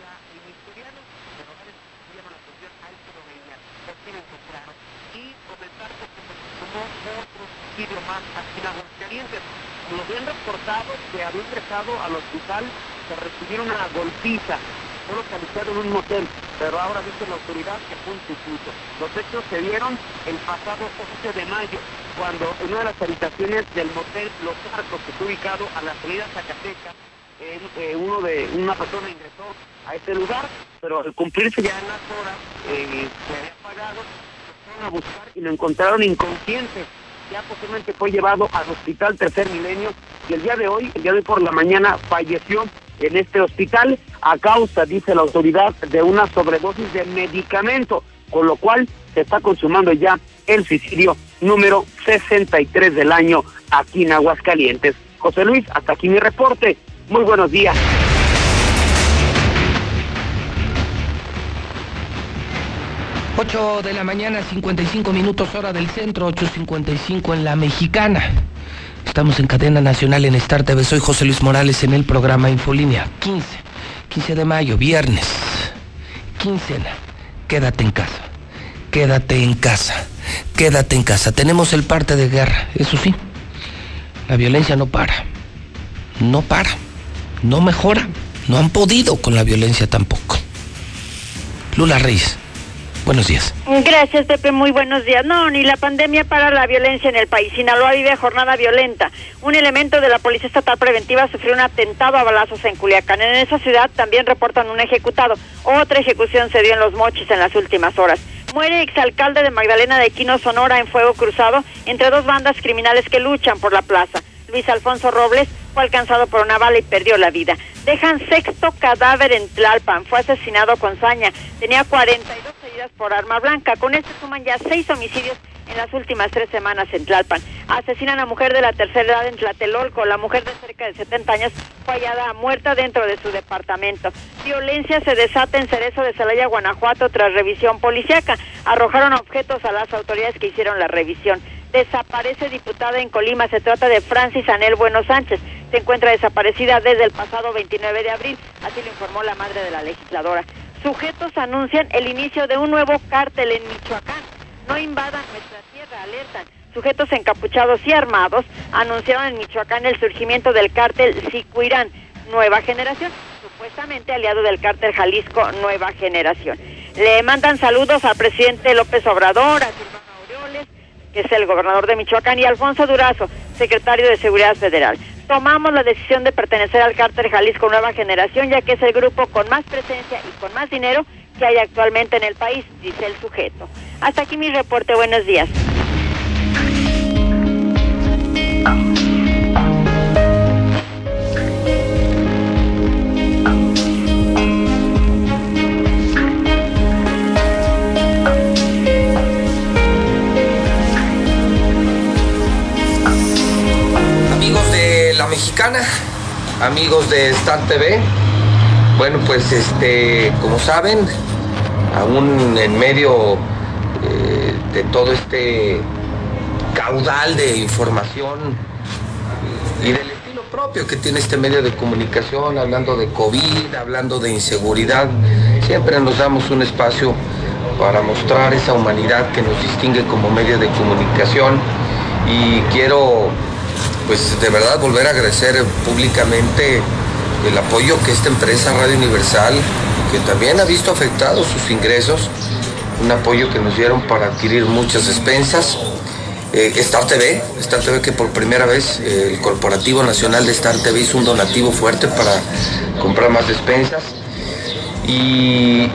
ya ministeriales. Pero ahora llama la atención a esto lo que claro. Y comentar que se consumó otro suicidio más aquí en Aguascalientes. Lo habían reportado, que había ingresado al hospital, se recibieron una golpiza fue localizado en un motel, pero ahora dice la autoridad que fue un suicidio. Los hechos se dieron el pasado 11 de mayo, cuando en una de las habitaciones del motel Los Arcos, que está ubicado a la salida Zacatecas, eh, uno de una persona ingresó a este lugar, pero al cumplirse ya en las horas, eh, se había apagado, se fueron a buscar y lo encontraron inconsciente. Ya posteriormente fue llevado al hospital Tercer Milenio y el día de hoy, el día de hoy por la mañana, falleció en este hospital a causa, dice la autoridad, de una sobredosis de medicamento, con lo cual se está consumando ya el suicidio número 63 del año aquí en Aguascalientes. José Luis, hasta aquí mi reporte. Muy buenos días. 8 de la mañana, 55 minutos hora del centro, 8.55 en la mexicana. Estamos en cadena nacional en Star TV. Soy José Luis Morales en el programa Infolínea. 15, 15 de mayo, viernes. Quincena. Quédate en casa. Quédate en casa. Quédate en casa. Tenemos el parte de guerra, eso sí. La violencia no para. No para. No mejora. No han podido con la violencia tampoco. Lula Reyes. Buenos días. Gracias, Pepe. Muy buenos días. No, ni la pandemia para la violencia en el país. Sinaloa vive jornada violenta. Un elemento de la Policía Estatal Preventiva sufrió un atentado a balazos en Culiacán. En esa ciudad también reportan un ejecutado. Otra ejecución se dio en Los Mochis en las últimas horas. Muere exalcalde de Magdalena de Quino, Sonora, en fuego cruzado entre dos bandas criminales que luchan por la plaza. Luis Alfonso Robles fue alcanzado por una bala y perdió la vida. Dejan sexto cadáver en Tlalpan. Fue asesinado con saña. Tenía 42 heridas por arma blanca. Con esto suman ya seis homicidios en las últimas tres semanas en Tlalpan. Asesinan a mujer de la tercera edad en Tlatelolco. La mujer de cerca de 70 años fue hallada muerta dentro de su departamento. Violencia se desata en Cerezo de Celaya, Guanajuato, tras revisión policiaca. Arrojaron objetos a las autoridades que hicieron la revisión. Desaparece diputada en Colima. Se trata de Francis Anel Bueno Sánchez. Se encuentra desaparecida desde el pasado 29 de abril. Así lo informó la madre de la legisladora. Sujetos anuncian el inicio de un nuevo cártel en Michoacán. No invadan nuestra tierra, alertan. Sujetos encapuchados y armados anunciaron en Michoacán el surgimiento del cártel Sicuirán, Nueva Generación, supuestamente aliado del cártel Jalisco Nueva Generación. Le mandan saludos al presidente López Obrador, a que es el gobernador de Michoacán, y Alfonso Durazo, secretario de Seguridad Federal. Tomamos la decisión de pertenecer al cártel Jalisco Nueva Generación, ya que es el grupo con más presencia y con más dinero que hay actualmente en el país, dice el sujeto. Hasta aquí mi reporte, buenos días. Mexicana, amigos de Star TV, bueno, pues este, como saben, aún en medio eh, de todo este caudal de información y del estilo propio que tiene este medio de comunicación, hablando de COVID, hablando de inseguridad, siempre nos damos un espacio para mostrar esa humanidad que nos distingue como medio de comunicación. Y quiero pues de verdad volver a agradecer públicamente el apoyo que esta empresa Radio Universal, que también ha visto afectados sus ingresos, un apoyo que nos dieron para adquirir muchas despensas. Eh, Star TV, Star TV que por primera vez eh, el Corporativo Nacional de Star TV hizo un donativo fuerte para comprar más despensas. Y,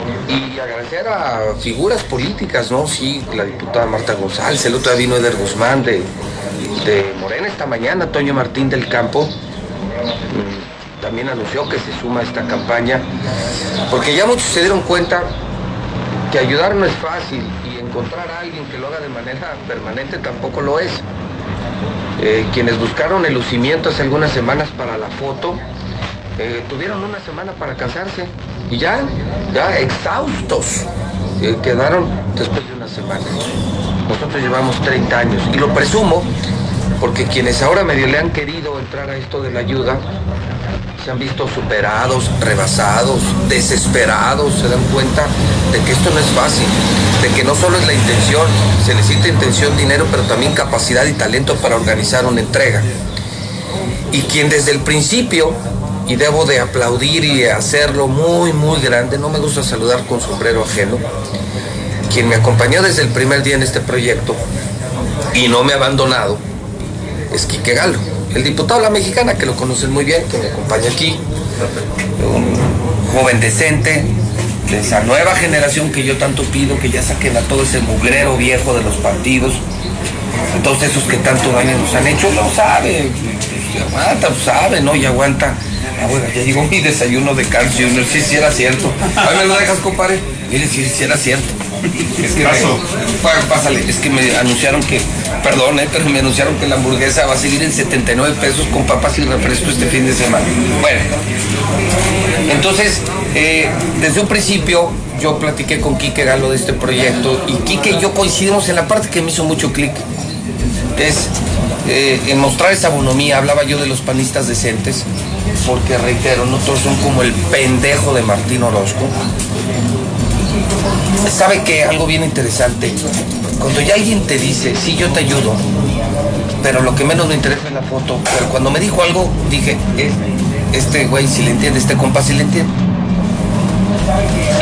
agradecer a figuras políticas, ¿no? Sí, la diputada Marta González, el otro vino Eder Guzmán de, de Morena esta mañana, Toño Martín del Campo, mm, también anunció que se suma a esta campaña, porque ya muchos se dieron cuenta que ayudar no es fácil y encontrar a alguien que lo haga de manera permanente tampoco lo es. Eh, quienes buscaron el lucimiento hace algunas semanas para la foto, eh, tuvieron una semana para casarse y ya, ya exhaustos, eh, quedaron después de una semana. Nosotros llevamos 30 años y lo presumo porque quienes ahora medio le han querido entrar a esto de la ayuda se han visto superados, rebasados, desesperados, se dan cuenta de que esto no es fácil, de que no solo es la intención, se necesita intención, dinero, pero también capacidad y talento para organizar una entrega. Y quien desde el principio, y debo de aplaudir y hacerlo muy, muy grande, no me gusta saludar con sombrero ajeno, quien me acompañó desde el primer día en este proyecto y no me ha abandonado, es Quique Galo, el diputado de la mexicana, que lo conocen muy bien, que me acompaña aquí, un joven decente, de esa nueva generación que yo tanto pido, que ya saquen a todo ese mugrero viejo de los partidos todos esos que tanto daño nos han hecho, lo sabe, pues, aguanta, pues, sabe, ¿no? Y aguanta. Ah, bueno, ya llegó mi desayuno de Carl Jr., sí, sí era cierto. A ver, ¿me lo dejas, compadre? Mire, sí, sí era cierto. Es que Paso. me- pásale, es que me anunciaron que, perdón, eh, pero me anunciaron que la hamburguesa va a seguir en 79 pesos con papas y refresco este fin de semana. Bueno, entonces, eh, desde un principio yo platiqué con Quique Galo de este proyecto y Quique y yo coincidimos en la parte que me hizo mucho clic. Es eh, en mostrar esa bonomía, hablaba yo de los panistas decentes, porque reitero, no todos son como el pendejo de Martín Orozco. ¿Sabe que Algo bien interesante. Cuando ya alguien te dice, sí, yo te ayudo, pero lo que menos me interesa es la foto, pero cuando me dijo algo, dije, "Es- este güey si le entiende, este compa si le entiende.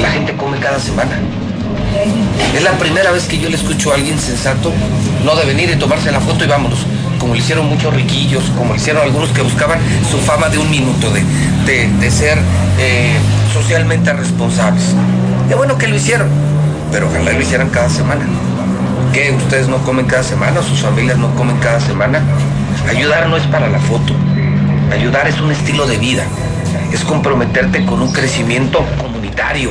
La gente come cada semana. Es la primera vez que yo le escucho a alguien sensato, no de venir y tomarse la foto y vámonos, como lo hicieron muchos riquillos, como lo hicieron algunos que buscaban su fama de un minuto, de, de- ser eh, socialmente responsables. Qué bueno que lo hicieron, pero ojalá lo hicieran cada semana. ¿Qué? ¿Ustedes no comen cada semana? ¿Sus familias no comen cada semana? Ayudar no es para la foto. Ayudar es un estilo de vida. Es comprometerte con un crecimiento comunitario.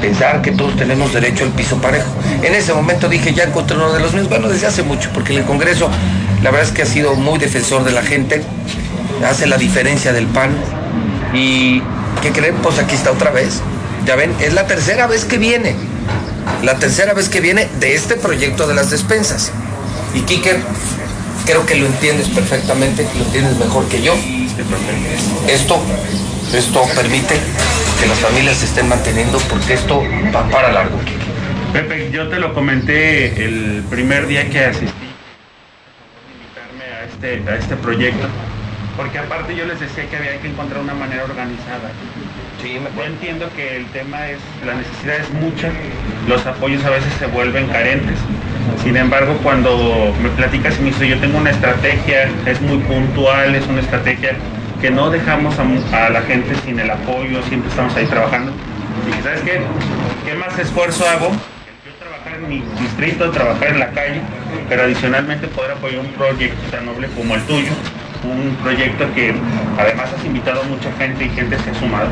Pensar que todos tenemos derecho al piso parejo. En ese momento dije, ya encontré uno de los míos. Bueno, desde hace mucho, porque en el Congreso la verdad es que ha sido muy defensor de la gente. Hace la diferencia del PAN. Y, ¿qué creen? Pues aquí está otra vez. Ya ven, es la tercera vez que viene. La tercera vez que viene de este proyecto de las despensas. Y Kiker, creo que lo entiendes perfectamente, lo entiendes mejor que yo. Esto, esto permite que las familias se estén manteniendo porque esto va para largo. Pepe, yo te lo comenté el primer día que asistí este, a este proyecto, porque aparte yo les decía que había que encontrar una manera organizada. yo entiendo que el tema es, la necesidad es mucha, los apoyos a veces se vuelven carentes. Sin embargo, cuando me platicas y me dice, yo tengo una estrategia, es muy puntual, es una estrategia que no dejamos a la gente sin el apoyo, siempre estamos ahí trabajando. Y dije, ¿sabes qué? ¿Qué más esfuerzo hago? Mi distrito, trabajar en la calle, pero adicionalmente poder apoyar un proyecto tan noble como el tuyo, un proyecto que además has invitado a mucha gente y gente se ha sumado.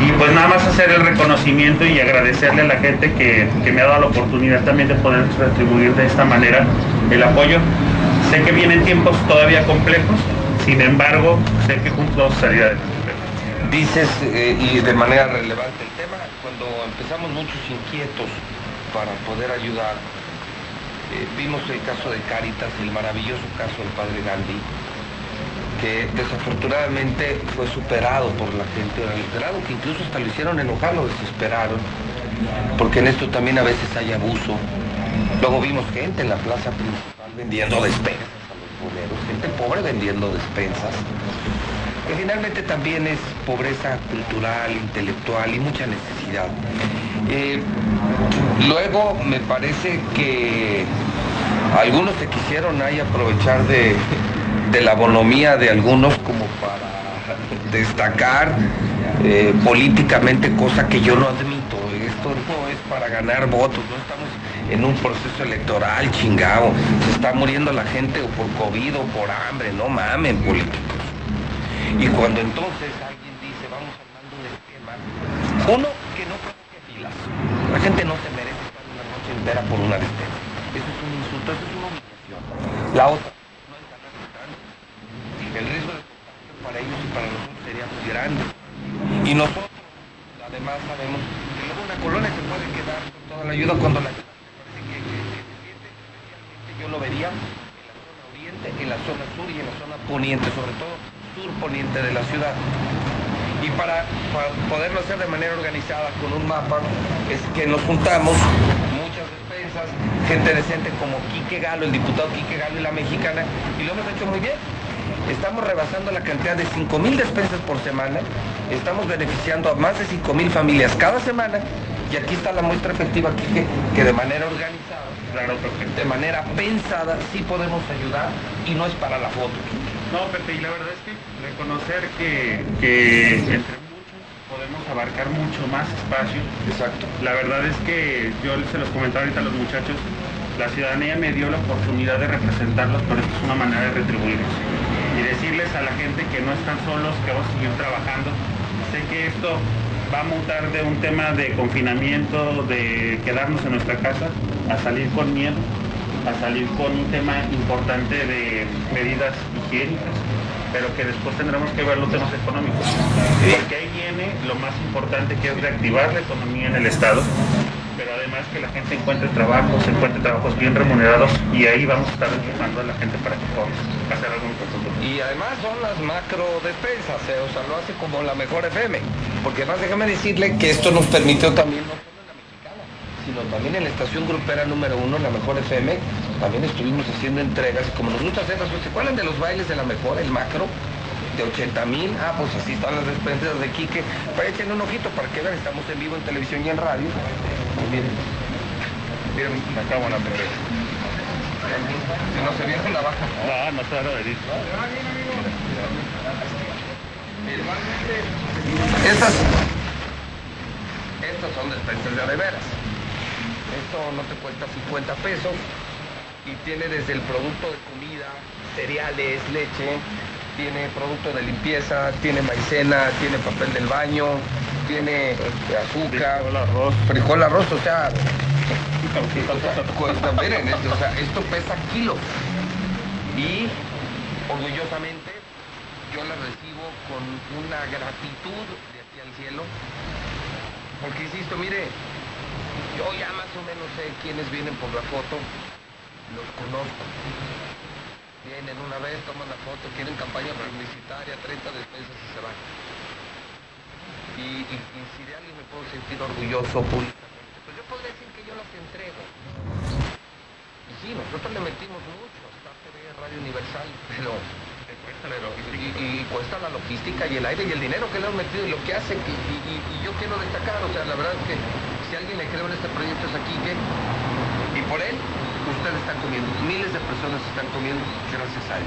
Y pues nada más hacer el reconocimiento y agradecerle a la gente que, que me ha dado la oportunidad también de poder retribuir de esta manera el apoyo. Sé que vienen tiempos todavía complejos, sin embargo, sé que juntos salir adelante. Dices, eh, y de manera relevante el tema, cuando empezamos muchos inquietos para poder ayudar, eh, vimos el caso de Cáritas, el maravilloso caso del padre Gandhi, que desafortunadamente fue superado por la gente, al grado que incluso hasta lo hicieron enojar, lo desesperaron, porque en esto también a veces hay abuso. Luego vimos gente en la plaza principal vendiendo despensas a los boleros, gente pobre vendiendo despensas que finalmente también es pobreza cultural, intelectual y mucha necesidad. Eh, luego me parece que algunos se quisieron ahí aprovechar de, la bonomía de algunos como para destacar eh, políticamente, cosa que yo no admito. Esto no es para ganar votos, no estamos en un proceso electoral chingado. Se está muriendo la gente o por COVID o por hambre, no mamen políticos. Y cuando entonces alguien dice, vamos armando un esquema, uno, que no provoque filas. La gente no se merece estar una noche entera por una despensa. Eso es un insulto, eso es una humillación. La otra, no es ganar el. El riesgo de contagio para ellos y para nosotros sería muy grande. Y nosotros, además, sabemos que luego una colonia se puede quedar con toda la ayuda cuando la ayuda parece que, yo lo vería en la zona oriente, en la zona sur y en la zona poniente, sobre todo sur poniente de la ciudad. Y para, poderlo hacer de manera organizada con un mapa, es que nos juntamos muchas despensas, gente decente como Quique Galo, el diputado Quique Galo y la mexicana, y lo hemos hecho muy bien. Estamos rebasando la cantidad de 5 mil despensas por semana, estamos beneficiando a más de 5 mil familias cada semana, y aquí está la muestra efectiva, Quique, que de manera organizada, de manera pensada, sí podemos ayudar, y no es para la foto. No, Pepe, y la verdad es que reconocer que, que entre muchos podemos abarcar mucho más espacio. Exacto. La verdad es que yo se los comentaba ahorita a los muchachos, La ciudadanía me dio la oportunidad de representarlos, pero esto es una manera de retribuirlos. Y decirles a la gente que no están solos, que vamos a seguir trabajando. Sé que esto va a mutar de un tema de confinamiento, de quedarnos en nuestra casa, a salir con miedo, a salir con un tema importante de medidas higiénicas, pero que después tendremos que ver los temas económicos. Porque ahí viene lo más importante que es reactivar la economía en el Estado, pero además que la gente encuentre trabajos, encuentre trabajos bien remunerados y ahí vamos a estar empujando a la gente para que podamos hacer algo en. Y además son las macro despensas, eh, o sea, lo hace como la mejor FM. Porque además déjame decirle que esto nos permitió también, no solo en la mexicana, sino también en la estación grupera número uno, la mejor FM, también estuvimos haciendo entregas, como nos gusta hacer, ¿se acuerdan de los bailes de la mejor, el macro? De 80 mil, ah, pues así están las despensas de Quique. Pero echen un ojito para que vean, estamos en vivo en televisión y en radio. Miren, miren, me acabo la. Si no se viene la baja. No, no se van a venir. Estas, estas son despensas de veras. Esto no te cuesta 50 pesos y tiene desde el producto de comida, cereales, leche, tiene producto de limpieza, tiene maicena, tiene papel del baño, tiene azúcar, frijol, arroz, frijol, arroz, o sea, cuesta, miren, esto, o sea, esto pesa kilos. Y orgullosamente yo la recibo con una gratitud de aquí al cielo. Porque insisto, mire, yo ya más o menos sé quiénes vienen por la foto, los conozco. Vienen una vez, toman la foto, quieren campaña publicitaria, 30 despensas y se van. Y, y, y si de alguien me puedo sentir orgulloso públicamente, pues yo podría decir que yo las entrego. Y sí, nosotros le metimos mucho hasta TV, Radio Universal, pero pero y, cuesta la logística y el aire y el dinero que le hemos metido y lo que hace que y, y- y yo quiero destacar, o sea, la verdad es que si alguien le creo en este proyecto es aquí que y por él ustedes están comiendo, miles de personas están comiendo gracias a él.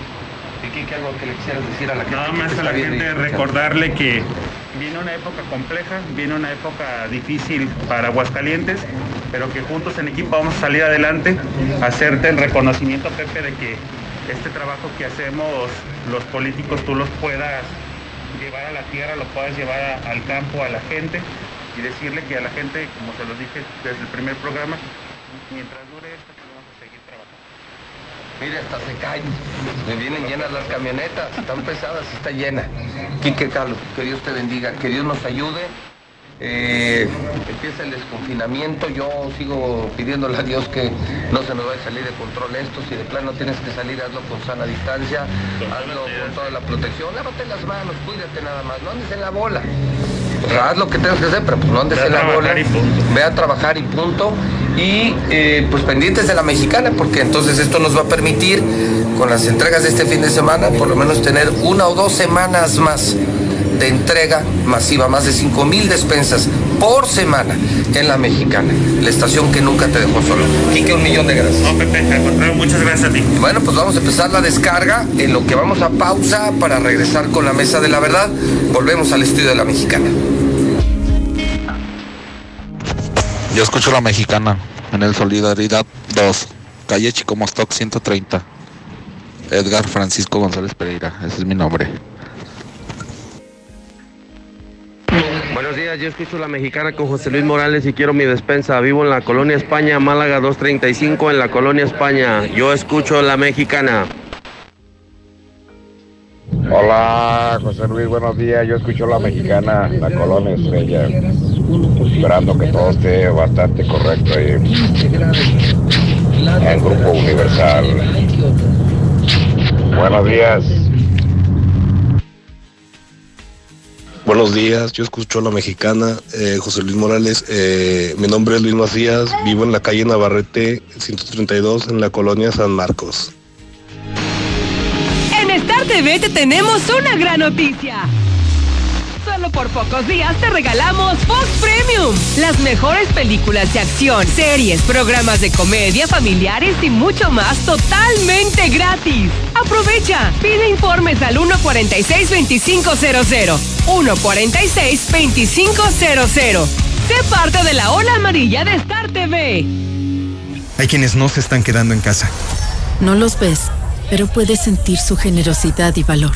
¿Y qué algo que le quisieras decir a la gente? Nada más a la gente recordarle que viene una época compleja, viene una época difícil para Aguascalientes, pero que juntos en equipo vamos a salir adelante, hacerte el reconocimiento, Pepe, de que este trabajo que hacemos los políticos tú los puedas llevar a la tierra, lo puedas llevar a- al campo, a la gente y decirle que a la gente, como se los dije desde el primer programa, mientras dure esto, pues vamos a seguir trabajando. Mire, hasta se caen. Me vienen llenas las camionetas, están pesadas, está llena. Quique Carlos, que Dios te bendiga, que Dios nos ayude. Eh, empieza el desconfinamiento, yo sigo pidiéndole a Dios que no se nos vaya a salir de control esto, si de plano tienes que salir, hazlo con sana distancia, hazlo con toda la protección, lávate las manos, cuídate nada más, no andes en la bola. O sea, haz lo que tengas que hacer, pero pues no andes en la bola. Ve a trabajar y punto. Y eh, pues pendientes de la mexicana, porque entonces esto nos va a permitir, con las entregas de este fin de semana, por lo menos tener una o dos semanas más de entrega masiva, más de 5 mil despensas por semana en la mexicana, la estación que nunca te dejó solo. Quique, un millón de gracias. No, Pepe, al contrario, muchas gracias a ti. Bueno, pues vamos a empezar la descarga, en lo que vamos a pausa para regresar con la mesa de la verdad. Volvemos al estudio de la mexicana. Yo escucho la mexicana en el Solidaridad 2, calle Chico Mostoc 130. Edgar Francisco González Pereira, ese es mi nombre. Yo escucho la mexicana con José Luis Morales y quiero mi despensa. Vivo en la colonia España, Málaga 235 en la colonia España. Yo escucho la mexicana. Hola, José Luis, buenos días. Yo escucho la mexicana, la colonia estrella, esperando que todo esté bastante correcto ahí en Grupo Universal. Buenos días. Buenos días, yo escucho a la mexicana, eh, José Luis Morales. eh, mi nombre es Luis Macías, vivo en la calle Navarrete 132 en la colonia San Marcos. En Star TV te tenemos una gran noticia. Solo por pocos días te regalamos Fox Premium. Las mejores películas de acción, series, programas de comedia, familiares y mucho más totalmente gratis. Aprovecha. Pide informes al 146-2500. 146-2500. Sé parte de la ola amarilla de Star TV. Hay quienes no se están quedando en casa. No los ves, pero puedes sentir su generosidad y valor.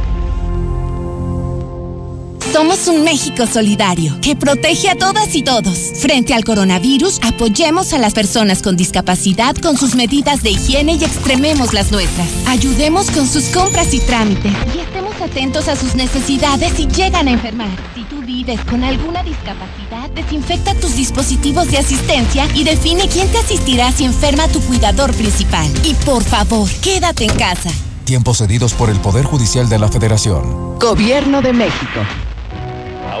Somos un México solidario que protege a todas y todos. Frente al coronavirus, apoyemos a las personas con discapacidad con sus medidas de higiene y extrememos las nuestras. Ayudemos con sus compras y trámites y estemos atentos a sus necesidades si llegan a enfermar. Si tú vives con alguna discapacidad, desinfecta tus dispositivos de asistencia y define quién te asistirá si enferma tu cuidador principal. Y por favor, quédate en casa. Tiempos cedidos por el Poder Judicial de la Federación. Gobierno de México.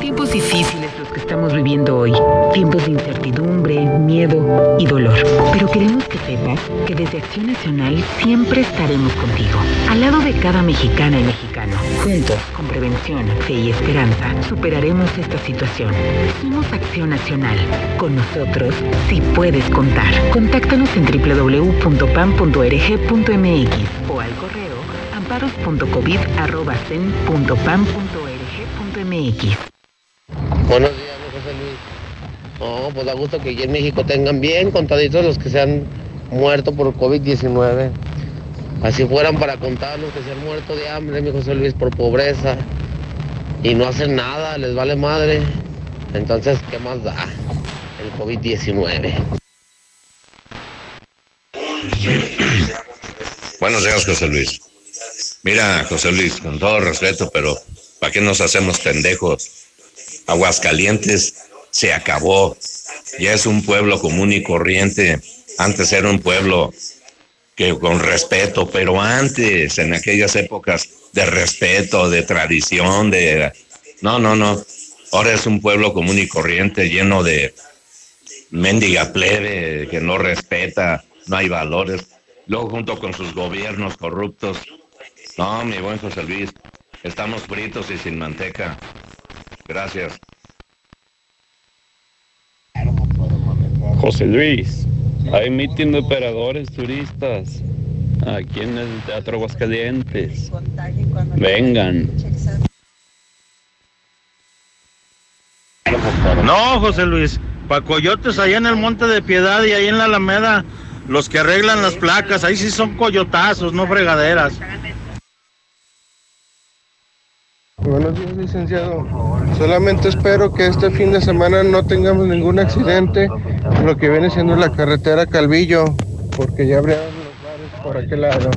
Tiempos difíciles los que estamos viviendo hoy. Tiempos de incertidumbre, miedo y dolor. Pero queremos que sepas que desde Acción Nacional siempre estaremos contigo. Al lado de cada mexicana y mexicano. Juntos, con prevención, fe y esperanza, superaremos esta situación. Somos Acción Nacional. Con nosotros, sí puedes contar. Contáctanos en www.pam.org.mx o al correo amparos.covid.pam.org.mx. No, pues da gusto que aquí en México tengan bien contaditos los que se han muerto por COVID-19. Así fueran para contar los que se han muerto de hambre, mi José Luis, por pobreza. Y no hacen nada, les vale madre. Entonces, ¿qué más da el COVID-19? Buenos días, José Luis. Mira, José Luis, con todo respeto, pero ¿para qué nos hacemos pendejos? Aguascalientes se acabó. Ya es un pueblo común y corriente. Antes era un pueblo que con respeto, pero antes, en aquellas épocas de respeto, de tradición, de... No, no, no. Ahora es un pueblo común y corriente lleno de mendiga plebe que no respeta, no hay valores. Luego junto con sus gobiernos corruptos. No, mi buen José Luis, estamos fritos y sin manteca. Gracias. José Luis, hay mitin de operadores turistas aquí en el Teatro Aguascalientes. Vengan. No, José Luis, pa' coyotes allá en el Monte de Piedad y ahí en la Alameda, los que arreglan las placas, ahí sí son coyotazos, no fregaderas. Buenos días, licenciado. Solamente espero que este fin de semana no tengamos ningún accidente en lo que viene siendo la carretera Calvillo, porque ya abrieron los bares por aquel lado.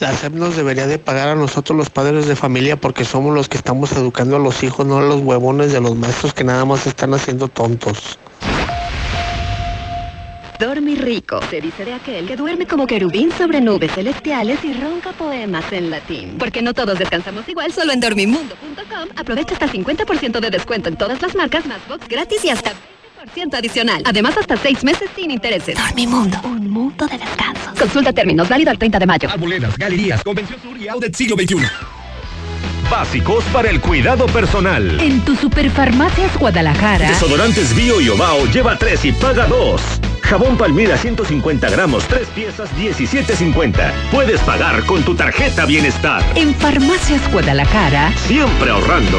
La SEP nos debería de pagar a nosotros los padres de familia porque somos los que estamos educando a los hijos, no a los huevones de los maestros que nada más están haciendo tontos. Dormir rico. Se dice de aquel que duerme como querubín sobre nubes celestiales y ronca poemas en latín. Porque no todos descansamos igual, solo en dormimundo.com aprovecha hasta 50% de descuento en todas las marcas, más box gratis y hasta 20% adicional. Además, hasta 6 meses sin intereses. Dormimundo, un mundo de descanso. Consulta términos, válido el 30 de mayo. Arboledas, galerías, Convención Sur y Outlet Siglo XXI. Básicos para el cuidado personal. En tu Superfarmacias Guadalajara. Desodorantes Bio y Omao lleva 3 y paga 2. Jabón Palmira 150 gramos, 3 piezas, 17.50. Puedes pagar con tu tarjeta Bienestar. En Farmacias Guadalajara. Siempre ahorrando.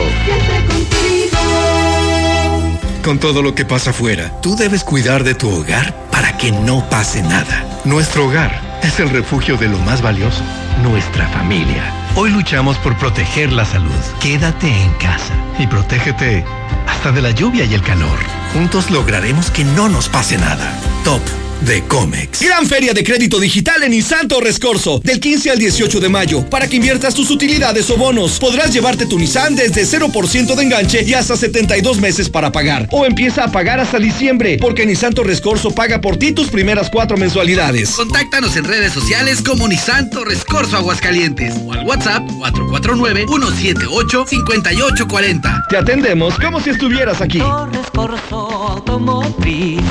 Con todo lo que pasa afuera, tú debes cuidar de tu hogar para que no pase nada. Nuestro hogar es el refugio de lo más valioso, nuestra familia. Hoy luchamos por proteger la salud. Quédate en casa y protégete hasta de la lluvia y el calor. Juntos lograremos que no nos pase nada. Top de Comex. Gran feria de crédito digital en Nissan Torres Corso, del 15 al 18 de mayo, para que inviertas tus utilidades o bonos. Podrás llevarte tu Nissan desde 0% de enganche y hasta 72 meses para pagar. O empieza a pagar hasta diciembre, porque Nissan Torres Corso paga por ti tus primeras cuatro mensualidades. Contáctanos en redes sociales como Nissan Torres Corso Aguascalientes o al WhatsApp 449-178-5840. Te atendemos como si estuvieras aquí. Torres Corso Automotriz,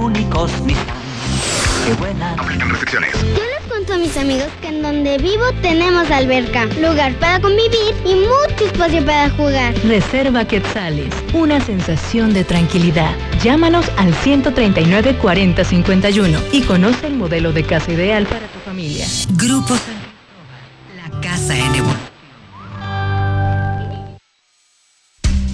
únicos Nissan. Qué buena. restricciones. Yo les cuento a mis amigos que en donde vivo tenemos alberca, lugar para convivir y mucho espacio para jugar. Reserva Quetzales, una sensación de tranquilidad. Llámanos al 139 40 51 y conoce el modelo de casa ideal para tu familia. Grupo La Casa en Evolución.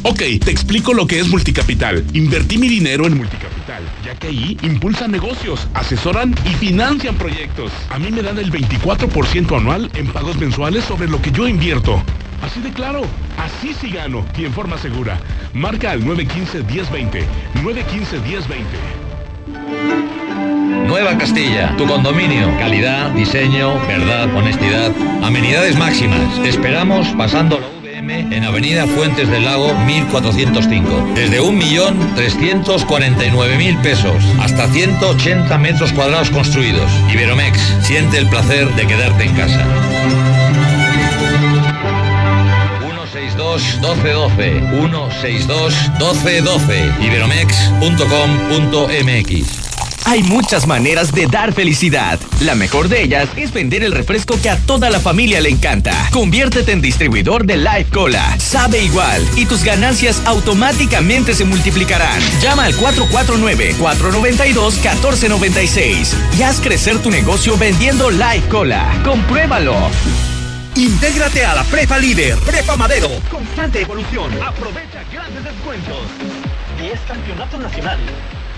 Ok, te explico lo que es Multicapital. Invertí mi dinero en Multicapital, ya que ahí impulsan negocios, asesoran y financian proyectos. A mí me dan el 24% anual en pagos mensuales sobre lo que yo invierto. Así de claro, así sí gano y en forma segura. Marca al 915-1020. 915-1020. Nueva Castilla, tu condominio. Calidad, diseño, verdad, honestidad. Amenidades máximas. Te esperamos VM en Avenida Fuentes del Lago 1405. Desde 1.349.000 pesos hasta 180 metros cuadrados construidos. Iberomex, siente el placer de quedarte en casa. 162 1212 162 1212 iberomex.com.mx Hay muchas maneras de dar felicidad. La mejor de ellas es vender el refresco que a toda la familia le encanta. Conviértete en distribuidor de Life Cola. Sabe igual y tus ganancias automáticamente se multiplicarán. Llama al 449-492-1496 y haz crecer tu negocio vendiendo Life Cola. Compruébalo. Intégrate a la Prepa Líder, Prepa Madero. Constante evolución. Aprovecha grandes descuentos. 10 campeonatos nacionales.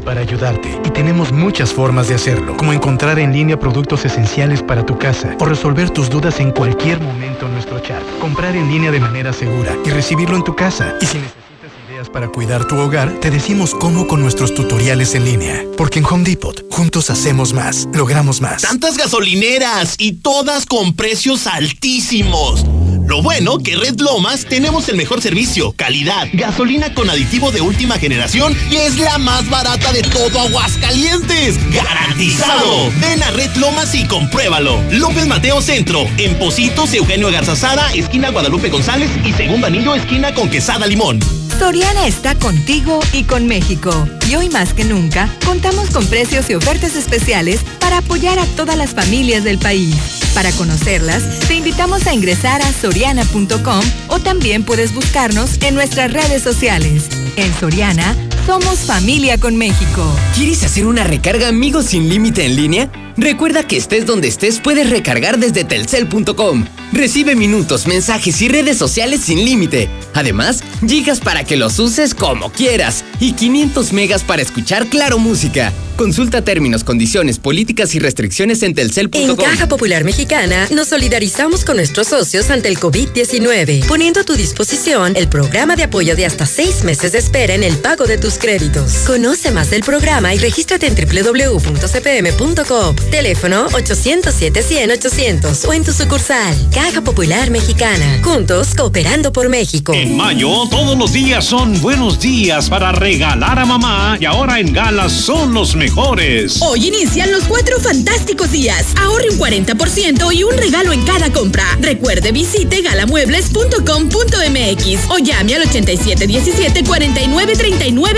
para ayudarte y tenemos muchas formas de hacerlo, como encontrar en línea productos esenciales para tu casa o resolver tus dudas en cualquier momento en nuestro chat, comprar en línea de manera segura y recibirlo en tu casa. Y si necesitas ideas para cuidar tu hogar, te decimos cómo con nuestros tutoriales en línea. Porque en Home Depot, juntos hacemos más, logramos más. Tantas gasolineras y todas con precios altísimos. Lo bueno que Red Lomas tenemos el mejor servicio, calidad, gasolina con aditivo de última generación y es la más barata de todo Aguascalientes. ¡Garantizado! Ven a Red Lomas y compruébalo. López Mateo Centro, en Positos, Eugenio Garzazada, esquina Guadalupe González y segundo anillo, esquina con Quesada Limón. Soriana está contigo y con México. Y hoy más que nunca, contamos con precios y ofertas especiales para apoyar a todas las familias del país. Para conocerlas, te invitamos a ingresar a soriana.com o también puedes buscarnos en nuestras redes sociales. En Soriana, somos familia con México. ¿Quieres hacer una recarga amigos sin límite en línea? Recuerda que estés donde estés puedes recargar desde telcel.com. Recibe minutos, mensajes y redes sociales sin límite. Además, gigas para que los uses como quieras y 500 megas para escuchar Claro Música. Consulta términos, condiciones, políticas y restricciones en telcel.com. En Caja Popular Mexicana nos solidarizamos con nuestros socios ante el COVID-19, poniendo a tu disposición el programa de apoyo de hasta seis meses de espera en el pago de tus créditos. Conoce más del programa y regístrate en www.cpm.com. Teléfono 807-100-800 o en tu sucursal. Caja Popular Mexicana. Juntos cooperando por México. En mayo, todos los días son buenos días para regalar a mamá y ahora en Gala son los mejores. Hoy inician los cuatro fantásticos días. Ahorre un 40% y un regalo en cada compra. Recuerde, visite galamuebles.com.mx o llame al 8717 49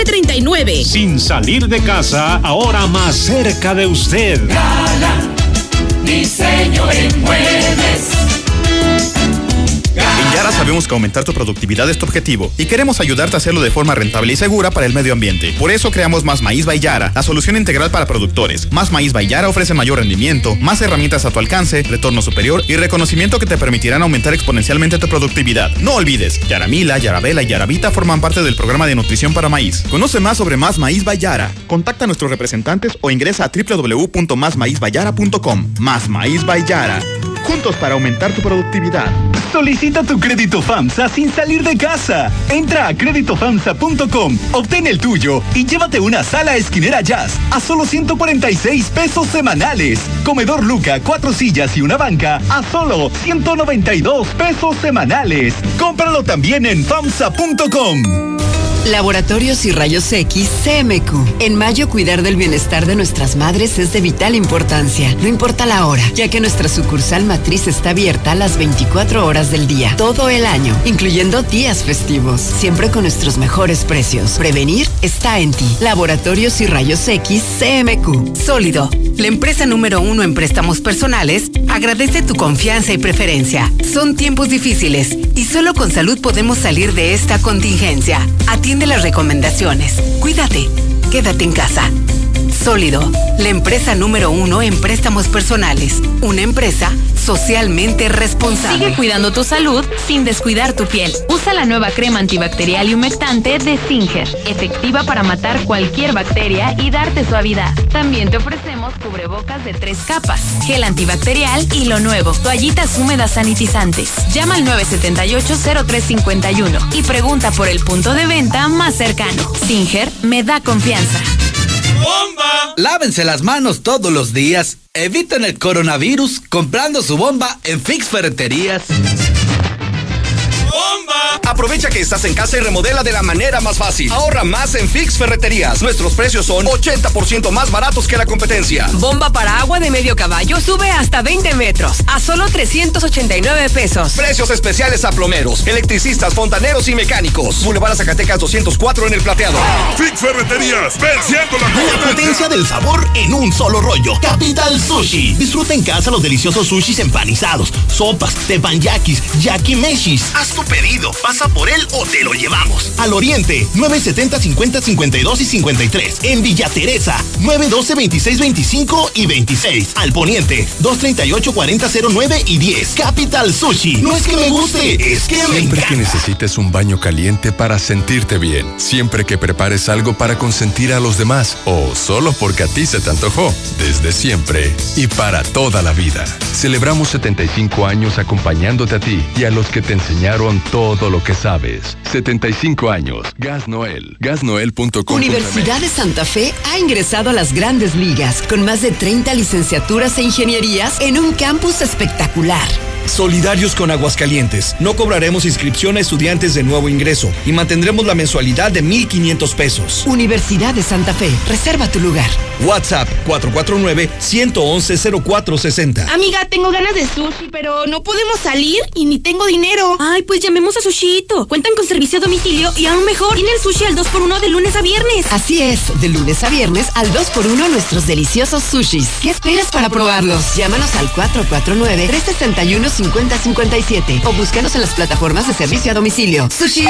39 39. Sin salir de casa, ahora más cerca de usted. diseño en muebles. En Yara sabemos que aumentar tu productividad es tu objetivo y queremos ayudarte a hacerlo de forma rentable y segura para el medio ambiente. Por eso creamos Más Maíz Bayara, la solución integral para productores. Más Maíz Bayara ofrece mayor rendimiento, más herramientas a tu alcance, retorno superior y reconocimiento que te permitirán aumentar exponencialmente tu productividad. No olvides, Yaramila, Yarabela y Yaravita forman parte del programa de nutrición para maíz. Conoce más sobre Más Maíz Bayara. Contacta a nuestros representantes o ingresa a www.másmaízbayara.com. Más Maíz Bayara. Juntos para aumentar tu productividad. Solicita tu crédito FAMSA sin salir de casa. Entra a créditofamsa.com, obtén el tuyo y llévate una sala esquinera jazz a solo 146 pesos semanales. Comedor Luca, cuatro sillas y una banca a solo 192 pesos semanales. Cómpralo también en famsa.com. Laboratorios y Rayos X CMQ. En mayo cuidar del bienestar de nuestras madres es de vital importancia. No importa la hora, ya que nuestra sucursal matriz está abierta a las 24 horas del día, todo el año, incluyendo días festivos, siempre con nuestros mejores precios. Prevenir está en ti. Laboratorios y Rayos X CMQ. Sólido. La empresa número uno en préstamos personales agradece tu confianza y preferencia. Son tiempos difíciles y solo con salud podemos salir de esta contingencia. Atiende las recomendaciones. Cuídate. Quédate en casa. Sólido, la empresa número uno en préstamos personales. Una empresa socialmente responsable. Sigue cuidando tu salud sin descuidar tu piel. Usa la nueva crema antibacterial y humectante de Singer, efectiva para matar cualquier bacteria y darte suavidad. También te ofrecemos cubrebocas de tres capas, gel antibacterial y lo nuevo, toallitas húmedas sanitizantes. Llama al 978-0351 y pregunta por el punto de venta más cercano. Singer me da confianza. ¡Bomba! Lávense las manos todos los días. Eviten el coronavirus comprando su bomba en Fix Ferreterías. Aprovecha que estás en casa y remodela de la manera más fácil. Ahorra más en Fix Ferreterías. Nuestros precios son 80% más baratos que la competencia. Bomba para agua de medio caballo sube hasta 20 metros a solo 389 pesos. Precios especiales a plomeros, electricistas, fontaneros y mecánicos. Boulevard Zacatecas 204 en el plateado. Fix Ferreterías, venciendo la potencia del sabor en un solo rollo. Capital Sushi. Disfruta en casa los deliciosos sushis empanizados, sopas, tepanyakis, yakimeshis. Haz tu pedido, pasa por él o te lo llevamos. Al Oriente, 970 50 52 y 53. En Villa Teresa, 912 26 25 y 26. Al Poniente, 238 40 09 y 10. Capital Sushi. No es que me guste, es que me Siempre encanta. que necesites un baño caliente para sentirte bien. Siempre que prepares algo para consentir a los demás. O solo porque a ti se te antojó. Desde siempre y para toda la vida. Celebramos 75 años acompañándote a ti y a los que te enseñaron todo lo que sabes. 75 años. Gas Noel. Gasnoel.com. Universidad de Santa Fe ha ingresado a las grandes ligas con más de 30 licenciaturas e ingenierías en un campus espectacular. Solidarios con Aguascalientes. No cobraremos inscripción a estudiantes de nuevo ingreso y mantendremos la mensualidad de 1,500 pesos. Universidad de Santa Fe, reserva tu lugar. WhatsApp 449-111-0460. Amiga, tengo ganas de sushi, pero no podemos salir y ni tengo dinero. Ay, pues llamemos a Sushito. Cuentan con servicio a domicilio y aún mejor, tienen sushi al 2x1 de lunes a viernes. Así es, de lunes a viernes al 2x1 nuestros deliciosos sushis. ¿Qué esperas para probarlos? Llámanos al 449-361-5057 o búscanos en las plataformas de servicio a domicilio. Sushito.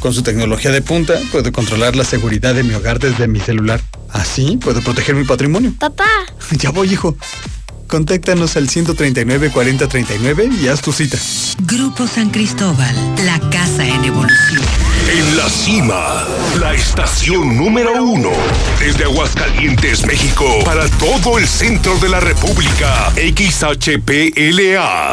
Con su tecnología de punta, puedo controlar la seguridad de mi hogar desde mi celular. Así puedo proteger mi patrimonio. Papá, Ya voy, hijo. Contáctanos al 139 4039 y haz tu cita. Grupo San Cristóbal, la casa en evolución. En la cima, la estación número uno. Desde Aguascalientes, México, para todo el centro de la República. XHPLA.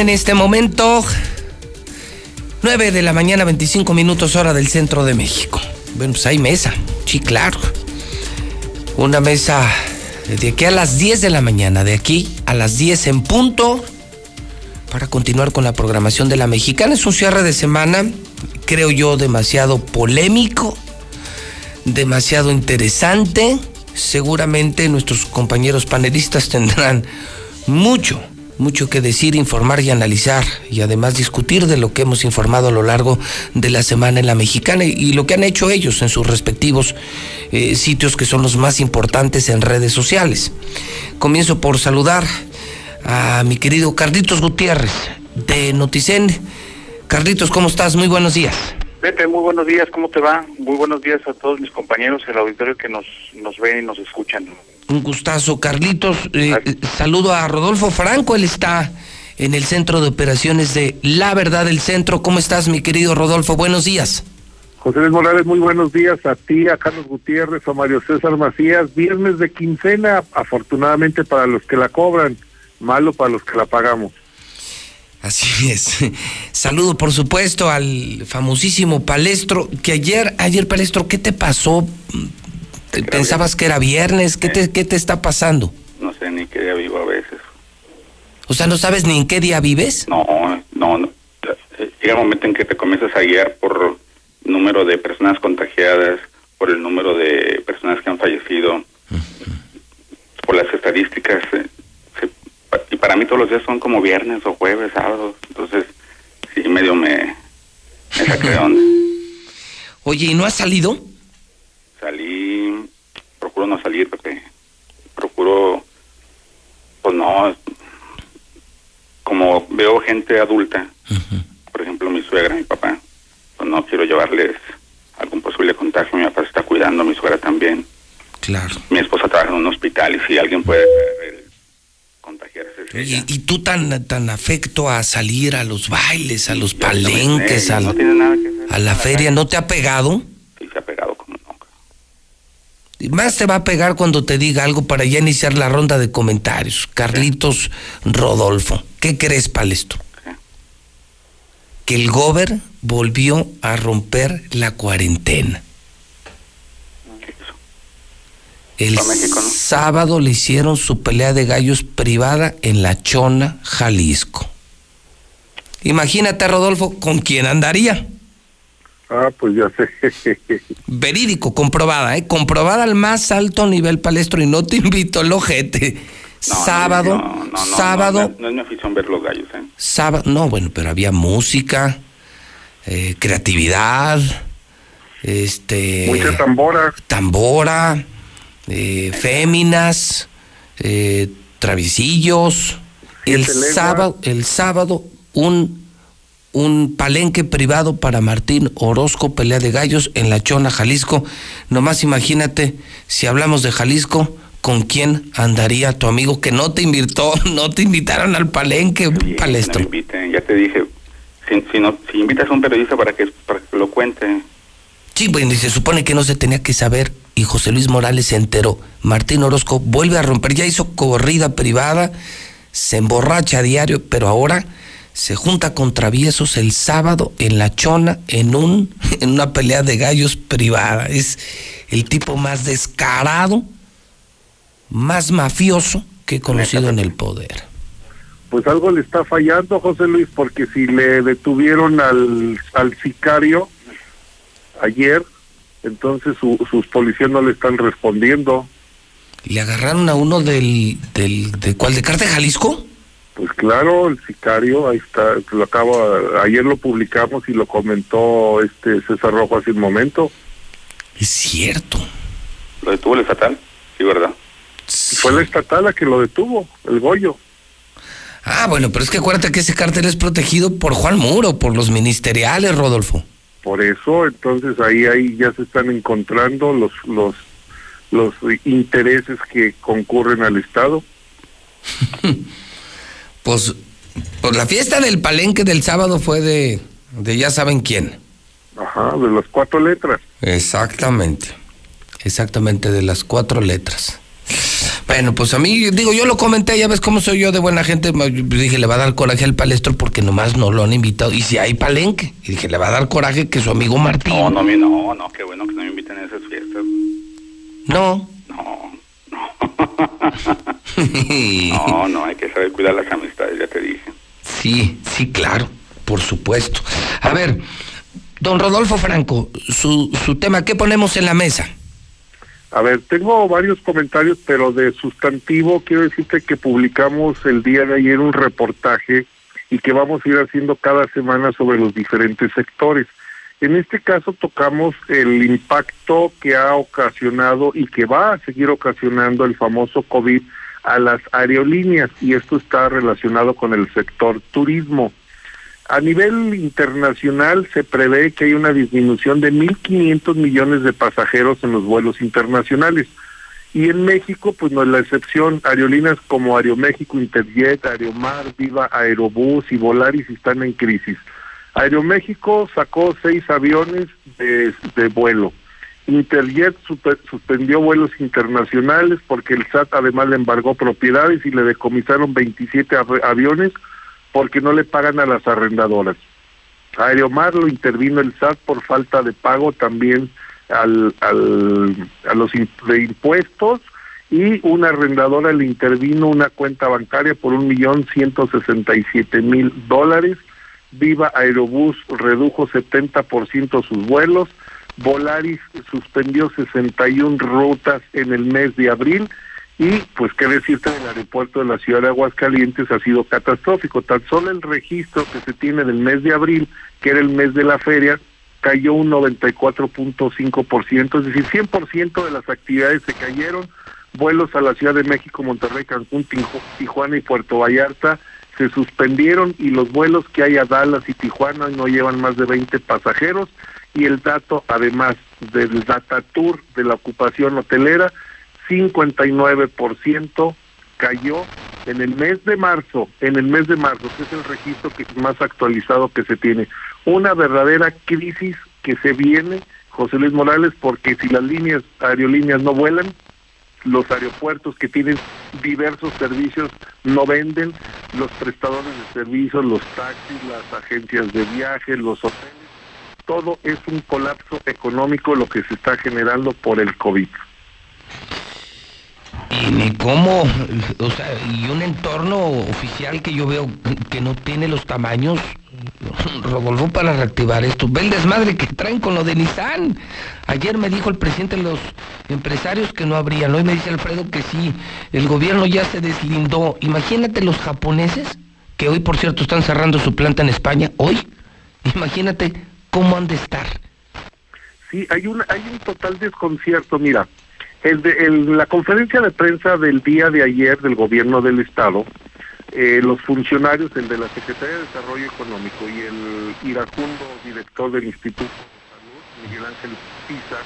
En este momento 9 de la mañana, 25 minutos hora del centro de México. Bueno, pues hay mesa, sí, claro. Una mesa de aquí a las 10 de la mañana, de aquí a las 10 en punto, para continuar con la programación de la mexicana. Es un cierre de semana, creo yo, demasiado polémico, demasiado interesante. Seguramente nuestros compañeros panelistas tendrán mucho mucho que decir, informar y analizar y además discutir de lo que hemos informado a lo largo de la semana en la mexicana y, lo que han hecho ellos en sus respectivos eh, sitios que son los más importantes en redes sociales. Comienzo por saludar a mi querido Carlitos Gutiérrez de Noticen. Carlitos, ¿cómo estás? Muy buenos días. Pepe, muy buenos días, ¿cómo te va? Muy buenos días a todos mis compañeros, el auditorio que nos, nos ven y nos escuchan. Un gustazo, Carlitos. Eh, eh, saludo a Rodolfo Franco, él está en el centro de operaciones de La Verdad del Centro. ¿Cómo estás, mi querido Rodolfo? Buenos días. José Luis Morales, muy buenos días a ti, a Carlos Gutiérrez, a Mario César Macías. Viernes de quincena, afortunadamente para los que la cobran, malo para los que la pagamos. Así es. Saludo, por supuesto, al famosísimo Palestro, que ayer, ayer Palestro, ¿qué te pasó? ¿Pensabas que era viernes? ¿Qué, te, ¿Qué te está pasando? No sé ni qué día vivo a veces. O sea, ¿no sabes ni en qué día vives? No, no, no. Llega un momento en que te comienzas a guiar por número de personas contagiadas, por el número de personas que han fallecido, por las estadísticas. Eh, y para mí todos los días son como viernes o jueves, sábados. Entonces, sí, medio me, me saqué de onda. Oye, ¿y no has salido? Salí, procuro no salir porque procuro, pues no, como veo gente adulta, por ejemplo mi suegra, mi papá, pues no quiero llevarles algún posible contagio, mi papá se está cuidando, mi suegra también. Claro. Mi esposa trabaja en un hospital y si alguien puede contagiarse. ¿Y, tú tan tan afecto a salir a los bailes, a los palenques, a la feria, ¿no te ha pegado? Más te va a pegar cuando te diga algo para ya iniciar la ronda de comentarios. Carlitos Rodolfo, ¿qué crees, Palesto? Que el gober volvió a romper la cuarentena. El sábado le hicieron su pelea de gallos privada en La Chona, Jalisco. Imagínate, Rodolfo, ¿con quién andaría? Ah, pues ya sé. Verídico, comprobada, ¿eh? Comprobada al más alto nivel palestro y no te invito el ojete. sábado, no, sábado. No, es mi afición ver los gallos, ¿eh? Sábado, no, bueno, pero había música, eh, creatividad, este. Mucha tambora. Tambora, eh, féminas, eh, travisillos. El sábado, el sábado, un un palenque privado para Martín Orozco, pelea de gallos en La Chona, Jalisco. Nomás imagínate, si hablamos de Jalisco, ¿con quién andaría tu amigo que no te invitó, no te invitaron al palenque, palestro? ya te dije, si, no, si invitas a un periodista para que, para que lo cuente. Sí, bueno, y se supone que no se tenía que saber y José Luis Morales se enteró. Martín Orozco vuelve a romper, ya hizo corrida privada, se emborracha a diario, pero ahora se junta con traviesos el sábado en La Chona en, un, en una pelea de gallos privada. Es el tipo más descarado, más mafioso que he conocido en el poder. Pues algo le está fallando, José Luis, porque si le detuvieron al, al sicario, ayer, entonces sus policías no le están respondiendo. ¿Le agarraron a uno del, del de cuál, de Cártel Jalisco? Pues claro, el sicario, ahí está, lo acabo, ayer lo publicamos y lo comentó este César Rojo hace un momento. Es cierto. ¿Lo detuvo el estatal? Sí, ¿verdad? Fue la estatal la que lo detuvo, el Goyo. Ah, bueno, pero es que acuérdate que ese cártel es protegido por Juan Muro, por los ministeriales, Rodolfo. Por eso, entonces ahí ahí ya se están encontrando los los los intereses que concurren al Estado. pues, pues la fiesta del palenque del sábado fue de, de ya saben quién. Ajá, de las cuatro letras. Exactamente, exactamente de las cuatro letras. Bueno, pues a mí, digo, yo lo comenté, ya ves cómo soy yo de buena gente. Dije, le va a dar coraje al palestro porque nomás no lo han invitado. Y si hay palenque, y dije, le va a dar coraje que su amigo Martín. No, no, no, no, qué bueno que no me inviten a esas fiestas. No. No, no. hay que saber cuidar las amistades, ya te dije. Sí, sí, claro, por supuesto. A ver, don Rodolfo Franco, su, su tema, ¿qué ponemos en la mesa? A ver, tengo varios comentarios, pero de sustantivo quiero decirte que publicamos el día de ayer un reportaje y que vamos a ir haciendo cada semana sobre los diferentes sectores. En este caso tocamos el impacto que ha ocasionado y que va a seguir ocasionando el famoso COVID a las aerolíneas y esto está relacionado con el sector turismo. A nivel internacional se prevé que hay una disminución de 1.500 millones de pasajeros en los vuelos internacionales. Y en México, pues no es la excepción. Aerolíneas como Aeroméxico, Interjet, Aeromar, Viva, Aerobús y Volaris están en crisis. Aeroméxico sacó seis aviones de, vuelo. Interjet suspendió vuelos internacionales porque el SAT además le embargó propiedades y le decomisaron 27 aviones porque no le pagan a las arrendadoras. Aeromar lo intervino el SAT por falta de pago también al, al, a los de impuestos y una arrendadora le intervino una cuenta bancaria por un millón ciento sesenta y siete mil dólares. Viva Aerobús redujo 70% sus vuelos. Volaris suspendió 61 rutas en el mes de abril y pues qué decirte del aeropuerto de la ciudad de Aguascalientes ha sido catastrófico. Tan solo el registro que se tiene del mes de abril, que era el mes de la feria, cayó un 94.5%, es decir, 100% de las actividades se cayeron. Vuelos a la Ciudad de México, Monterrey, Cancún, Tijuana y Puerto Vallarta se suspendieron y los vuelos que hay a Dallas y Tijuana no llevan más de 20 pasajeros y el dato además del data tour de la ocupación hotelera 59% cayó en el mes de marzo, en el mes de marzo, que es el registro que más actualizado que se tiene. Una verdadera crisis que se viene, José Luis Morales, porque si las líneas aerolíneas no vuelan, los aeropuertos que tienen diversos servicios no venden, los prestadores de servicios, los taxis, las agencias de viaje, los hoteles, todo es un colapso económico lo que se está generando por el COVID. Y cómo, o sea, y un entorno oficial que yo veo que no tiene los tamaños, Rodolfo, para reactivar esto. Ve el desmadre que traen con lo de Nissan. Ayer me dijo el presidente de los empresarios que no habrían, hoy me dice Alfredo que sí, el gobierno ya se deslindó. Imagínate los japoneses, que hoy por cierto están cerrando su planta en España, hoy, imagínate cómo han de estar. Sí, hay un, hay un total desconcierto, mira, el de, la conferencia de prensa del día de ayer del gobierno del estado, eh, los funcionarios, el de la Secretaría de Desarrollo Económico y el iracundo director del Instituto de Salud, Miguel Ángel Pisa,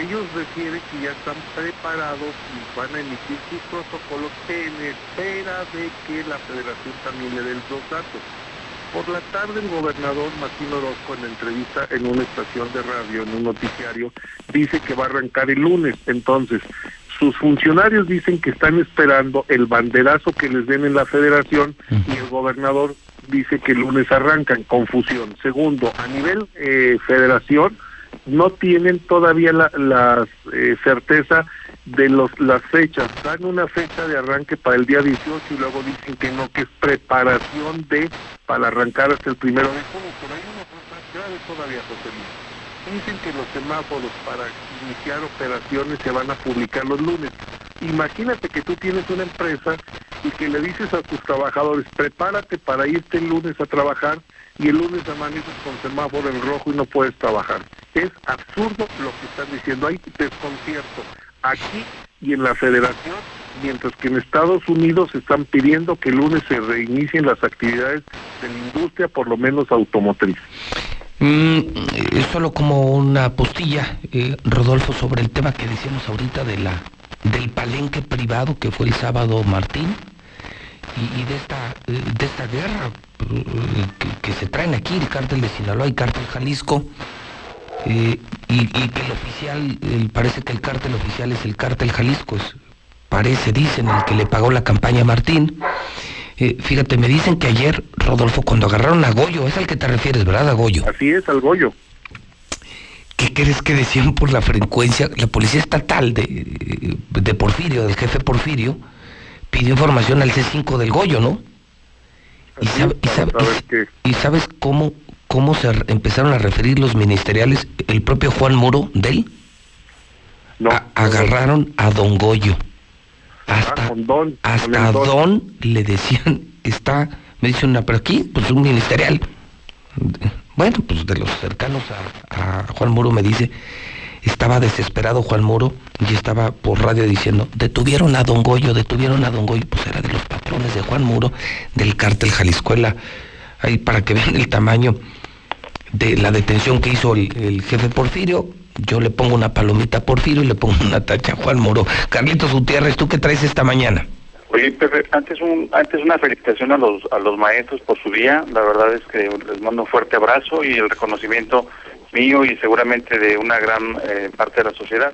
ellos refieren que ya están preparados y van a emitir sus protocolos en espera de que la federación también le dé los datos. Por la tarde el gobernador Martín Orozco en entrevista en una estación de radio, en un noticiario, dice que va a arrancar el lunes. Entonces, sus funcionarios dicen que están esperando el banderazo que les den en la federación y el gobernador dice que el lunes arrancan. Confusión. Segundo, a nivel eh, federación no tienen todavía la, eh, certeza de los las fechas. Dan una fecha de arranque para el día 18 y luego dicen que no, que es preparación de para arrancar hasta el primero de junio. Por ahí no todavía, José dicen que los semáforos para iniciar operaciones se van a publicar los lunes. Imagínate que tú tienes una empresa y que le dices a tus trabajadores, prepárate para irte el lunes a trabajar y el lunes amaneces con semáforo en rojo y no puedes trabajar. Es absurdo lo que están diciendo. Hay desconcierto aquí y en la federación, mientras que en Estados Unidos están pidiendo que el lunes se reinicien las actividades de la industria, por lo menos automotriz. Mm, es solo como una postilla, eh, Rodolfo, sobre el tema que decíamos ahorita de la del palenque privado que fue el sábado Martín y, de esta eh, de esta guerra eh, que, se traen aquí el cártel de Sinaloa y cártel Jalisco y, que el oficial parece que el cártel oficial es el cártel Jalisco parece dicen el que le pagó la campaña a Martín eh, fíjate, me dicen que ayer, Rodolfo, cuando agarraron a Goyo, es al que te refieres, ¿verdad, a Goyo? Así es, al Goyo. ¿Qué crees que decían por la frecuencia? La policía estatal de, de Porfirio, del jefe Porfirio, pidió información al C5 del Goyo, ¿no? Y, y, sabes cómo, cómo se empezaron a referir los ministeriales, el propio Juan Muro de él? No, agarraron a Don Goyo. Hasta, don, hasta don. le decían, está, me dice una, pero aquí, pues un ministerial. Bueno, pues de los cercanos a, Juan Muro me dice, estaba desesperado Juan Muro y estaba por radio diciendo, detuvieron a Don Goyo, detuvieron a Don Goyo, pues era de los patrones de Juan Muro, del cártel Jaliscuela, ahí para que vean el tamaño de la detención que hizo el, el jefe Porfirio, yo le pongo una palomita a Porfirio y le pongo una tacha a Juan Moro. Carlitos Gutiérrez, ¿tú qué traes esta mañana? Oye, Pepe, antes, un, antes una felicitación a los, a los maestros por su día. La verdad es que les mando un fuerte abrazo y el reconocimiento mío y seguramente de una gran eh, parte de la sociedad.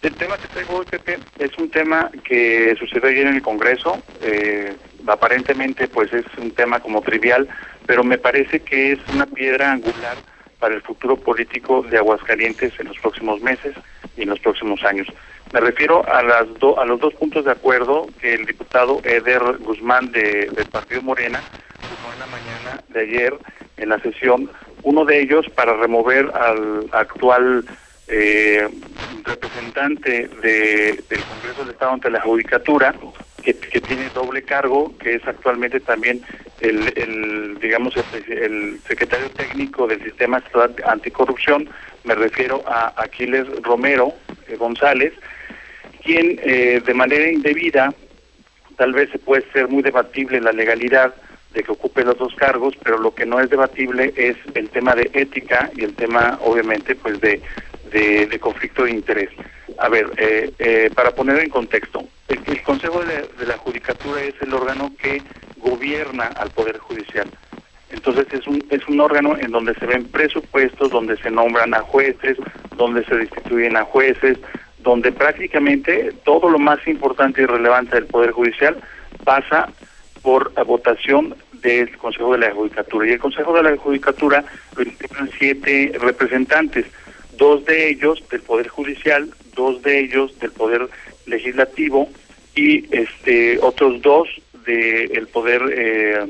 El tema que traigo hoy, Pepe, es un tema que sucedió ayer en el Congreso. Eh, aparentemente, pues es un tema como trivial, pero me parece que es una piedra angular para el futuro político de Aguascalientes en los próximos meses y en los próximos años. Me refiero a, las a los dos puntos de acuerdo que el diputado Eder Guzmán de, del Partido Morena puso en la mañana de ayer en la sesión. Uno de ellos para remover al actual eh, representante de, del Congreso del Estado ante la Judicatura, que, tiene doble cargo, que es actualmente también el, digamos, el, secretario técnico del Sistema Anticorrupción, me refiero a Aquiles Romero eh, González, quien eh, de manera indebida, tal vez se puede ser muy debatible la legalidad de que ocupe los dos cargos, pero lo que no es debatible es el tema de ética y el tema, obviamente, pues de, de, conflicto de interés. A ver, eh, eh, para poner en contexto, el, Consejo de, la Judicatura es el órgano que gobierna al Poder Judicial. Entonces es un, es un órgano en donde se ven presupuestos, donde se nombran a jueces, donde se destituyen a jueces, donde prácticamente todo lo más importante y relevante del Poder Judicial pasa por votación del Consejo de la Judicatura. Y el Consejo de la Judicatura lo integran siete representantes dos de ellos del Poder Judicial, dos de ellos del Poder Legislativo y este otros dos del Poder eh,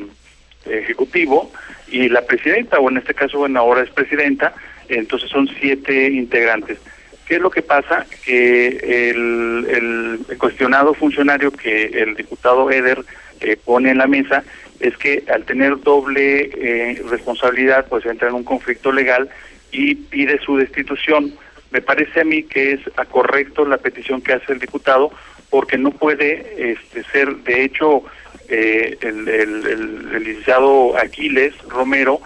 Ejecutivo y la presidenta, o en este caso, bueno, ahora es presidenta, entonces son siete integrantes. ¿Qué es lo que pasa? Que el, cuestionado funcionario que el diputado Eder eh, pone en la mesa es que al tener doble eh, responsabilidad, pues entra en un conflicto legal y pide su destitución. Me parece a mí que es a correcto la petición que hace el diputado porque no puede este, ser, de hecho, eh, el, el, licenciado Aquiles Romero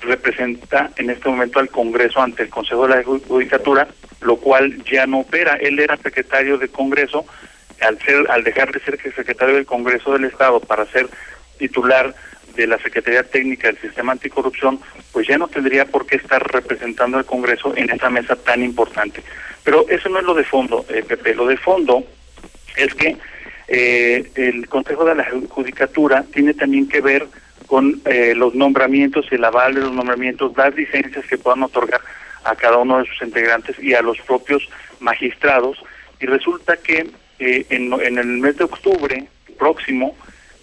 representa en este momento al Congreso ante el Consejo de la Judicatura, lo cual ya no opera. Él era secretario de Congreso, al ser, al dejar de ser secretario del Congreso del Estado para ser titular de la Secretaría Técnica del Sistema Anticorrupción, pues ya no tendría por qué estar representando al Congreso en esa mesa tan importante. Pero eso no es lo de fondo, eh, Pepe. Lo de fondo es que eh, el Consejo de la Judicatura tiene también que ver con eh, los nombramientos, el aval de los nombramientos, las licencias que puedan otorgar a cada uno de sus integrantes y a los propios magistrados. Y resulta que en, en el mes de octubre próximo,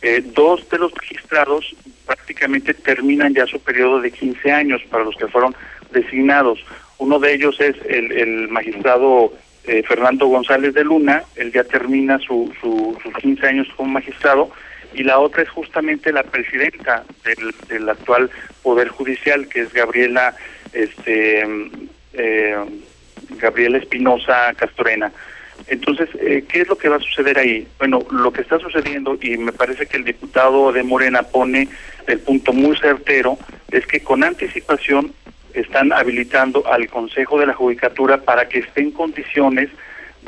eh, dos de los magistrados prácticamente terminan ya su periodo de 15 años para los que fueron designados. Uno de ellos es el, magistrado eh, Fernando González de Luna, él ya termina su, su, sus 15 años como magistrado, y la otra es justamente la presidenta del, del actual Poder Judicial, que es Gabriela, este, eh, Gabriela Espinosa Castorena. Entonces, eh, ¿qué es lo que va a suceder ahí? Bueno, lo que está sucediendo, y me parece que el diputado de Morena pone el punto muy certero, es que con anticipación están habilitando al Consejo de la Judicatura para que esté en condiciones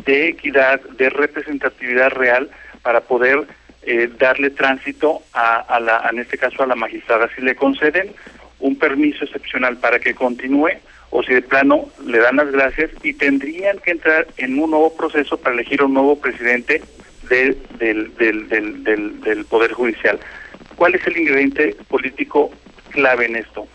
de equidad, de representatividad real, para poder eh, darle tránsito a, a la, en este caso a la magistrada. Si le conceden un permiso excepcional para que continúe, o si de plano le dan las gracias y tendrían que entrar en un nuevo proceso para elegir un nuevo presidente del, del, del, del, del Poder Judicial. ¿Cuál es el ingrediente político clave en esto?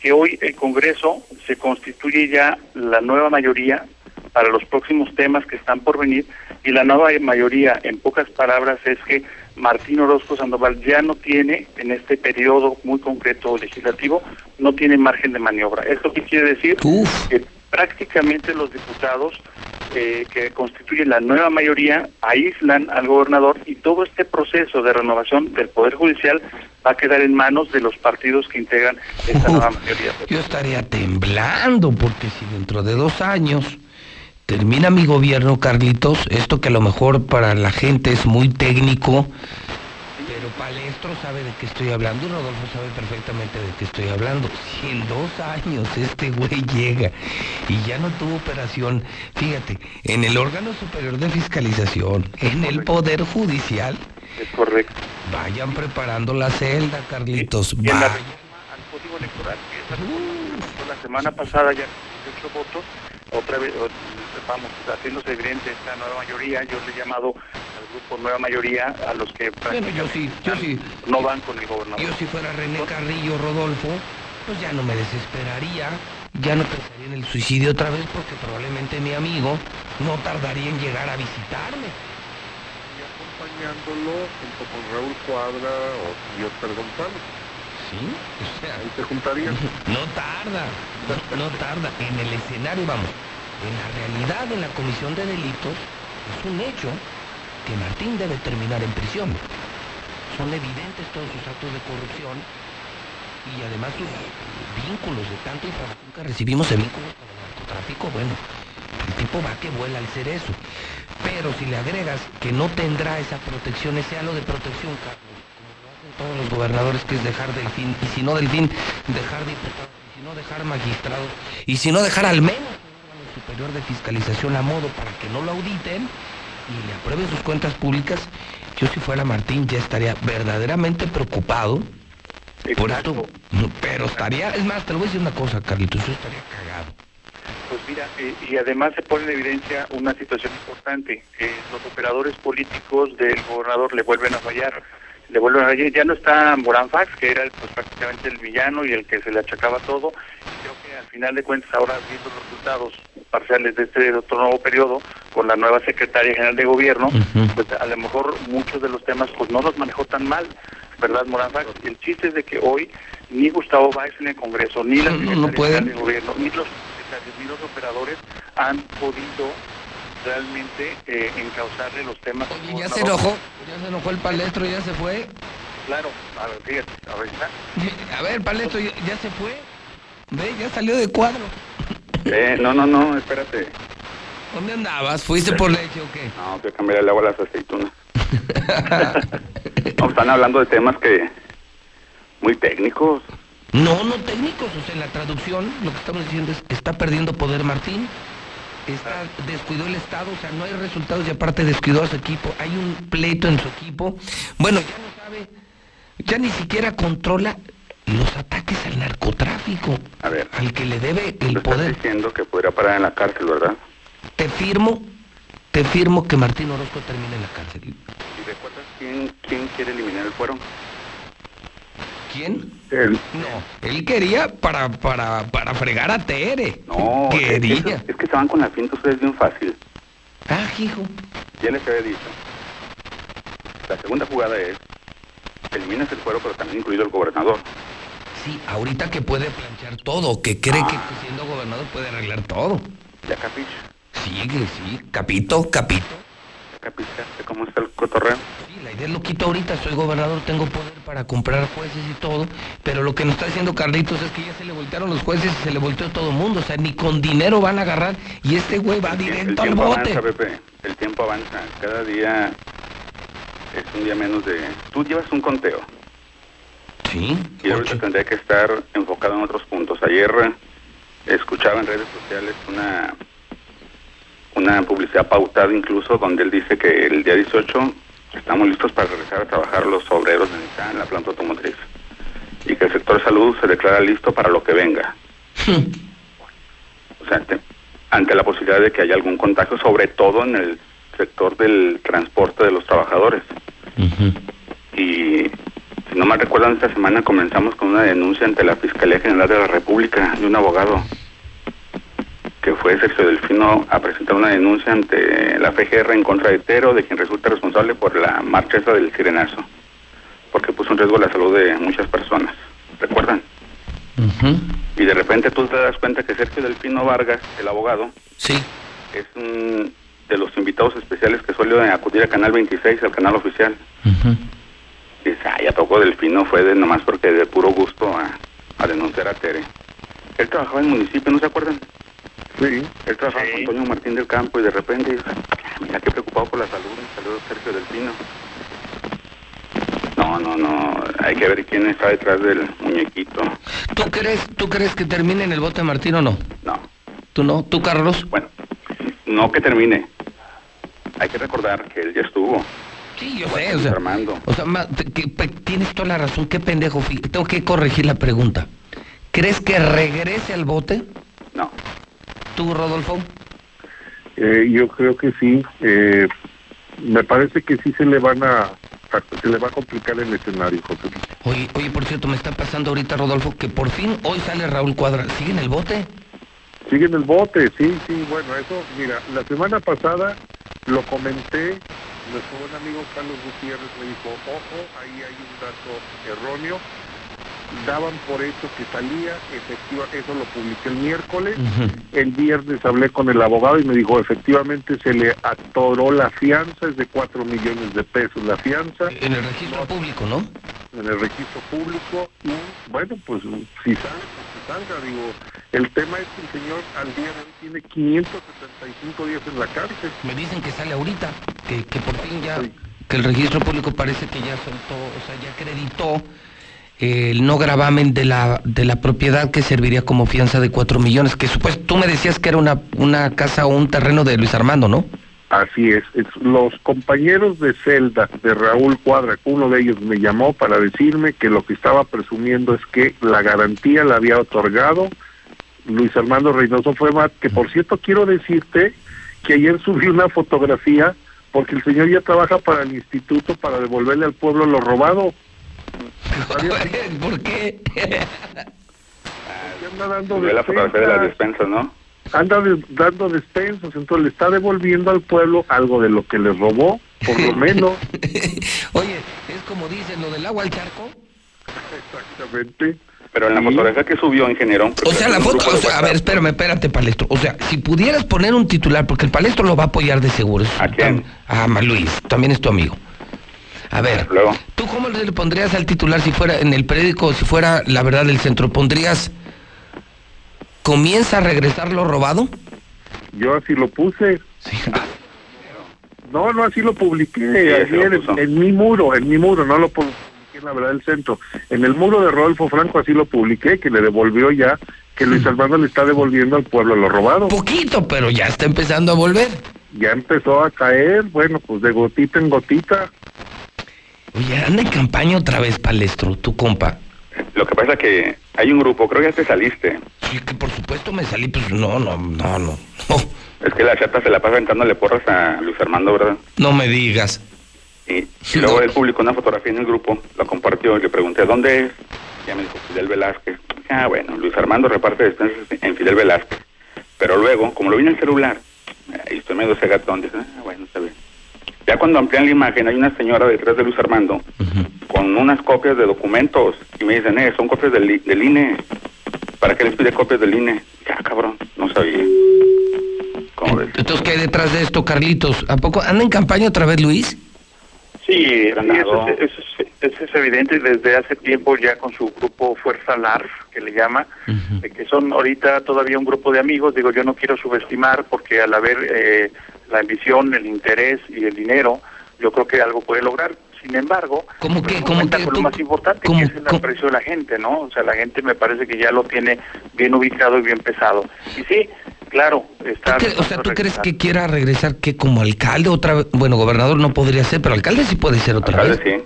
Que hoy el Congreso se constituye ya la nueva mayoría para los próximos temas que están por venir y la nueva mayoría, en pocas palabras, es que Martín Orozco Sandoval ya no tiene, en este periodo muy concreto legislativo, no tiene margen de maniobra. ¿Esto qué quiere decir? Que prácticamente los diputados eh, que constituyen la nueva mayoría aíslan al gobernador y todo este proceso de renovación del Poder Judicial va a quedar en manos de los partidos que integran esta nueva mayoría. Yo estaría temblando porque si dentro de dos años termina mi gobierno, Carlitos, esto que a lo mejor para la gente es muy técnico, pero Palestro sabe de qué estoy hablando, Rodolfo sabe perfectamente de qué estoy hablando. Si en dos años este güey llega y ya no tuvo operación, fíjate, en el órgano superior de fiscalización, en el Poder Judicial. Es correcto. Vayan preparando la celda, Carlitos. Y en la va- al código electoral, que esa- la semana pasada ya 18 votos, otra vez, vamos, haciéndose evidente esta nueva mayoría, yo le he llamado al grupo Nueva Mayoría a los que Bueno, yo sí, yo sí. no van con el gobernador. Yo si fuera René Carrillo Rodolfo, pues ya no me desesperaría, ya no pensaría en el suicidio otra vez porque probablemente mi amigo no tardaría en llegar a visitarme. acompañándolo junto con Raúl Cuadra o y Oscar González. Sí, o sea, ahí se juntarían. No tarda, no, no tarda. En el escenario, vamos, en la realidad, en la comisión de delitos, es un hecho que Martín debe terminar en prisión. Son evidentes todos sus actos de corrupción y además sus vínculos de tanta información que recibimos de vínculos con el narcotráfico. Bueno, el tipo va que vuela al ser eso. Pero si le agregas que no tendrá esa protección, ese halo de protección, Carlos, como lo hacen todos los gobernadores, que es dejar del fin, y si no del fin, dejar diputados, y si no dejar magistrados, y si no dejar al menos superior de fiscalización a modo para que no lo auditen y le aprueben sus cuentas públicas, yo si fuera Martín ya estaría verdaderamente preocupado por esto, pero estaría, es más, te lo voy a decir una cosa, Carlitos, yo estaría cagado. Pues mira, eh, y además se pone en evidencia una situación importante. que los operadores políticos del gobernador le vuelven a fallar. Le vuelven a. Ya no está Morán Fax, que era pues, prácticamente el villano y el que se le achacaba todo. Y creo que al final de cuentas, ahora viendo los resultados parciales de este otro nuevo periodo, con la nueva secretaria general de gobierno, pues a lo mejor muchos de los temas pues no los manejó tan mal. ¿Verdad, Morán Fax? El chiste es de que hoy ni Gustavo Báez en el Congreso, ni la no, secretaria no general de gobierno, ni los secretarios, ni los operadores han podido realmente eh, encauzarle los temas. al Ya se enojó, ya se enojó el palestro, ya se fue. Claro, a ver, fíjate, a ver, está. A ver, palestro, ya, ya se fue. Ve, ya salió de cuadro. Eh, no, no, no, espérate. ¿Dónde andabas? ¿Fuiste por leche o qué? No, que cambiar el agua a las aceitunas. no, están hablando de temas que muy técnicos. No, no técnicos, o sea, en la traducción lo que estamos diciendo es está perdiendo poder Martín, está descuidó el Estado, o sea, no hay resultados y aparte descuidó a su equipo, hay un pleito en su equipo. Bueno, ya no sabe, ya ni siquiera controla los ataques al narcotráfico, A ver, al que le debe el tú estás poder. diciendo que podría parar en la cárcel, ¿verdad? Te firmo, te firmo que Martín Orozco termine en la cárcel. ¿Y recuerdas quién, quién quiere eliminar el fuero? ¿Quién? Él. No, él quería para, para, para fregar a Tere. No, quería. Es, es que se van con la finta ustedes bien fácil. Ah, hijo. Ya les había dicho. La segunda jugada es, eliminas el fuero, pero también incluido el gobernador. Sí, ahorita que puede planchar todo, que cree que siendo gobernador puede arreglar todo. Ya capiche. Sí, sí, capito, capito. Cómo está el cotorreo. Sí, la idea es lo quito ahorita, soy gobernador, tengo poder para comprar jueces y todo, pero lo que nos está diciendo Carlitos es que ya se le voltearon los jueces y se le volteó todo el mundo, o sea, ni con dinero van a agarrar y este güey va El directo al tiempo bote. avanza, Pepe. El tiempo avanza. Cada día es un día menos de... Tú llevas un conteo. Sí. Y ahorita tendría que estar enfocado en otros puntos. Ayer eh, escuchaba en redes sociales una una publicidad pautada incluso donde él dice que el día 18 estamos listos para regresar a trabajar los obreros en la planta automotriz y que el sector salud se declara listo para lo que venga. o sea, ante, ante la posibilidad de que haya algún contagio, sobre todo en el sector del transporte de los trabajadores. Y si no me recuerdan, esta semana comenzamos con una denuncia ante la Fiscalía General de la República de un abogado que fue Sergio Delfino a presentar una denuncia ante la FGR en contra de Tero, de quien resulta responsable por la marcha esa del sirenazo, porque puso en riesgo la salud de muchas personas. ¿Recuerdan? Y de repente tú te das cuenta que Sergio Delfino Vargas, el abogado, sí. es un de los invitados especiales que suele acudir a Canal 26, al canal oficial. Y dice, ah, ya tocó Delfino, fue de nomás porque de puro gusto a, a denunciar a Tere. Él trabajaba en el municipio, ¿no se acuerdan? Sí. Él trabajaba con Antonio Martín del Campo y de repente dice, "Ah, mira qué preocupado por la salud, saludos Sergio Delfino. No, no, no, hay que ver quién está detrás del muñequito. ¿Tú crees, ¿Tú crees que termine en el bote Martín o no? No. ¿Tú no? ¿Tú, Carlos? Bueno, no que termine. Hay que recordar que él ya estuvo. Sí, yo sé, o sea, o sea, ma- que- tienes toda la razón, qué pendejo, tengo que corregir la pregunta. ¿Crees que regrese al bote? ¿Tú, Rodolfo? Eh, yo creo que sí. Eh, me parece que sí se le van a, a- se le va a complicar el escenario, José. Luis. Oye, oye, por cierto, me está pasando ahorita, Rodolfo, que por fin hoy sale Raúl Cuadra. ¿Sigue en el bote? Sigue en el bote, sí, sí. Bueno, eso, mira, la semana pasada lo comenté. Nuestro buen amigo Carlos Gutiérrez me dijo, ojo, ahí hay un dato erróneo. Daban por hecho que salía, efectiva, eso lo publiqué el miércoles. El viernes hablé con el abogado y me dijo, efectivamente se le atoró la fianza, es de 4 millones de pesos la fianza. En el registro público, ¿no? En el registro público. Y bueno, pues si sale, pues salga. Digo, el tema es que el señor al día de hoy tiene 575 días en la cárcel. Me dicen que sale ahorita, que, que por fin ya, que el registro público parece que ya soltó, o sea, ya acreditó el no gravamen de la, de la propiedad que serviría como fianza de 4 millones, que supuesto, tú me decías que era una, una casa o un terreno de Luis Armando, ¿no? Así es, los compañeros de celda de Raúl Cuadra, uno de ellos me llamó para decirme que lo que estaba presumiendo es que la garantía la había otorgado Luis Armando Reynoso Fuema, que por cierto quiero decirte que ayer subí una fotografía porque el señor ya trabaja para el instituto para devolverle al pueblo lo robado. ¿Por qué? anda dando Subió la fotografía de las despensas, ¿no? anda de- dando despensas, entonces le está devolviendo al pueblo algo de lo que le robó, por lo menos. Oye, es como dicen, lo del agua al charco. Exactamente. Pero en la fotografía que subió, ingeniero... O sea, la foto, o sea, a ver, espérame, espérate, Palestro. O sea, si pudieras poner un titular, porque el Palestro lo va a apoyar de seguro. ¿A quién? A Luis, también es tu amigo. A ver, ¿tú cómo le pondrías al titular si fuera en el periódico, si fuera la verdad del centro? ¿Pondrías, comienza a regresar lo robado? Yo así lo puse. No, no, así lo publiqué Sí, lo en, en mi muro, en mi muro, no lo publiqué en la verdad del centro. En el muro de Rodolfo Franco así lo publiqué, que le devolvió ya, que Luis Armando le está devolviendo al pueblo lo robado. Poquito, pero ya está empezando a volver. Ya empezó a caer, bueno, pues de gotita en gotita. Oye, anda en campaña otra vez, Palestro, tu compa. Lo que pasa es que hay un grupo, creo que ya te saliste. Sí, que por supuesto me salí, pues no, no, no, no. Es que la chata se la pasa aventándole porras a Luis Armando, ¿verdad? No me digas. Y, y luego él publicó una fotografía en el grupo, la compartió y le pregunté, ¿dónde es? Y ya me dijo, Fidel Velázquez. Ah, bueno, Luis Armando reparte despensas en Fidel Velázquez. Pero luego, como lo vi en el celular, ahí estoy medio cegatón, dije, ah, bueno, está bien. Ya cuando amplían la imagen, hay una señora detrás de Luis Armando con unas copias de documentos y me dicen, eh, son copias del, del INE. ¿Para qué les pide copias del INE? Ya, cabrón, no sabía. ¿Cómo ves? Entonces, ¿qué hay detrás de esto, Carlitos? ¿A poco anda en campaña otra vez, Luis? Sí, sí eso, es, eso, es, eso, es, evidente desde hace tiempo ya con su grupo Fuerza LARF, que le llama, de que son ahorita todavía un grupo de amigos. Digo, yo no quiero subestimar porque al haber eh, la ambición, el interés y el dinero, yo creo que algo puede lograr. Sin embargo, ¿Cómo que, ¿cómo que, lo más importante, que es el aprecio de la gente, ¿no? O sea, la gente me parece que ya lo tiene bien ubicado y bien pesado. Y sí, claro, está... o sea, ¿tú crees que quiera regresar que como alcalde otra vez? Bueno, gobernador no podría ser, pero alcalde sí puede ser otra alcalde, vez. Sí.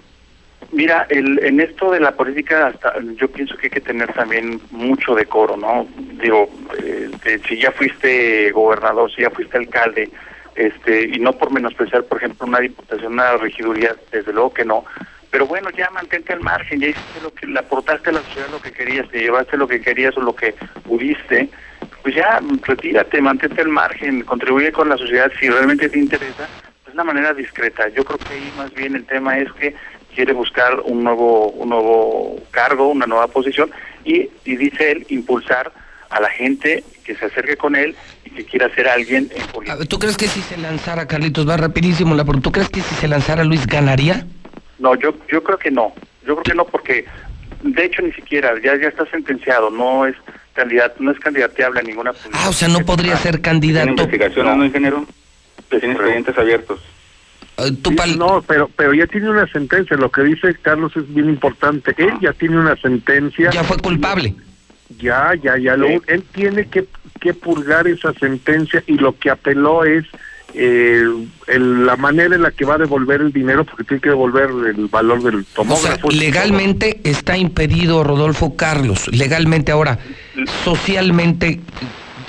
Mira, el, en esto de la política, hasta, yo pienso que hay que tener también mucho decoro, ¿no? Digo, eh, si ya fuiste gobernador, si ya fuiste alcalde, este y no por menospreciar, por ejemplo, una diputación, una regiduría, desde luego que no, pero bueno, ya mantente al margen, ya hiciste lo que, le aportaste a la sociedad lo que querías, te llevaste lo que querías o lo que pudiste, pues ya retírate, mantente al margen, contribuye con la sociedad si realmente te interesa, pues una manera discreta. Yo creo que ahí más bien el tema es que quiere buscar un nuevo, un nuevo cargo, una nueva posición y, y dice él impulsar a la gente que se acerque con él y que quiera ser alguien en política. ¿Tú crees que si se lanzara, Carlitos, va rapidísimo la ¿tú crees que si se lanzara Luis ganaría? No, yo yo creo que no. Yo creo que no porque de hecho ni siquiera ya ya está sentenciado, no es candidato, no es candidateable a ninguna. Ah, o sea, no podría ser candidato. ¿Tiene investigación no, no ingeniero? ¿Tiene expedientes abiertos? ¿Tú pal... No, pero pero ya tiene una sentencia. Lo que dice Carlos es bien importante. Él ya tiene una sentencia. Ya fue culpable. Ya, ya, ya. Lo, él tiene que, que purgar esa sentencia y lo que apeló es eh, el, la manera en la que va a devolver el dinero porque tiene que devolver el valor del tomógrafo. O sea, legalmente está impedido Rodolfo Carlos. Legalmente ahora, socialmente,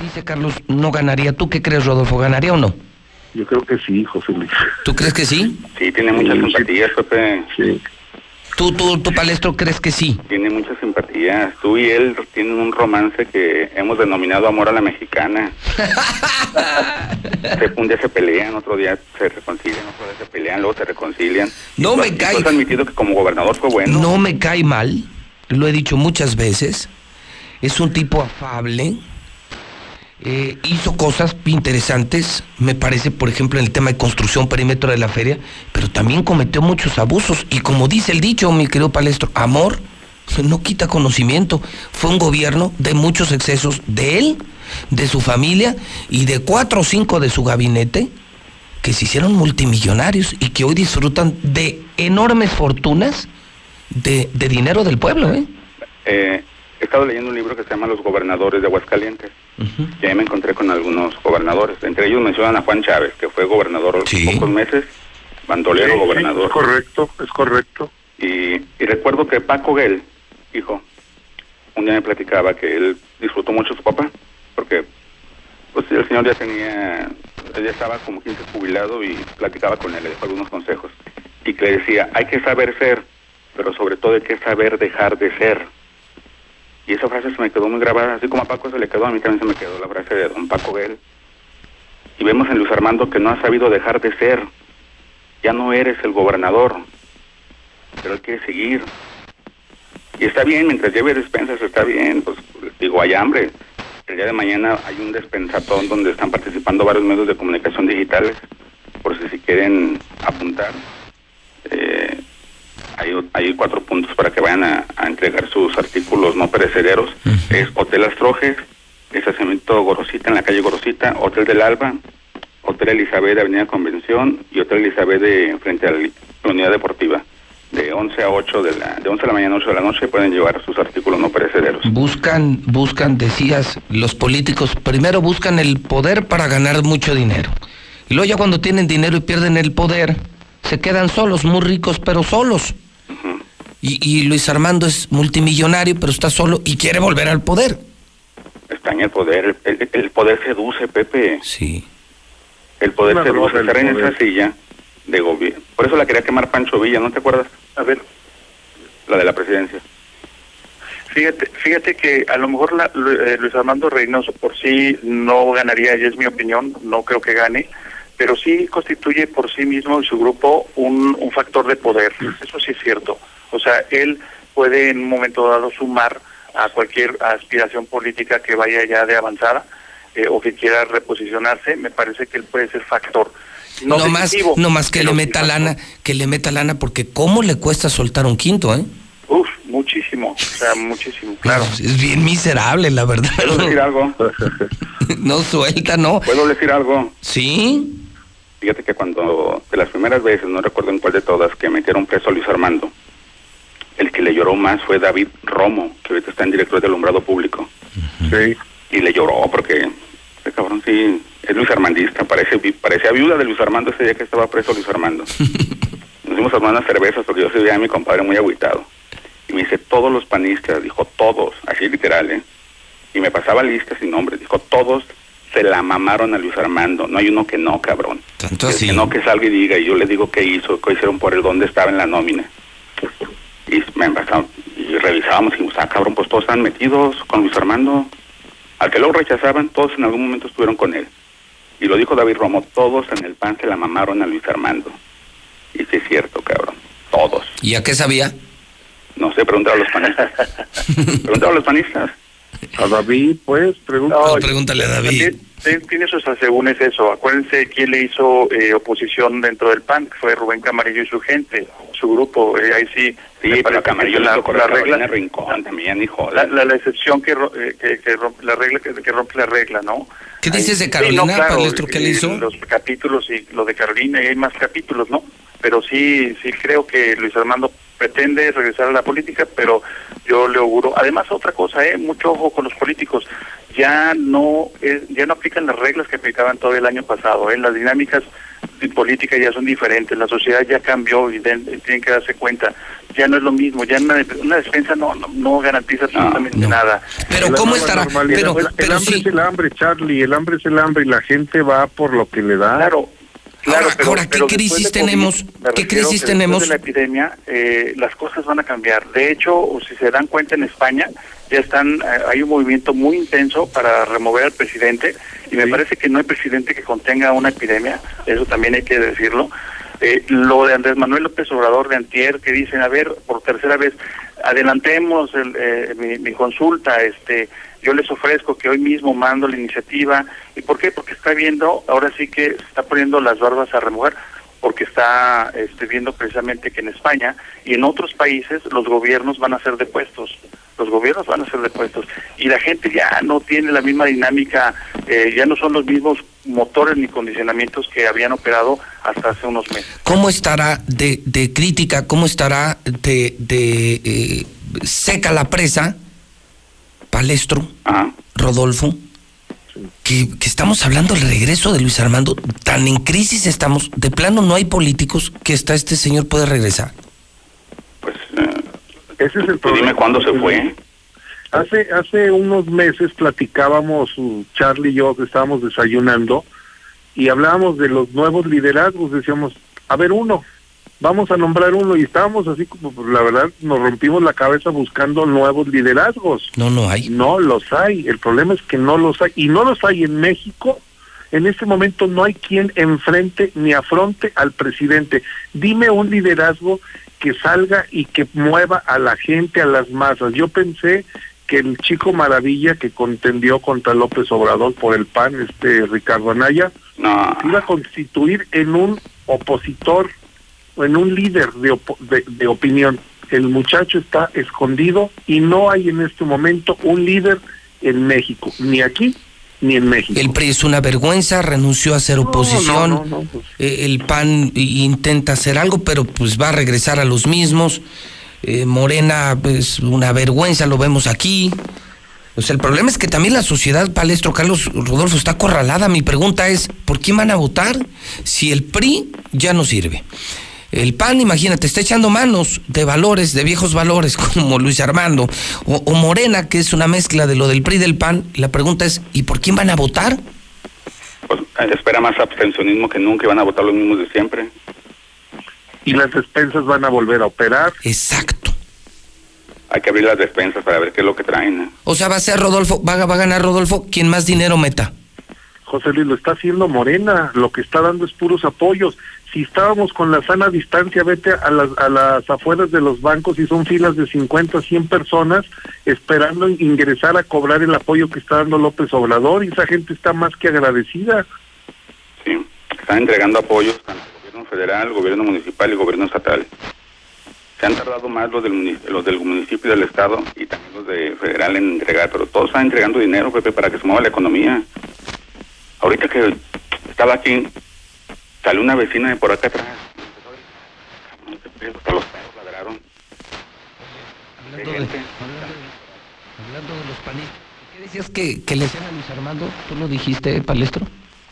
dice Carlos, no ganaría. ¿Tú qué crees, Rodolfo? ¿Ganaría o no? Yo creo que sí, José Luis. ¿Tú crees que sí? Sí, tiene muchas sí, simpatías, Pepe. Sí. ¿Tú, tú, tú, Palestro, crees que sí? Tiene muchas simpatías. Tú y él tienen un romance que hemos denominado amor a la mexicana. un día se pelean, otro día se reconcilian, otro día se pelean, luego se reconcilian. No me cae... has admitido que como gobernador fue bueno. No me cae mal, lo he dicho muchas veces. Es un tipo afable, eh, hizo cosas interesantes, me parece, por ejemplo, en el tema de construcción perímetro de la feria, pero también cometió muchos abusos. Y como dice el dicho, mi querido Palestro, amor no quita conocimiento. Fue un gobierno de muchos excesos de él, de su familia y de cuatro o cinco de su gabinete que se hicieron multimillonarios y que hoy disfrutan de enormes fortunas de, de dinero del pueblo. ¿eh? Eh, he estado leyendo un libro que se llama Los Gobernadores de Aguascalientes. Uh -huh. Y ahí me encontré con algunos gobernadores. Entre ellos mencionan a Juan Chávez, que fue gobernador sí. pocos meses, bandolero sí, gobernador. Es correcto, es correcto. Y, y recuerdo que Paco Guel, hijo, un día me platicaba que él disfrutó mucho a su papá, porque pues el señor ya tenía, él ya estaba como quien se jubilado y platicaba con él, le dejó algunos consejos. Y que le decía, hay que saber ser, pero sobre todo hay que saber dejar de ser. Y esa frase se me quedó muy grabada, así como a Paco se le quedó, a mí también se me quedó la frase de don Paco Bell. Y vemos en Luis Armando que no ha sabido dejar de ser. Ya no eres el gobernador, pero él quiere seguir. Y está bien, mientras lleve despensas está bien, pues digo, hay hambre. El día de mañana hay un despensatón donde están participando varios medios de comunicación digitales, por si, si quieren apuntar. Eh, hay, hay cuatro puntos para que vayan a, a entregar sus artículos no perecederos. Uh -huh. Es Hotel Astrojes, Estacionamiento Gorosita en la calle Gorosita, Hotel del Alba, Hotel Elizabeth de Avenida Convención y Hotel Elizabeth de frente a la Unidad Deportiva. De 11 a 8 de la, de 11 de la mañana a 8 de la noche pueden llevar sus artículos no perecederos. Buscan, buscan, decías, los políticos primero buscan el poder para ganar mucho dinero. Y luego ya cuando tienen dinero y pierden el poder, se quedan solos, muy ricos, pero solos. Uh -huh. y, y, Luis Armando es multimillonario, pero está solo y quiere volver al poder. Está en el poder, el, el poder seduce, Pepe. Sí. El poder no, seduce, estar en esa silla de gobierno. Por eso la quería quemar Pancho Villa, ¿no te acuerdas? A ver. La de la presidencia. Fíjate, fíjate que a lo mejor la, Luis Armando Reynoso por sí no ganaría, y es mi opinión, no creo que gane pero sí constituye por sí mismo y su grupo un, un factor de poder. Eso sí es cierto. O sea, él puede en un momento dado sumar a cualquier aspiración política que vaya ya de avanzada eh, o que quiera reposicionarse, me parece que él puede ser factor. No, más, no más que le meta lana, que le meta lana, porque cómo le cuesta soltar un quinto, ¿eh? Uf, muchísimo, o sea, muchísimo, claro. es bien miserable, la verdad. ¿Puedo decir algo? no suelta, no. ¿Puedo decir algo? Sí. Fíjate que cuando, de las primeras veces, no recuerdo en cuál de todas, que metieron preso a Luis Armando, el que le lloró más fue David Romo, que ahorita está en director del alumbrado público. Sí. Y le lloró porque, este cabrón sí, es Luis Armandista, parece, parecía viuda de Luis Armando ese día que estaba preso Luis Armando. Nos dimos a tomar unas cervezas porque yo se veía a mi compadre muy agüitado. Y me dice, todos los panistas, dijo, todos, así literal, ¿eh? Y me pasaba lista sin nombre, dijo, todos se la mamaron a Luis Armando. No hay uno que no, cabrón. Tanto así. Que no que salga y diga, y yo le digo qué hizo, qué hicieron por él, dónde estaba en la nómina. Y, me, y revisábamos y dijimos, ah, cabrón, pues todos están metidos con Luis Armando. Al que luego rechazaban, todos en algún momento estuvieron con él. Y lo dijo David Romo, todos en el PAN se la mamaron a Luis Armando. Y sí es cierto, cabrón. Todos. ¿Y a qué sabía? No sé, pregúntale a los panistas. pregúntale a los panistas. A David, pues, pregúntale. No, pregúntale a David. Tiene, tiene sus asegúnes eso. Acuérdense quién le hizo eh, oposición dentro del PAN, que fue Rubén Camarillo y su gente, su grupo. Eh, ahí sí. Sí, pero Camarillo la, la, la la regla Rincón también, hijo. la, la, la excepción que, ro- eh, que, que rompe la regla, que, que rompe la regla, ¿no? ¿Qué dices de Sí, Carolina, no, claro, Palestro, qué le eh, hizo? Los capítulos y lo de Carolina, y hay más capítulos, ¿no? Pero sí, sí creo que Luis Armando pretende regresar a la política, pero yo le auguro. Además, otra cosa, ¿eh? Mucho ojo con los políticos. Ya no es- ya no aplican las reglas que aplicaban todo el año pasado, ¿eh? Las dinámicas de política ya son diferentes, la sociedad ya cambió y den- tienen que darse cuenta. Ya no es lo mismo, ya una, una defensa no, no, no garantiza absolutamente nada. Pero La ¿cómo estará? Pero, el pero hambre sí. es el hambre, Charlie, el hambre es el hambre y la gente va por lo que le da. Claro, claro, Ahora- pero, ahora, ¿qué pero crisis COVID, tenemos? ¿Qué crisis tenemos? De la epidemia, eh, las cosas van a cambiar. De hecho, si se dan cuenta en España, ya están, eh, hay un movimiento muy intenso para remover al presidente y me parece que no hay presidente que contenga una epidemia, eso también hay que decirlo. Eh, lo de Andrés Manuel López Obrador de Antier, que dicen, a ver, por tercera vez, adelantemos el, eh, mi, mi consulta, este, yo les ofrezco que hoy mismo mando la iniciativa. ¿Y por qué? Porque está viendo, ahora sí que se está poniendo las barbas a remojar, porque está este, viendo precisamente que en España y en otros países los gobiernos van a ser depuestos. Los gobiernos van a ser depuestos. Y la gente ya no tiene la misma dinámica, eh, ya no son los mismos motores ni condicionamientos que habían operado hasta hace unos meses. ¿Cómo estará de, de crítica, cómo estará de, de eh, seca la presa, Palestro, Rodolfo? Que, que estamos hablando del regreso de Luis Armando, tan en crisis estamos, de plano no hay políticos que está este señor puede regresar. Ese es el Pues dime problema. cuándo se fue. Hace hace unos meses platicábamos uh, Charlie y yo estábamos desayunando y hablábamos de los nuevos liderazgos, decíamos, a ver uno, vamos a nombrar uno y estábamos así como pues, la verdad nos rompimos la cabeza buscando nuevos liderazgos. No, no hay. No los hay, el problema es que no los hay y no los hay en México. En este momento no hay quien enfrente ni afronte al presidente. Dime un liderazgo que salga y que mueva a la gente, a las masas. Yo pensé que el chico maravilla que contendió contra López Obrador por el PAN, este Ricardo Anaya, iba a constituir en un opositor en un líder de, de, de opinión. El muchacho está escondido y no hay en este momento un líder en México, ni aquí ni en México. El PRI es una vergüenza, renunció a ser oposición. no, no, pues. Eh, el PAN intenta hacer algo, pero pues va a regresar a los mismos. Eh, Morena, pues una vergüenza, lo vemos aquí. Sea, el problema es que también la sociedad, Palestro Carlos Rodolfo, está acorralada. Mi pregunta es, ¿por quién van a votar si el PRI ya no sirve? El PAN, imagínate, está echando manos de valores, de viejos valores, como Luis Armando, o, o Morena, que es una mezcla de lo del PRI y del PAN. La pregunta es, ¿y por quién van a votar? Pues eh, espera más abstencionismo que nunca y van a votar los mismos de siempre. Y las despensas van a volver a operar. Exacto. Hay que abrir las despensas para ver qué es lo que traen. ¿eh? O sea, va a ser Rodolfo, va, a- va a ganar Rodolfo quien más dinero meta. José Luis, lo está haciendo Morena, lo que está dando es puros apoyos. Si estábamos con la sana distancia, vete a las, a las afueras de los bancos y son filas de 50, 100 personas esperando ingresar a cobrar el apoyo que está dando López Obrador y esa gente está más que agradecida. Sí, están entregando apoyos al gobierno federal, gobierno municipal y gobierno estatal. Se han tardado más los del, los del municipio y del estado y también los de federal en entregar, pero todos están entregando dinero, Pepe, para que se mueva la economía. Ahorita que estaba aquí, salió una vecina de por acá atrás. Hasta los perros ladraron. Hablando de, hablando de- hablando de los panistas, ¿qué decías que, que le hacían a Luis Armando? ¿Tú lo dijiste, Palestro?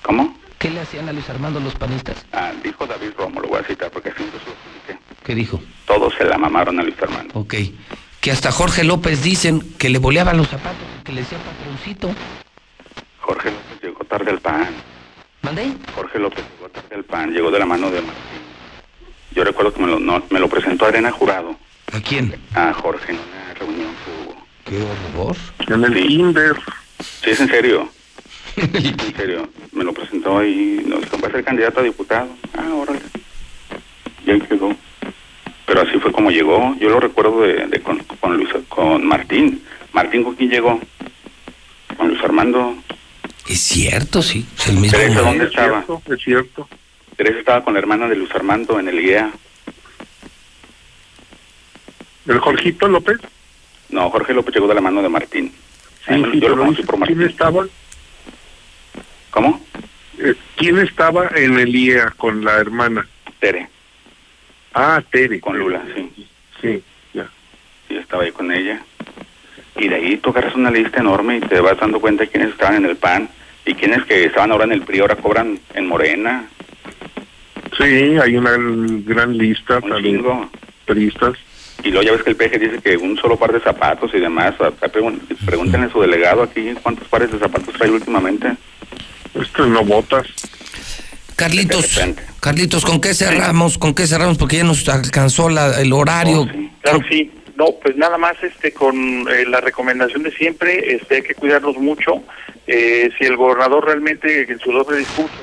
¿Cómo? ¿Qué le hacían a Luis Armando los panistas? Ah, dijo David Romo, lo voy a citar porque así incluso lo publiqué. ¿Qué dijo? Todos se la mamaron a Luis Armando. Ok. Que hasta Jorge López dicen que le boleaban los zapatos, que le decía patroncito. Jorge López llegó tarde al PAN. ¿Mandé? Jorge López llegó tarde al PAN, llegó de la mano de Martín. Yo recuerdo que me lo, no- me lo presentó Arena Jurado. ¿A quién? A Jorge en una reunión que hubo. ¿Qué horror? En el kinder. Sí, es en serio. en serio. Me lo presentó y nos dijo, va a ser candidato a diputado. Ah, órale. Y ahí quedó. Pero así fue como llegó. Yo lo recuerdo de, de con, con Luis, con Martín. Martín con quién llegó. Con Luis Armando. Es cierto, sí. Es el mismo. Teresa, ¿dónde Es estaba? cierto, es cierto. Teresa estaba con la hermana de Luis Armando en el IEA. ¿El Jorgito López? No, Jorge López llegó de la mano de Martín. Sí, yo lo conocí por ¿quién Martín. estaba? ¿Cómo? Eh, ¿Quién estaba en el IEA con la hermana? Tere, Ah, Tere. con Lula, sí. Sí, ya. Sí, estaba ahí con ella. Y de ahí tú agarras una lista enorme y te vas dando cuenta de quiénes estaban en el PAN y quiénes que estaban ahora en el PRI ahora cobran en Morena. Sí, hay una gran lista Un también. chingo. Periodistas. Y luego ya ves que el PG dice que un solo par de zapatos y demás. Pregúntenle a su delegado aquí cuántos pares de zapatos trae últimamente. Esto no votas. Carlitos, Carlitos, ¿con qué cerramos? ¿Con qué cerramos? Porque ya nos alcanzó la- el horario. Claro que sí. No, pues nada más este con eh, la recomendación de siempre, este hay que cuidarnos mucho. Eh, si el gobernador realmente en su doble discurso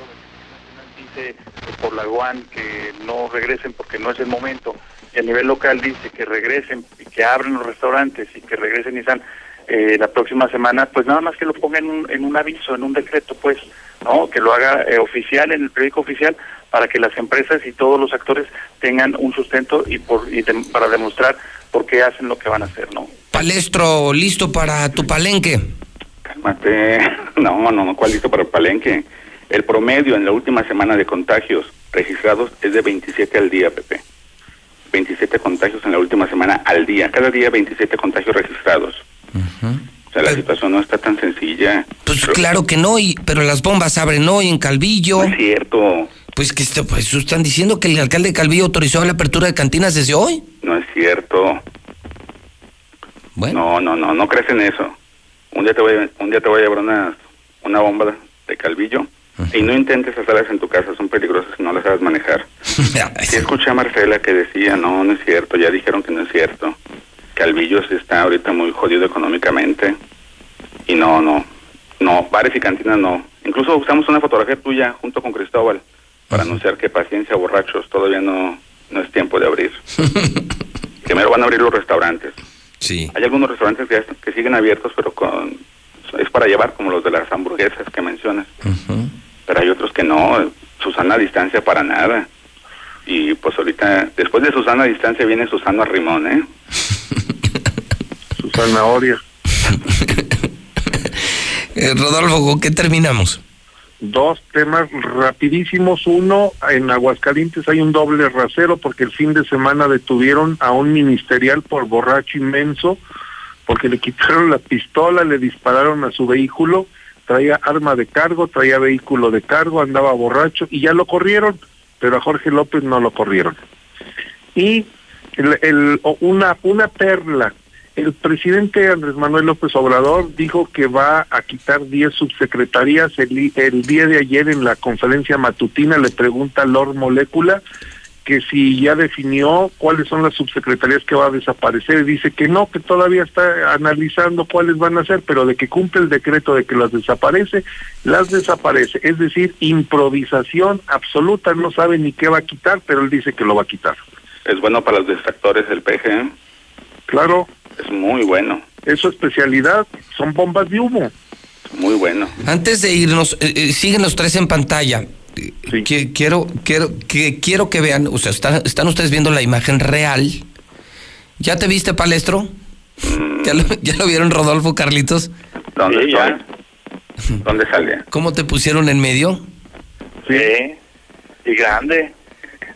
dice eh, por la UAN que no regresen porque no es el momento, y a nivel local dice que regresen y que abren los restaurantes y que regresen y están eh, la próxima semana, pues nada más que lo ponga en un, en un aviso, en un decreto, pues, ¿no? Que lo haga eh, oficial en el periódico oficial para que las empresas y todos los actores tengan un sustento y, por, y para demostrar por qué hacen lo que van a hacer, ¿no? Palestro, listo para tu palenque. Cálmate. No, no, no, ¿cuál listo para el palenque? El promedio en la última semana de contagios registrados es de 27 al día, Pepe. 27 contagios en la última semana al día. Cada día 27 contagios registrados. O sea, la situación no está tan sencilla. Pues claro que no, y, pero las bombas abren hoy en Calvillo. No es cierto. Pues que pues están diciendo que el alcalde de Calvillo autorizó la apertura de cantinas desde hoy. No es cierto. No, no, no, no crees en eso. Un día te voy a, un día te voy a llevar una, una bomba de calvillo y no intentes hacerlas en tu casa, son peligrosas y no las sabes manejar. Sí escuché a Marcela que decía, no, no es cierto, ya dijeron que no es cierto. Calvillo sí está ahorita muy jodido económicamente y no, no, no, bares y cantinas no. Incluso usamos una fotografía tuya junto con Cristóbal para anunciar que paciencia borrachos, todavía no, no es tiempo de abrir. Primero van a abrir los restaurantes. Sí. Hay algunos restaurantes que, que siguen abiertos, pero con es para llevar, como los de las hamburguesas que mencionas. Pero hay otros que no, Susana distancia para nada. Y pues ahorita, después de Susana distancia viene Susana Rimón, ¿eh? Su zanahoria. Eh, Rodolfo, ¿con qué terminamos? Dos temas rapidísimos. Uno, en Aguascalientes hay un doble rasero porque el fin de semana detuvieron a un ministerial por borracho inmenso porque le quitaron la pistola, le dispararon a su vehículo, traía arma de cargo, traía vehículo de cargo, andaba borracho y ya lo corrieron, pero a Jorge López no lo corrieron. Y el, el- una, una perla, el presidente Andrés Manuel López Obrador dijo que va a quitar 10 subsecretarías. El, día de ayer en la conferencia matutina le pregunta a Lord Molécula que si ya definió cuáles son las subsecretarías que va a desaparecer. Dice que no, que todavía está analizando cuáles van a ser, pero de que cumple el decreto de que las desaparece, las desaparece. Es decir, improvisación absoluta, no sabe ni qué va a quitar, pero él dice que lo va a quitar. Es bueno para los distractores del PG. ¿eh? Claro. Es muy bueno. Es su especialidad, son bombas de humo. Muy bueno. Antes de irnos, eh, eh, siguen los tres en pantalla. Que- Quiero, quiero, que, quiero que vean, o sea, están, están ustedes viendo la imagen real. ¿Ya te viste, Palestro? ¿Ya lo, ya lo vieron, Rodolfo, Carlitos? ¿Dónde Sí, ya. estoy? ¿Dónde sale? ¿Cómo te pusieron en medio? Sí. Y grande.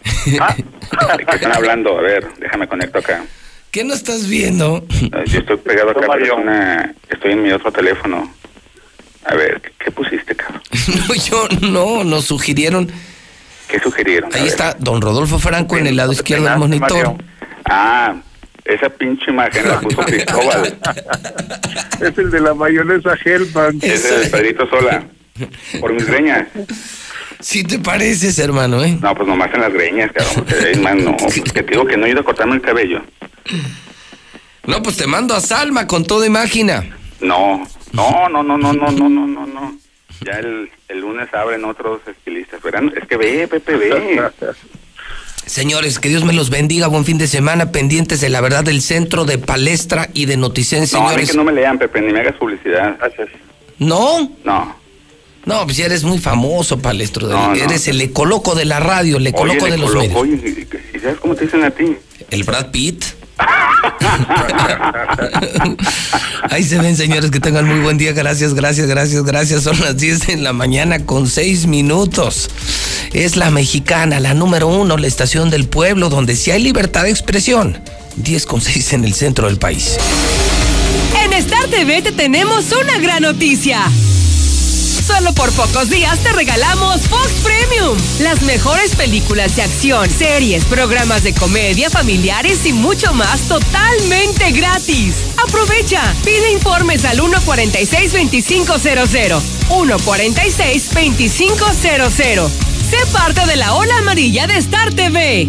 ¿De qué están hablando? A ver, déjame conecto acá. ¿Qué no estás viendo? Yo estoy pegado acá, pero es John. una- estoy en mi otro teléfono. A ver, ¿qué, pusiste, cabrón? No, yo no, nos sugirieron. ¿Qué sugirieron? Ahí está don Rodolfo Franco en el lado izquierdo del monitor. Ah, esa pinche imagen la puso Cristóbal. Es el de la mayonesa Hellman. Es el Pedrito Sola. Por mis greñas. Sí te pareces, hermano, ¿eh? No, pues nomás en las greñas, cabrón. Porque no. Pues que te digo que no he ido a cortarme el cabello. No, pues te mando a Salma con toda máquina. No, no, no, no, no, no, no, no, no, no. Ya el, el lunes abren otros estilistas. Verán, es que ve, Pepe, ve. Señores, que Dios me los bendiga. Buen fin de semana. Pendientes de la verdad del centro de palestra y de Noticen, No, a mí señores. que no me lean, Pepe, ni me hagas publicidad. ¿No? No. No, pues ya eres muy famoso, palestro. No, no. eres el ecoloco de la radio, el ecoloco Oye, de le los coloco, medios. oye, ¿y, y sabes cómo te dicen a ti? El Brad Pitt. Ahí se ven, señores, que tengan muy buen día. Gracias, gracias, gracias, gracias. Son las 10 de la mañana con 6 minutos. Es la mexicana, la número uno, la estación del pueblo, donde sí hay libertad de expresión. 10 con 6 en el centro del país. En Star TV te tenemos una gran noticia. Solo por pocos días te regalamos Fox Premium. Las mejores películas de acción, series, programas de comedia, familiares y mucho más totalmente gratis. Aprovecha. Pide informes al 146-2500. 146-2500. Sé parte de la ola amarilla de Star TV.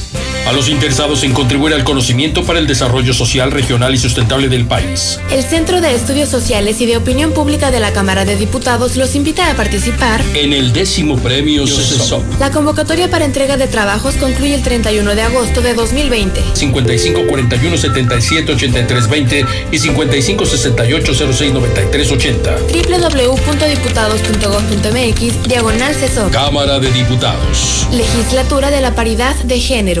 A los interesados en contribuir al conocimiento para el desarrollo social, regional y sustentable del país. El Centro de Estudios Sociales y de Opinión Pública de la Cámara de Diputados los invita a participar. En el décimo premio CESOP. La convocatoria para entrega de trabajos concluye el 31 de agosto de 2020. 55 41 77 83 20 y 55 68 06 93 80. www.diputados.gov.mx Diagonal CESOP. Cámara de Diputados. Legislatura de la Paridad de Género.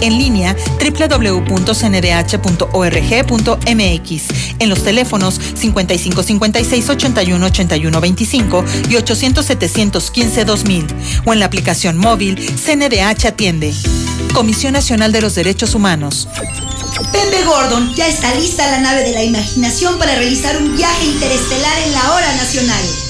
En línea www.cndh.org.mx. En los teléfonos 5556 81 81 25 y 800 715 2000 o en la aplicación móvil CNDH Atiende. Comisión Nacional de los Derechos Humanos. Pepe Gordon, ya está lista la nave de la imaginación para realizar un viaje interestelar en la hora nacional.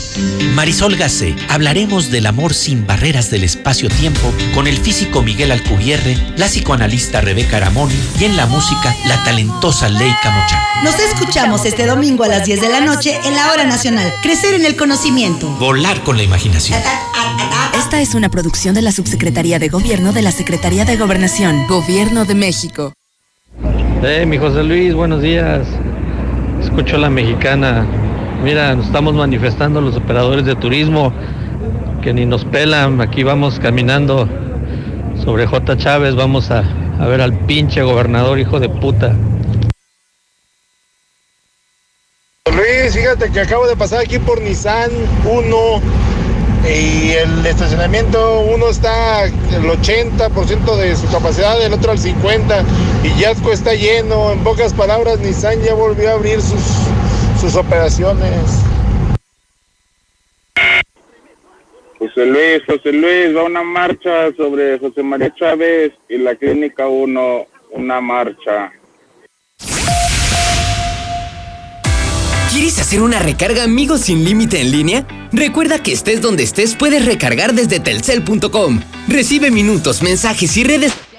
Marisol Gacé, hablaremos del amor sin barreras del espacio-tiempo con el físico Miguel Alcubierre, la psicoanalista Rebeca Aramón y en la música la talentosa Leica Mochán. Nos escuchamos este domingo a las 10 de la noche en la hora nacional. Crecer en el conocimiento. Volar con la imaginación. Esta es una producción de la Subsecretaría de Gobierno de la Secretaría de Gobernación, Gobierno de México. Eh, mi José Luis, buenos días. Escucho a la mexicana. Mira, estamos manifestando los operadores de turismo que ni nos pelan. Aquí vamos caminando sobre J. Chávez. Vamos a, a ver al pinche gobernador, hijo de puta. Luis, fíjate que acabo de pasar aquí por Nissan 1 y el estacionamiento uno está el 80% de su capacidad, el otro al 50%. y Yasco está lleno. En pocas palabras, Nissan ya volvió a abrir sus, sus operaciones. José Luis, José Luis, va una marcha sobre José María Chávez y la Clínica 1, una marcha. ¿Quieres hacer una recarga amigos sin límite en línea? Recuerda que estés donde estés puedes recargar desde telcel.com. Recibe minutos, mensajes y redes